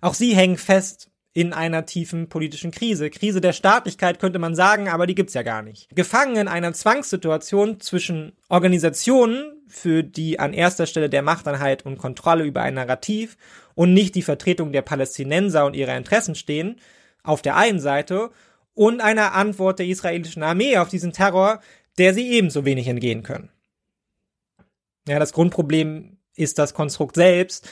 Auch sie hängen fest in einer tiefen politischen Krise. Krise der Staatlichkeit könnte man sagen, aber die gibt's ja gar nicht. Gefangen in einer Zwangssituation zwischen Organisationen, für die an erster Stelle der Machteinheit und Kontrolle über ein Narrativ und nicht die Vertretung der Palästinenser und ihrer Interessen stehen, auf der einen Seite, und einer Antwort der israelischen Armee auf diesen Terror, der sie ebenso wenig entgehen können. Ja, das Grundproblem ist das Konstrukt selbst,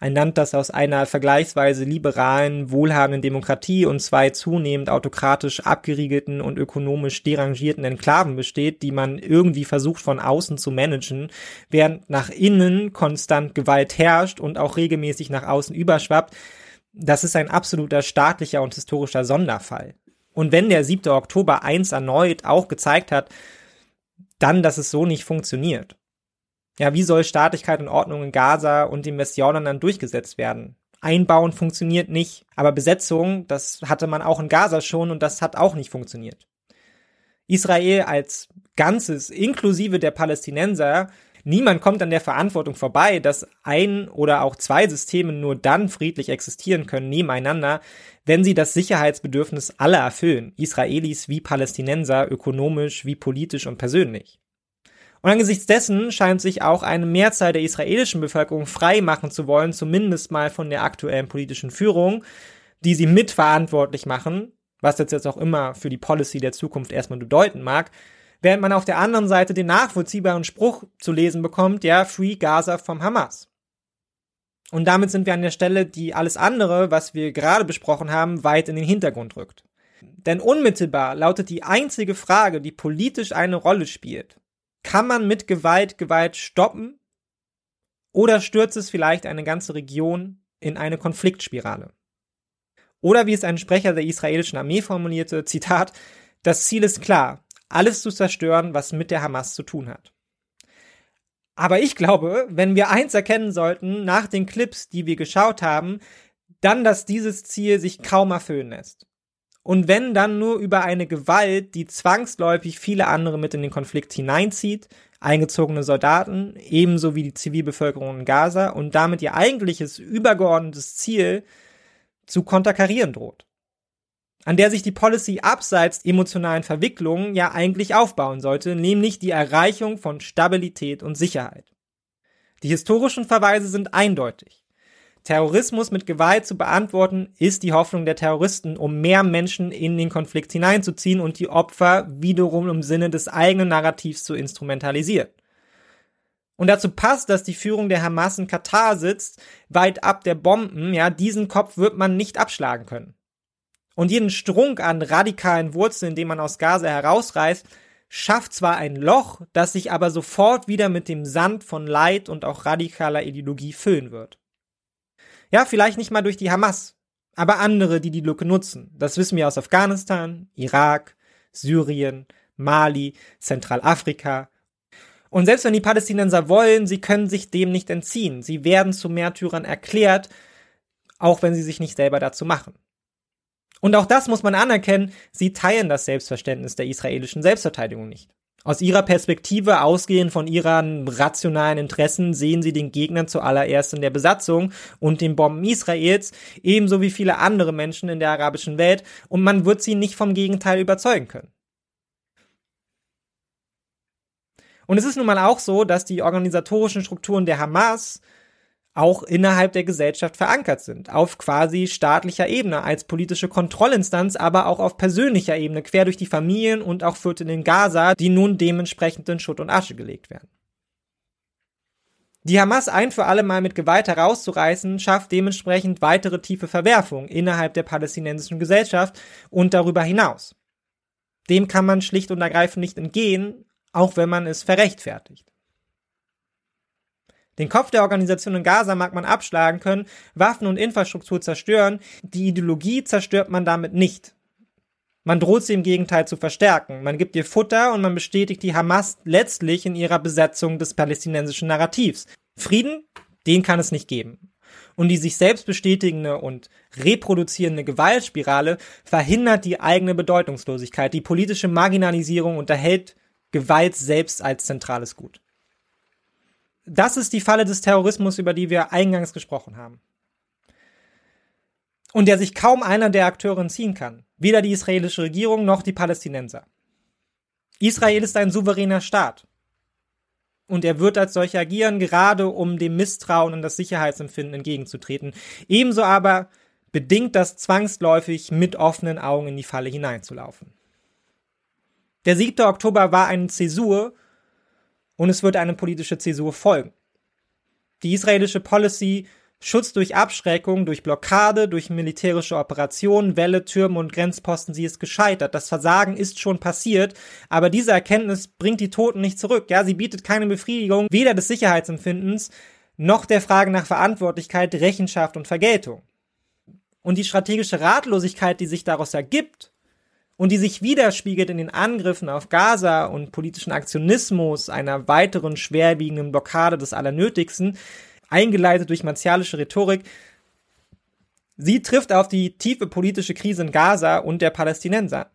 ein Land, das aus einer vergleichsweise liberalen, wohlhabenden Demokratie und zwei zunehmend autokratisch abgeriegelten und ökonomisch derangierten Enklaven besteht, die man irgendwie versucht von außen zu managen, während nach innen konstant Gewalt herrscht und auch regelmäßig nach außen überschwappt, das ist ein absoluter staatlicher und historischer Sonderfall. Und wenn der 7. Oktober eins erneut auch gezeigt hat, dann, dass es so nicht funktioniert. Ja, wie soll Staatlichkeit und Ordnung in Gaza und Westjordan dann durchgesetzt werden? Einbauen funktioniert nicht, aber Besetzung, das hatte man auch in Gaza schon und das hat auch nicht funktioniert. Israel als Ganzes, inklusive der Palästinenser, niemand kommt an der Verantwortung vorbei, dass ein oder auch zwei Systeme nur dann friedlich existieren können nebeneinander, wenn sie das Sicherheitsbedürfnis aller erfüllen, Israelis wie Palästinenser, ökonomisch wie politisch und persönlich. Und angesichts dessen scheint sich auch eine Mehrzahl der israelischen Bevölkerung frei machen zu wollen, zumindest mal von der aktuellen politischen Führung, die sie mitverantwortlich machen, was jetzt, jetzt auch immer für die Policy der Zukunft erstmal bedeuten mag, während man auf der anderen Seite den nachvollziehbaren Spruch zu lesen bekommt, ja, Free Gaza vom Hamas. Und damit sind wir an der Stelle, die alles andere, was wir gerade besprochen haben, weit in den Hintergrund rückt. Denn unmittelbar lautet die einzige Frage, die politisch eine Rolle spielt, kann man mit Gewalt Gewalt stoppen? Oder stürzt es vielleicht eine ganze Region in eine Konfliktspirale? Oder wie es ein Sprecher der israelischen Armee formulierte, Zitat, das Ziel ist klar, alles zu zerstören, was mit der Hamas zu tun hat. Aber ich glaube, wenn wir eins erkennen sollten nach den Clips, die wir geschaut haben, dann, dass dieses Ziel sich kaum erfüllen lässt. Und wenn dann nur über eine Gewalt, die zwangsläufig viele andere mit in den Konflikt hineinzieht, eingezogene Soldaten, ebenso wie die Zivilbevölkerung in Gaza und damit ihr eigentliches übergeordnetes Ziel zu konterkarieren droht. An der sich die Policy abseits emotionalen Verwicklungen ja eigentlich aufbauen sollte, nämlich die Erreichung von Stabilität und Sicherheit. Die historischen Verweise sind eindeutig. Terrorismus mit Gewalt zu beantworten, ist die Hoffnung der Terroristen, um mehr Menschen in den Konflikt hineinzuziehen und die Opfer wiederum im Sinne des eigenen Narrativs zu instrumentalisieren. Und dazu passt, dass die Führung der Hamas in Katar sitzt, weit ab der Bomben, ja, diesen Kopf wird man nicht abschlagen können. Und jeden Strunk an radikalen Wurzeln, den man aus Gaza herausreißt, schafft zwar ein Loch, das sich aber sofort wieder mit dem Sand von Leid und auch radikaler Ideologie füllen wird. Ja, vielleicht nicht mal durch die Hamas, aber andere, die die Lücke nutzen. Das wissen wir aus Afghanistan, Irak, Syrien, Mali, Zentralafrika. Und selbst wenn die Palästinenser wollen, sie können sich dem nicht entziehen. Sie werden zu Märtyrern erklärt, auch wenn sie sich nicht selber dazu machen. Und auch das muss man anerkennen, sie teilen das Selbstverständnis der israelischen Selbstverteidigung nicht. Aus ihrer Perspektive, ausgehend von ihren rationalen Interessen, sehen sie den Gegner zuallererst in der Besatzung und den Bomben Israels, ebenso wie viele andere Menschen in der arabischen Welt, und man wird sie nicht vom Gegenteil überzeugen können. Und es ist nun mal auch so, dass die organisatorischen Strukturen der Hamas auch innerhalb der Gesellschaft verankert sind, auf quasi staatlicher Ebene als politische Kontrollinstanz, aber auch auf persönlicher Ebene, quer durch die Familien und auch Viertel in Gaza, die nun dementsprechend in Schutt und Asche gelegt werden. Die Hamas ein für alle Mal mit Gewalt herauszureißen, schafft dementsprechend weitere tiefe Verwerfungen innerhalb der palästinensischen Gesellschaft und darüber hinaus. Dem kann man schlicht und ergreifend nicht entgehen, auch wenn man es verrechtfertigt. Den Kopf der Organisation in Gaza mag man abschlagen können, Waffen und Infrastruktur zerstören, die Ideologie zerstört man damit nicht. Man droht sie im Gegenteil zu verstärken. Man gibt ihr Futter und man bestätigt die Hamas letztlich in ihrer Besetzung des palästinensischen Narrativs. Frieden, den kann es nicht geben. Und die sich selbst bestätigende und reproduzierende Gewaltspirale verhindert die eigene Bedeutungslosigkeit. Die politische Marginalisierung unterhält Gewalt selbst als zentrales Gut. Das ist die Falle des Terrorismus, über die wir eingangs gesprochen haben. Und der sich kaum einer der Akteure entziehen kann. Weder die israelische Regierung noch die Palästinenser. Israel ist ein souveräner Staat. Und er wird als solcher agieren, gerade um dem Misstrauen und das Sicherheitsempfinden entgegenzutreten. Ebenso aber bedingt das zwangsläufig mit offenen Augen in die Falle hineinzulaufen. Der 7. Oktober war eine Zäsur und es wird eine politische Zäsur folgen. Die israelische Policy Schutz durch Abschreckung, durch Blockade, durch militärische Operationen, Wälle, Türme und Grenzposten, sie ist gescheitert. Das Versagen ist schon passiert, aber diese Erkenntnis bringt die Toten nicht zurück. Ja, sie bietet keine Befriedigung, weder des Sicherheitsempfindens noch der Frage nach Verantwortlichkeit, Rechenschaft und Vergeltung. Und die strategische Ratlosigkeit, die sich daraus ergibt, und die sich widerspiegelt in den Angriffen auf Gaza und politischen Aktionismus, einer weiteren schwerwiegenden Blockade des Allernötigsten, eingeleitet durch martialische Rhetorik, sie trifft auf die tiefe politische Krise in Gaza und der Palästinenser.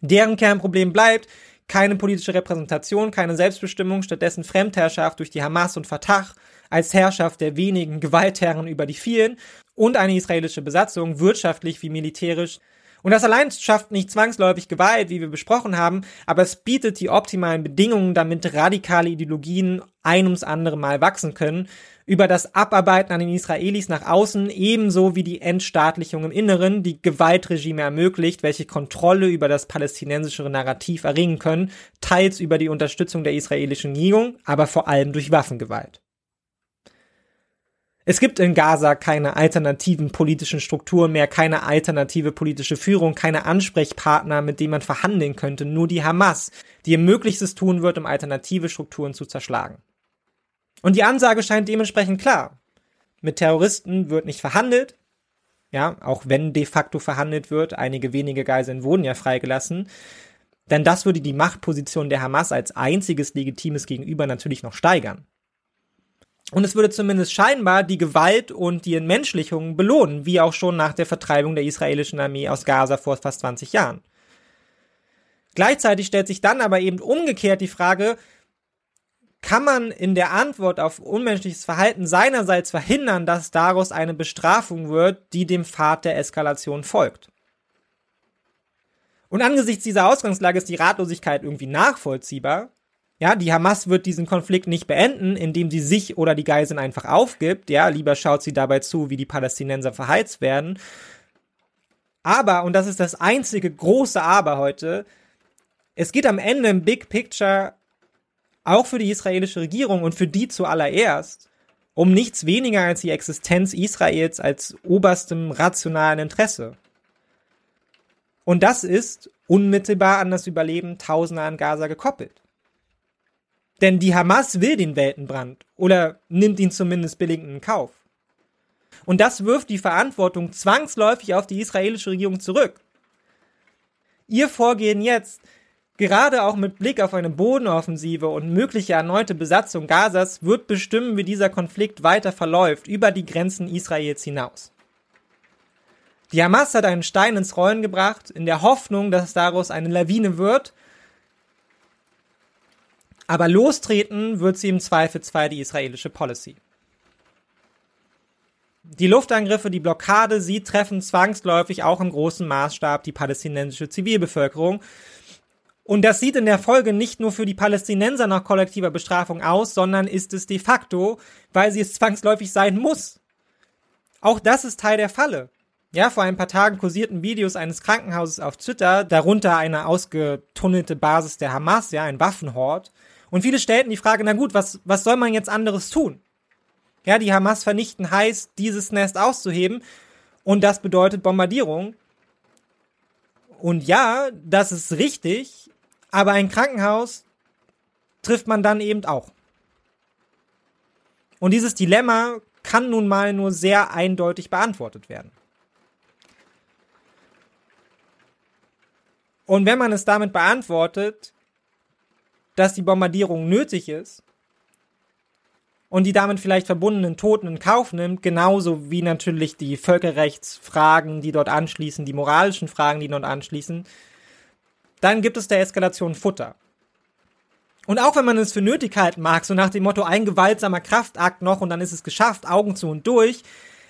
Deren Kernproblem bleibt, keine politische Repräsentation, keine Selbstbestimmung, stattdessen Fremdherrschaft durch die Hamas und Fatah als Herrschaft der wenigen Gewaltherren über die vielen und eine israelische Besatzung, wirtschaftlich wie militärisch. Und das allein schafft nicht zwangsläufig Gewalt, wie wir besprochen haben, aber es bietet die optimalen Bedingungen, damit radikale Ideologien ein ums andere Mal wachsen können, über das Abarbeiten an den Israelis nach außen, ebenso wie die Entstaatlichung im Inneren, die Gewaltregime ermöglicht, welche Kontrolle über das palästinensische Narrativ erringen können, teils über die Unterstützung der israelischen Regierung, aber vor allem durch Waffengewalt. Es gibt in Gaza keine alternativen politischen Strukturen mehr, keine alternative politische Führung, keine Ansprechpartner, mit denen man verhandeln könnte, nur die Hamas, die ihr Möglichstes tun wird, um alternative Strukturen zu zerschlagen. Und die Ansage scheint dementsprechend klar. Mit Terroristen wird nicht verhandelt, ja, auch wenn de facto verhandelt wird, einige wenige Geiseln wurden ja freigelassen, denn das würde die Machtposition der Hamas als einziges legitimes Gegenüber natürlich noch steigern. Und es würde zumindest scheinbar die Gewalt und die Entmenschlichung belohnen, wie auch schon nach der Vertreibung der israelischen Armee aus Gaza vor fast 20 Jahren. Gleichzeitig stellt sich dann aber eben umgekehrt die Frage, kann man in der Antwort auf unmenschliches Verhalten seinerseits verhindern, dass daraus eine Bestrafung wird, die dem Pfad der Eskalation folgt? Und angesichts dieser Ausgangslage ist die Ratlosigkeit irgendwie nachvollziehbar, ja, die Hamas wird diesen Konflikt nicht beenden, indem sie sich oder die Geiseln einfach aufgibt. Ja, lieber schaut sie dabei zu, wie die Palästinenser verheizt werden. Aber, und das ist das einzige große Aber heute, es geht am Ende im Big Picture auch für die israelische Regierung und für die zuallererst um nichts weniger als die Existenz Israels als oberstem rationalen Interesse. Und das ist unmittelbar an das Überleben Tausender an Gaza gekoppelt. Denn die Hamas will den Weltenbrand oder nimmt ihn zumindest billigend in Kauf. Und das wirft die Verantwortung zwangsläufig auf die israelische Regierung zurück. Ihr Vorgehen jetzt, gerade auch mit Blick auf eine Bodenoffensive und mögliche erneute Besatzung Gazas, wird bestimmen, wie dieser Konflikt weiter verläuft, über die Grenzen Israels hinaus. Die Hamas hat einen Stein ins Rollen gebracht, in der Hoffnung, dass daraus eine Lawine wird aber lostreten wird sie im Zweifelsfall die israelische Policy. Die Luftangriffe, die Blockade, sie treffen zwangsläufig auch im großen Maßstab die palästinensische Zivilbevölkerung. Und das sieht in der Folge nicht nur für die Palästinenser nach kollektiver Bestrafung aus, sondern ist es de facto, weil sie es zwangsläufig sein muss. Auch das ist Teil der Falle. Ja, vor ein paar Tagen kursierten Videos eines Krankenhauses auf Twitter, darunter eine ausgetunnelte Basis der Hamas, ja, ein Waffenhort. Und viele stellten die Frage, na gut, was, was soll man jetzt anderes tun? Ja, die Hamas vernichten heißt, dieses Nest auszuheben. Und das bedeutet Bombardierung. Und ja, das ist richtig. Aber ein Krankenhaus trifft man dann eben auch. Und dieses Dilemma kann nun mal nur sehr eindeutig beantwortet werden. Und wenn man es damit beantwortet, dass die Bombardierung nötig ist und die damit vielleicht verbundenen Toten in Kauf nimmt, genauso wie natürlich die Völkerrechtsfragen, die dort anschließen, die moralischen Fragen, die dort anschließen, dann gibt es der Eskalation Futter. Und auch wenn man es für nötig halten mag, so nach dem Motto ein gewaltsamer Kraftakt noch und dann ist es geschafft, Augen zu und durch,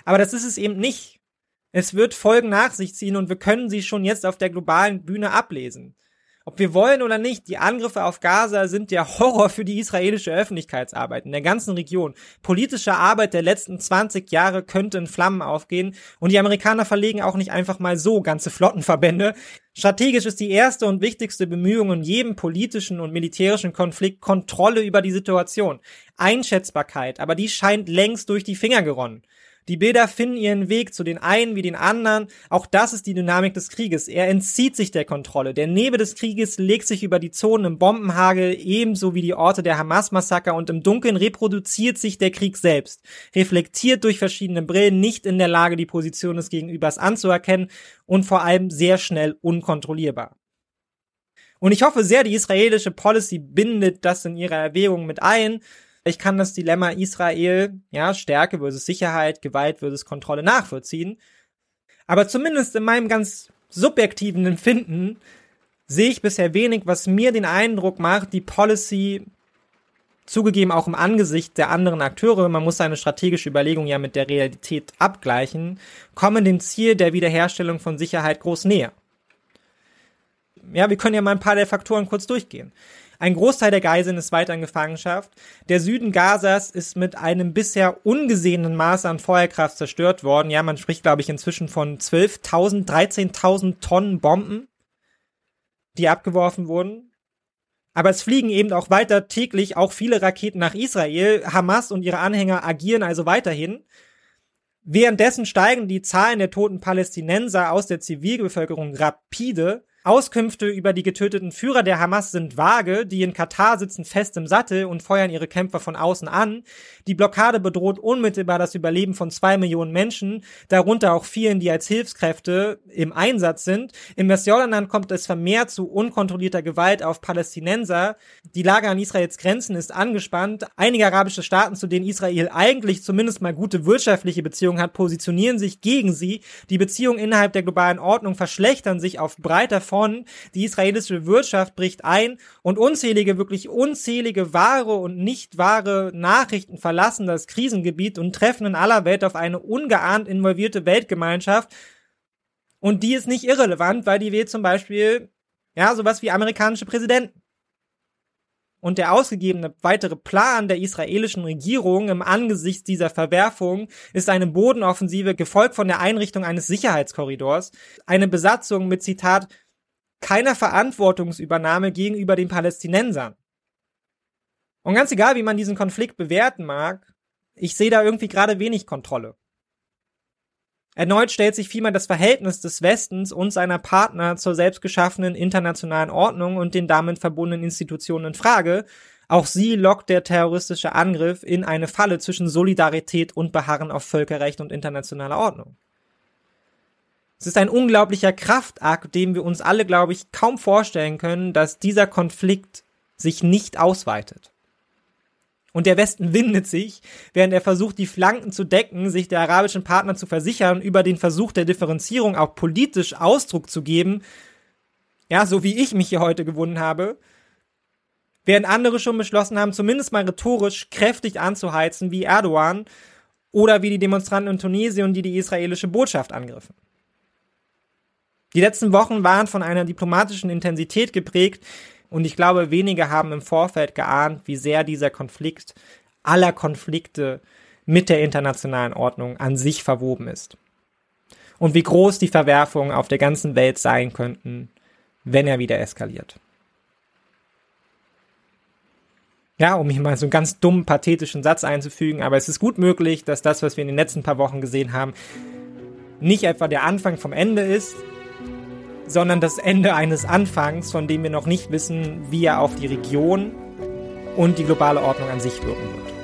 aber das ist es eben nicht. Es wird Folgen nach sich ziehen und wir können sie schon jetzt auf der globalen Bühne ablesen. Ob wir wollen oder nicht, die Angriffe auf Gaza sind der Horror für die israelische Öffentlichkeitsarbeit in der ganzen Region. Politische Arbeit der letzten 20 Jahre könnte in Flammen aufgehen und die Amerikaner verlegen auch nicht einfach mal so ganze Flottenverbände. Strategisch ist die erste und wichtigste Bemühung in jedem politischen und militärischen Konflikt Kontrolle über die Situation. Einschätzbarkeit, aber die scheint längst durch die Finger geronnen. Die Bilder finden ihren Weg zu den einen wie den anderen. Auch das ist die Dynamik des Krieges. Er entzieht sich der Kontrolle. Der Nebel des Krieges legt sich über die Zonen im Bombenhagel, ebenso wie die Orte der Hamas-Massaker und im Dunkeln reproduziert sich der Krieg selbst. Reflektiert durch verschiedene Brillen, nicht in der Lage, die Position des Gegenübers anzuerkennen und vor allem sehr schnell unkontrollierbar. Und ich hoffe sehr, die israelische Policy bindet das in ihrer Erwägung mit ein ich kann das Dilemma Israel, ja, Stärke versus Sicherheit, Gewalt versus Kontrolle nachvollziehen. Aber zumindest in meinem ganz subjektiven Empfinden sehe ich bisher wenig, was mir den Eindruck macht, die Policy zugegeben auch im Angesicht der anderen Akteure, man muss seine strategische Überlegung ja mit der Realität abgleichen, kommen dem Ziel der Wiederherstellung von Sicherheit groß näher. Ja, wir können ja mal ein paar der Faktoren kurz durchgehen. Ein Großteil der Geiseln ist weiter in Gefangenschaft. Der Süden Gazas ist mit einem bisher ungesehenen Maß an Feuerkraft zerstört worden. Ja, man spricht, glaube ich, inzwischen von 12.000, 13.000 Tonnen Bomben, die abgeworfen wurden. Aber es fliegen eben auch weiter täglich auch viele Raketen nach Israel. Hamas und ihre Anhänger agieren also weiterhin. Währenddessen steigen die Zahlen der toten Palästinenser aus der Zivilbevölkerung rapide. Auskünfte über die getöteten Führer der Hamas sind vage, die in Katar sitzen fest im Sattel und feuern ihre Kämpfer von außen an. Die Blockade bedroht unmittelbar das Überleben von zwei Millionen Menschen, darunter auch vielen, die als Hilfskräfte im Einsatz sind. Im Westjordanland kommt es vermehrt zu unkontrollierter Gewalt auf Palästinenser. Die Lage an Israels Grenzen ist angespannt. Einige arabische Staaten, zu denen Israel eigentlich zumindest mal gute wirtschaftliche Beziehungen hat, positionieren sich gegen sie. Die Beziehungen innerhalb der globalen Ordnung verschlechtern sich auf breiter Front davon. Die israelische Wirtschaft bricht ein und unzählige, wirklich unzählige wahre und nicht wahre Nachrichten verlassen das Krisengebiet und treffen in aller Welt auf eine ungeahnt involvierte Weltgemeinschaft. Und die ist nicht irrelevant, weil die wählt zum Beispiel, ja, sowas wie amerikanische Präsidenten. Und der ausgegebene weitere Plan der israelischen Regierung im Angesicht dieser Verwerfung ist eine Bodenoffensive, gefolgt von der Einrichtung eines Sicherheitskorridors, eine Besatzung mit Zitat keiner Verantwortungsübernahme gegenüber den Palästinensern. Und ganz egal, wie man diesen Konflikt bewerten mag, ich sehe da irgendwie gerade wenig Kontrolle. Erneut stellt sich vielmehr das Verhältnis des Westens und seiner Partner zur selbstgeschaffenen internationalen Ordnung und den damit verbundenen Institutionen in Frage. Auch sie lockt der terroristische Angriff in eine Falle zwischen Solidarität und Beharren auf Völkerrecht und internationaler Ordnung. Es ist ein unglaublicher Kraftakt, dem wir uns alle, glaube ich, kaum vorstellen können, dass dieser Konflikt sich nicht ausweitet. Und der Westen windet sich, während er versucht, die Flanken zu decken, sich der arabischen Partner zu versichern, über den Versuch der Differenzierung auch politisch Ausdruck zu geben, ja, so wie ich mich hier heute gewunden habe, während andere schon beschlossen haben, zumindest mal rhetorisch kräftig anzuheizen, wie Erdogan oder wie die Demonstranten in Tunesien, die die israelische Botschaft angriffen. Die letzten Wochen waren von einer diplomatischen Intensität geprägt und ich glaube, wenige haben im Vorfeld geahnt, wie sehr dieser Konflikt aller Konflikte mit der internationalen Ordnung an sich verwoben ist. Und wie groß die Verwerfungen auf der ganzen Welt sein könnten, wenn er wieder eskaliert. Ja, um hier mal so einen ganz dummen, pathetischen Satz einzufügen, aber es ist gut möglich, dass das, was wir in den letzten paar Wochen gesehen haben, nicht etwa der Anfang vom Ende ist, sondern das Ende eines Anfangs, von dem wir noch nicht wissen, wie er auf die Region und die globale Ordnung an sich wirken wird.